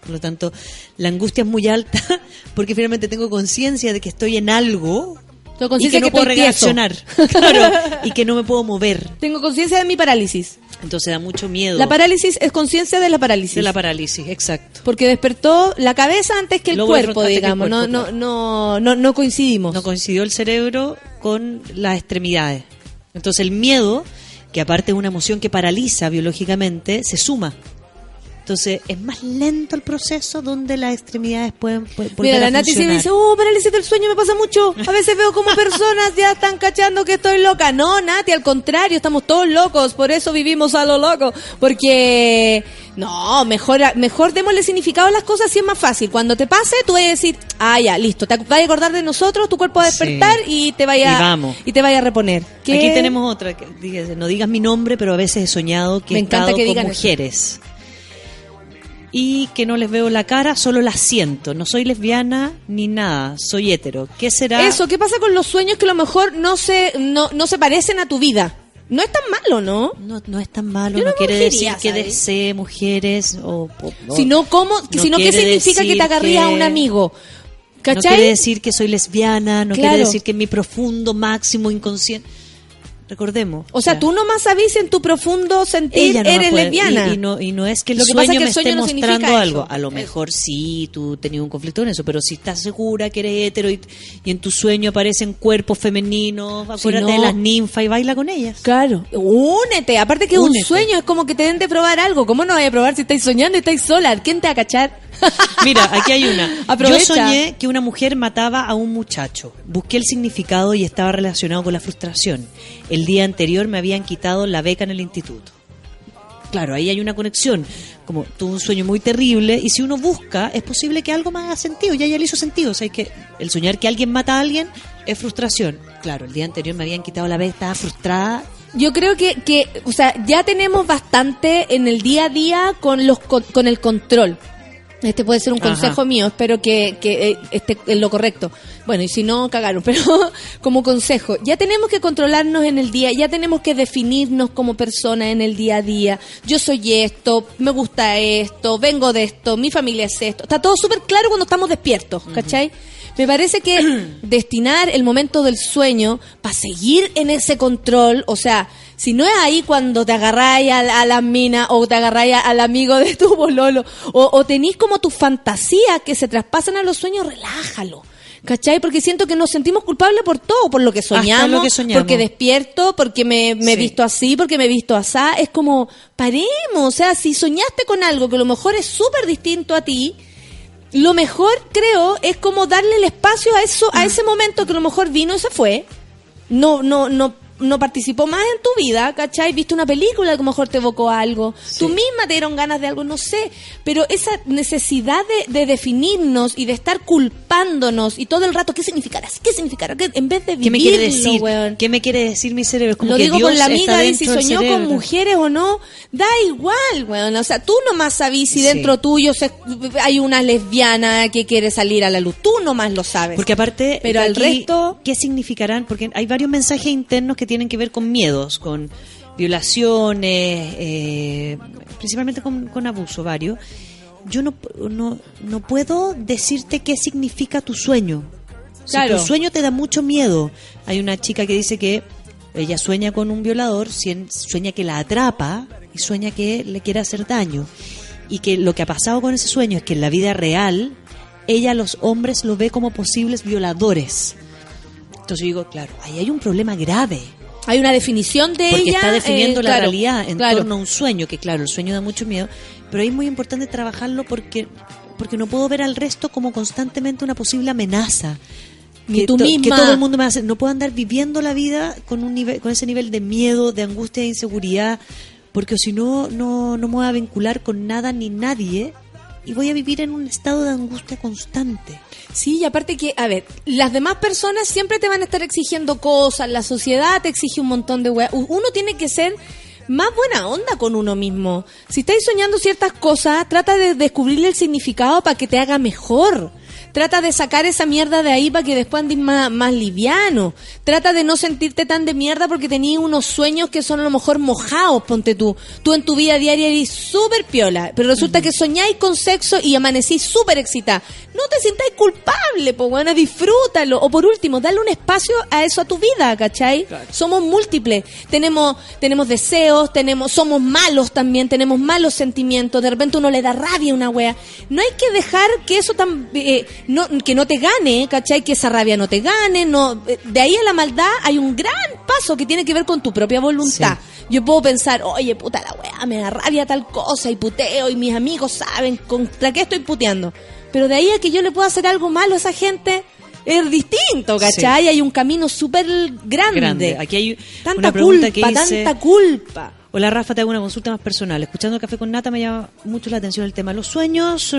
Por lo tanto, la angustia es muy alta porque finalmente tengo conciencia de que estoy en algo Tengo y que no que puedo reaccionar. Claro, y que no me puedo mover. Tengo conciencia de mi parálisis. Entonces da mucho miedo. La parálisis es conciencia de la parálisis. de la parálisis, exacto. Porque despertó la cabeza antes que el cuerpo, el digamos. cuerpo, no, claro. no, no, no, no coincidimos. No coincidió el cerebro con las extremidades. Entonces el miedo, que aparte es una emoción que paraliza biológicamente, se suma. Entonces es más lento el proceso donde las extremidades pueden, pueden volver Mira, la a Nati siempre funcionar. dice, oh, parálisis del sueño me pasa mucho. A veces veo como personas ya están cachando que estoy loca. No, Nati, al contrario, estamos todos locos. Por eso vivimos a lo loco. Porque, no, mejor, mejor démosle significado a las cosas si es más fácil. Cuando te pase, tú vas a decir, ah, ya, listo. Te vas a acordar de nosotros, tu cuerpo va a Sí. despertar y te vaya, Y vamos. y te vaya a reponer. ¿Qué? Aquí tenemos otra, que no digas mi nombre, pero a veces he soñado que Me he encanta estado que con digan eso. Y que no les veo la cara, solo las siento. No soy lesbiana ni nada, soy hetero. ¿Qué será? Eso, ¿qué pasa con los sueños que a lo mejor no se, no, no se parecen a tu vida? No es tan malo, ¿no? No, no es tan malo, Yo no no quiere decir que desee mujeres o... sino cómo, no sino qué significa que te agarría a un amigo. No ¿Cachai? quiere decir que soy lesbiana, no Claro. quiere decir que en mi profundo máximo inconsciente... Recordemos. O sea, tú nomás sabís en tu profundo sentir, ella no eres puede- lesbiana. Y, y no, y no es que el Lo que sueño pasa es que me el sueño esté no mostrando eso. algo. A lo mejor sí, tú tenías un conflicto en eso, pero si estás segura que eres hetero y, y en tu sueño aparecen cuerpos femeninos, acuérdate no- de las ninfas y baila con ellas. Claro, únete. Aparte que es un Únete. sueño, es como que te den de probar algo. ¿Cómo no vaya a probar si estáis soñando y estáis sola? ¿Quién te va a cachar? Mira, aquí hay una. Aprovecha. Yo soñé que una mujer mataba a un muchacho. Busqué el significado y estaba relacionado con la frustración. El día anterior me habían quitado la beca en el instituto. Claro, ahí hay una conexión. Como tuvo un sueño muy terrible y si uno busca, es posible que algo más haga sentido. Ya ya le hizo sentido. O sea, es que el soñar que alguien mata a alguien es frustración. Claro, el día anterior me habían quitado la beca, estaba frustrada. Yo creo que, que, o sea, ya tenemos bastante en el día a día con los con, con el control. Este puede ser un Ajá. consejo mío, espero que, que eh, esté en lo correcto. Bueno, y si no, cagaron, pero como consejo, ya tenemos que controlarnos en el día, ya tenemos que definirnos como personas en el día a día. Yo soy esto, me gusta esto, vengo de esto, mi familia es esto. Está todo súper claro cuando estamos despiertos, ¿cachai? Me parece que destinar el momento del sueño para seguir en ese control, o sea, si no es ahí cuando te agarráis a, la- a la mina o te agarráis al amigo de tu bololo, o, o tenís como tus fantasías que se traspasan a los sueños, relájalo. ¿Cachai? Porque siento que nos sentimos culpables por todo, por lo que soñamos, lo que soñamos. porque despierto, porque me, me he Sí. visto así, porque me he visto asá. Es como, paremos, o sea, si soñaste con algo que a lo mejor es súper distinto a ti, lo mejor creo es como darle el espacio a eso, a ese momento que a lo mejor vino y se fue. No, no, no no participó más en tu vida, ¿cachai? Viste una película que a lo mejor te evocó algo, tú misma te dieron ganas de algo, no sé, pero esa necesidad de, de definirnos y de estar culpándonos y todo el rato, ¿qué significará? ¿Qué significará? ¿Qué- en vez de ¿Qué vivirlo, me quiere decir? weón. ¿Qué me quiere decir mi cerebro? Como Lo que digo Dios con la amiga de si soñó con mujeres o no, da igual, weón. O sea, tú nomás sabís si Sí. dentro tuyo se- hay una lesbiana que quiere salir a la luz. Tú nomás lo sabes. Porque aparte, Pero al resto- ¿qué significarán? Porque hay varios mensajes internos que tienen que ver con miedos, con violaciones, eh, principalmente con, con abuso, varios. Yo no, no, no puedo decirte qué significa tu sueño. Claro. Si tu sueño te da mucho miedo, hay una chica que dice que ella sueña con un violador, sueña que la atrapa y sueña que le quiere hacer daño. Y que lo que ha pasado con ese sueño es que en la vida real, ella a los hombres lo ve como posibles violadores. Entonces yo digo, claro, ahí hay un problema grave. Hay una definición de Porque ella. está definiendo eh, la claro, realidad en claro. torno a un sueño, que claro, el sueño da mucho miedo, pero es muy importante trabajarlo porque, porque no puedo ver al resto como constantemente una posible amenaza. Que tú to- misma. Que todo el mundo me hace. No puedo andar viviendo la vida con, un nivel, con ese nivel de miedo, de angustia e inseguridad, porque si no, no, no me voy a vincular con nada ni nadie y voy a vivir en un estado de angustia constante. Sí, y aparte que, a ver, las demás personas siempre te van a estar exigiendo cosas, la sociedad te exige un montón de weas. Uno tiene que ser más buena onda con uno mismo. Si estáis soñando ciertas cosas, trata de descubrirle el significado para que te haga mejor. Trata de sacar esa mierda de ahí para que después andes más, más liviano. Trata de no sentirte tan de mierda porque tenías unos sueños que son a lo mejor mojados, ponte tú. Tú en tu vida diaria eres súper piola, pero resulta que soñáis con sexo y amanecís súper excitada. No te sintáis culpable, pues bueno, disfrútalo. O por último, dale un espacio a eso a tu vida, ¿cachai? Somos múltiples. Tenemos, tenemos deseos, tenemos, somos malos también, tenemos malos sentimientos. De repente uno le da rabia a una wea. No hay que dejar que eso tan, eh, no, que no te gane, ¿cachai? Que esa rabia no te gane. No, eh, de ahí a la maldad hay un gran paso que tiene que ver con tu propia voluntad. Yo puedo pensar, oye, puta weá, me da rabia tal cosa y puteo y mis amigos saben contra qué estoy puteando. Pero de ahí a que yo le pueda hacer algo malo a esa gente es distinto, ¿cachai? Hay un camino súper grande. Grande. Aquí hay Tanta una pregunta culpa, que dice... tanta culpa. Hola Rafa, te hago una consulta más personal. Escuchando el café con nata me llama mucho la atención el tema. Los sueños,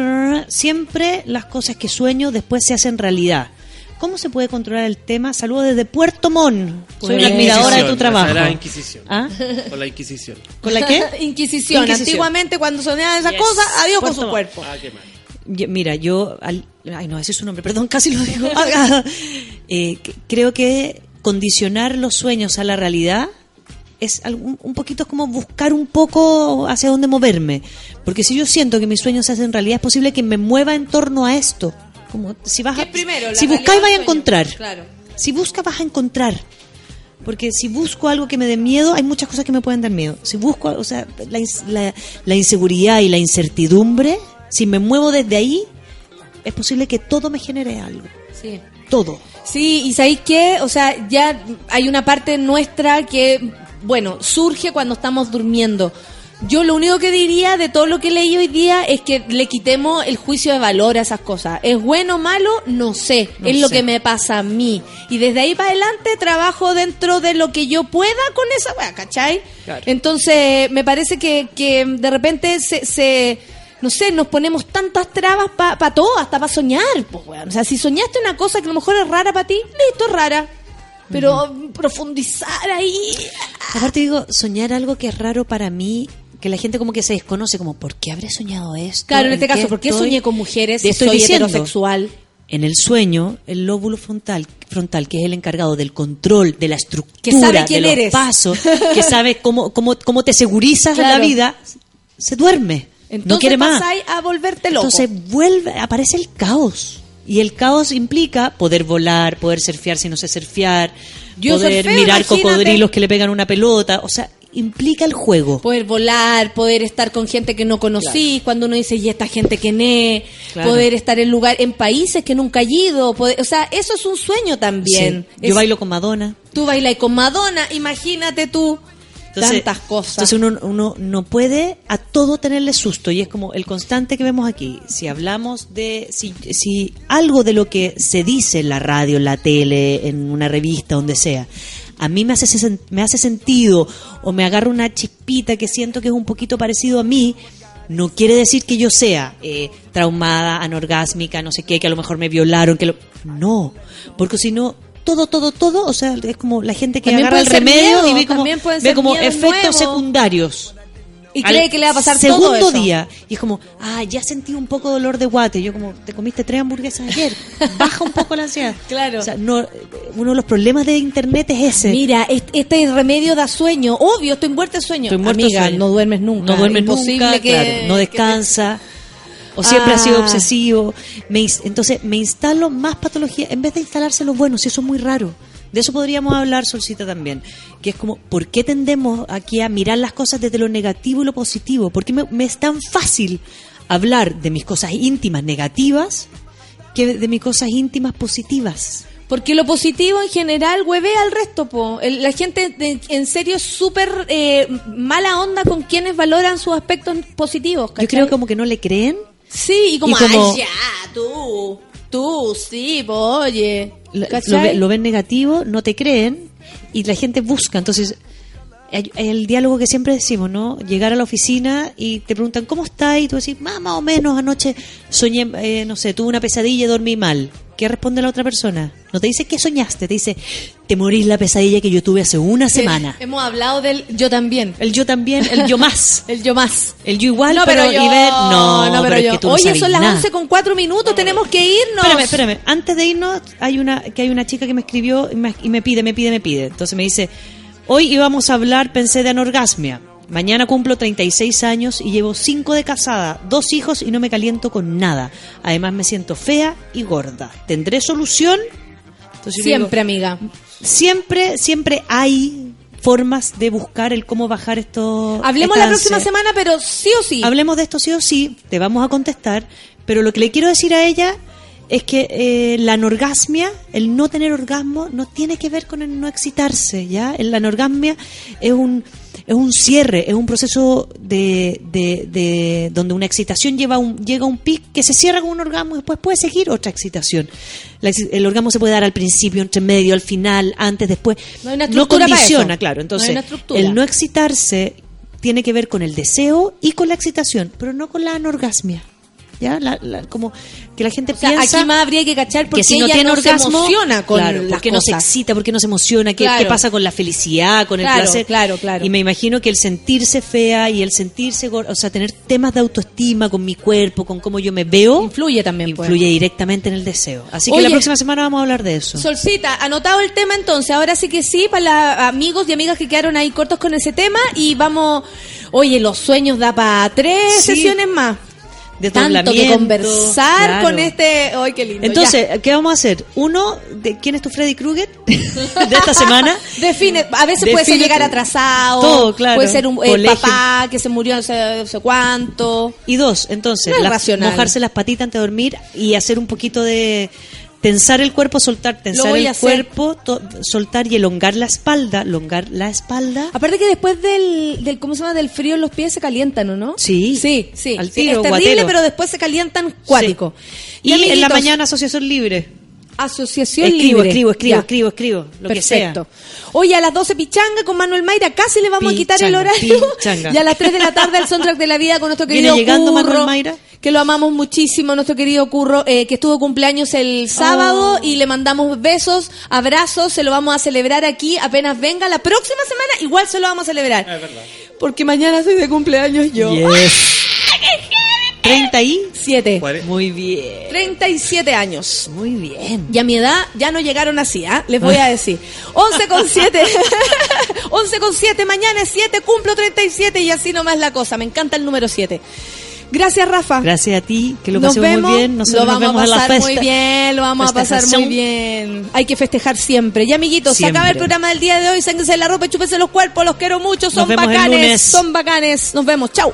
siempre las cosas que sueño después se hacen realidad. ¿Cómo se puede controlar el tema? Saludos desde Puerto Montt. Soy una La admiradora de tu trabajo. La Inquisición. ¿Ah? Con la Inquisición. ¿Con la qué? Inquisición. Inquisición. Antiguamente cuando soñaban esas Yes. cosas, adiós con Puerto su cuerpo. Ah, qué mal. Yo- mira, yo... al- ay, no, ese es su nombre. Perdón, casi lo digo. Eh, que- creo que condicionar los sueños a la realidad es algún- un poquito como buscar un poco hacia dónde moverme. Porque si yo siento que mis sueños se hacen realidad, es posible que me mueva en torno a esto. Como si vas ¿Qué a, es primero, si buscáis vais a encontrar. Claro. Si buscas vas a encontrar. Porque si busco algo que me dé miedo, hay muchas cosas que me pueden dar miedo. Si busco, o sea, la- la inseguridad y la incertidumbre, si me muevo desde ahí, es posible que todo me genere algo. Sí. Todo. Sí, y ¿sabéis qué? O sea, ya hay una parte nuestra que, bueno, surge cuando estamos durmiendo. Yo lo único que diría de todo lo que leí hoy día es que le quitemos el juicio de valor a esas cosas. ¿Es bueno o malo? No sé. No es lo que me pasa a mí. Y desde ahí para adelante trabajo dentro de lo que yo pueda con esa weá, ¿cachai? Claro. Entonces, me parece que, que de repente se, se- no sé, nos ponemos tantas trabas para todo, hasta para soñar, pues, weón. O sea, si soñaste una cosa que a lo mejor es rara para ti, listo, es rara. Pero profundizar ahí. Aparte digo, soñar algo que es raro para mí, que la gente como que se desconoce, como, ¿por qué habré soñado esto? Claro, en este caso, ¿por qué soñé con mujeres estoy soy diciendo. heterosexual? En el sueño, el lóbulo frontal, frontal, que es el encargado del control, de la estructura, Que sabe quién de los eres. pasos, que sabe cómo, cómo, cómo te segurizas en la Claro. vida, se duerme. Entonces no quiere más. a volverte loco. Entonces vuelve, aparece el caos. Y el caos implica poder volar, poder surfear si no sé surfear, Yo poder surfeo, mirar imagínate. cocodrilos que le pegan una pelota. O sea, implica el juego. Poder volar, poder estar con gente que no conocí, cuando uno dice, y esta gente que ne, Claro. poder estar en lugar, en países que nunca he ido, poder- o sea, eso es un sueño también. Sí. Yo Es- bailo con Madonna. Tú bailas con Madonna, imagínate tú, Entonces- tantas cosas. Entonces uno, uno no puede a todo tenerle susto y es como el constante que vemos aquí. Si hablamos de, si, si algo de lo que se dice en la radio, en la tele, en una revista, donde sea, a mí me hace, me hace sentido o me agarra una chispita que siento que es un poquito parecido a mí, no quiere decir que yo sea eh, traumada, anorgásmica, no sé qué, que a lo mejor me violaron, que lo... No, porque si no, todo, todo, todo, o sea, es como la gente que También agarra el remedio miedo, y ve como, ve como efectos secundarios. Y Al cree que le va a pasar segundo todo eso. día y es como ah ya sentí un poco dolor de guate yo como te comiste tres hamburguesas ayer baja un poco la ansiedad Claro. o sea no uno de los problemas de internet es ese Mira, est- este remedio da sueño. Obvio, estoy muerta de sueño. Estoy muerto de Amiga, sueño. no duermes nunca. no duermes Imposible nunca que, claro, no que descansa o siempre Ah. ha sido obsesivo me entonces me instalo más patología en vez de instalarse lo bueno si eso es muy raro de eso podríamos hablar Solcita también que es como ¿por qué tendemos aquí a mirar las cosas desde lo negativo y lo positivo? ¿por qué me, me es tan fácil hablar de mis cosas íntimas negativas que de mis cosas íntimas positivas Porque lo positivo en general huevea al resto, po. El- la gente de- en serio es súper eh, mala onda con quienes valoran sus aspectos positivos. yo creo como que no le creen Sí, y como, y como- "Ay, ya, tú, tú, sí, oye. lo, lo ve- lo ven negativo, no te creen y la gente busca. Entonces, hay- hay el diálogo que siempre decimos, ¿no? Llegar a la oficina y te preguntan, ¿cómo estás? Y tú decís, "Más, más o menos, anoche soñé, eh, no sé, tuve una pesadilla y dormí mal. ¿Qué responde la otra persona? No te dice qué soñaste, te dice, te morís la pesadilla que yo tuve hace una semana. Hemos hablado del yo también. El yo también, el yo más. El yo más. El yo igual, no, pero, pero, yo, y ver, no, no, pero, es yo. que tú Oye, son las nada. 11 con 4 minutos, tenemos que irnos. Espérame, espérame. Antes de irnos, hay una, que hay una chica que me escribió y me, y me pide, me pide, me pide. Entonces me dice, hoy íbamos a hablar, pensé de anorgasmia. Mañana cumplo 36 años y llevo 5 de casada, dos hijos y no me caliento con nada. Además me siento fea y gorda. ¿Tendré solución? Entonces Siempre, digo, amiga. siempre, siempre hay formas de buscar el cómo bajar esto. Hablemos esta la próxima ansia. semana, pero sí o sí. Hablemos de esto sí o sí, te vamos a contestar, pero lo que le quiero decir a ella es que eh, la anorgasmia, el no tener orgasmo, no tiene que ver con el no excitarse, ¿ya? La anorgasmia es un, es un cierre, es un proceso de, de, de- donde una excitación lleva un, llega a un pic que se cierra con un orgasmo y después puede seguir otra excitación. La el orgasmo se puede dar al principio, entre medio, al final, antes, después. No hay una estructura para condiciona, eso. claro. No hay Entonces, una el no excitarse tiene que ver con el deseo y con la excitación, pero no con la anorgasmia. ¿Ya? La- la- como que la gente O sea, piensa aquí más habría que cachar porque que si no ella tiene no orgasmo, se emociona con claro, las ¿por qué no se excita? ¿Por qué no se emociona? ¿Qué, Claro. qué pasa con la felicidad, con el Claro, placer? claro, claro. Y me imagino que el sentirse fea y el sentirse, o sea, tener temas de autoestima con mi cuerpo, con cómo yo me veo, Influye también, pues. influye directamente en el deseo. Así que Oye, la próxima semana vamos a hablar de eso. Solcita, anotado el tema entonces, ahora sí que sí, para los amigos y amigas que quedaron ahí cortos con ese tema y vamos, oye, los sueños da para tres Sí. sesiones más. Tanto que conversar claro. con este, ay, qué lindo. Entonces, ¿qué vamos a hacer? Uno, de ¿quién es tu Freddy Krueger de esta semana? define, a veces puede ser llegar atrasado, Todo, claro. puede ser un el Colegio. papá que se murió no sé, no sé cuánto. Y dos, entonces, No la- mojarse las patitas antes de dormir y hacer un poquito de tensar el cuerpo, soltar, tensar el cuerpo, soltar y elongar la espalda, elongar la espalda. Aparte que después del, del ¿cómo se llama? Del frío los pies se calientan, ¿o no? Sí. Sí, sí. Al Sí, tiro, es terrible, guatero. pero después se calientan cuático. Y en la mañana asociación libre. Asociación Escribo, libre. escribo, escribo, Ya. escribo, escribo, lo que Perfecto. sea. Oye, a las 12 pichanga con Manuel Mayra, casi le vamos a quitar el horario. pichanga. Y a las 3 de la tarde el soundtrack de la vida con nuestro ¿Viene querido llegando Curro, Manuel Mayra? que lo amamos muchísimo, nuestro querido Curro, eh, que estuvo cumpleaños el sábado Oh. y le mandamos besos, abrazos, se lo vamos a celebrar aquí apenas venga. La próxima semana igual se lo vamos a celebrar. Porque mañana soy de cumpleaños yo. Yes. 30 y Siete. Muy bien. 37 años. Muy bien. Y a mi edad ya no llegaron así, ¿ah? Les voy a decir. 11 con 7. 11 con 7. Mañana es 7. Cumplo 37 y así nomás la cosa. Me encanta el número 7. Gracias, Rafa. Gracias a ti, que lo nos pasemos vemos. muy bien. Nosotros lo nos vamos vemos a la pasar festa. muy bien. Lo vamos a pasar muy bien. Hay que festejar siempre. Y amiguitos, se acaba el programa del día de hoy. Sáquense la ropa y chúpense los cuerpos. Los quiero mucho. Son bacanes. Son bacanes. Nos vemos. Chau.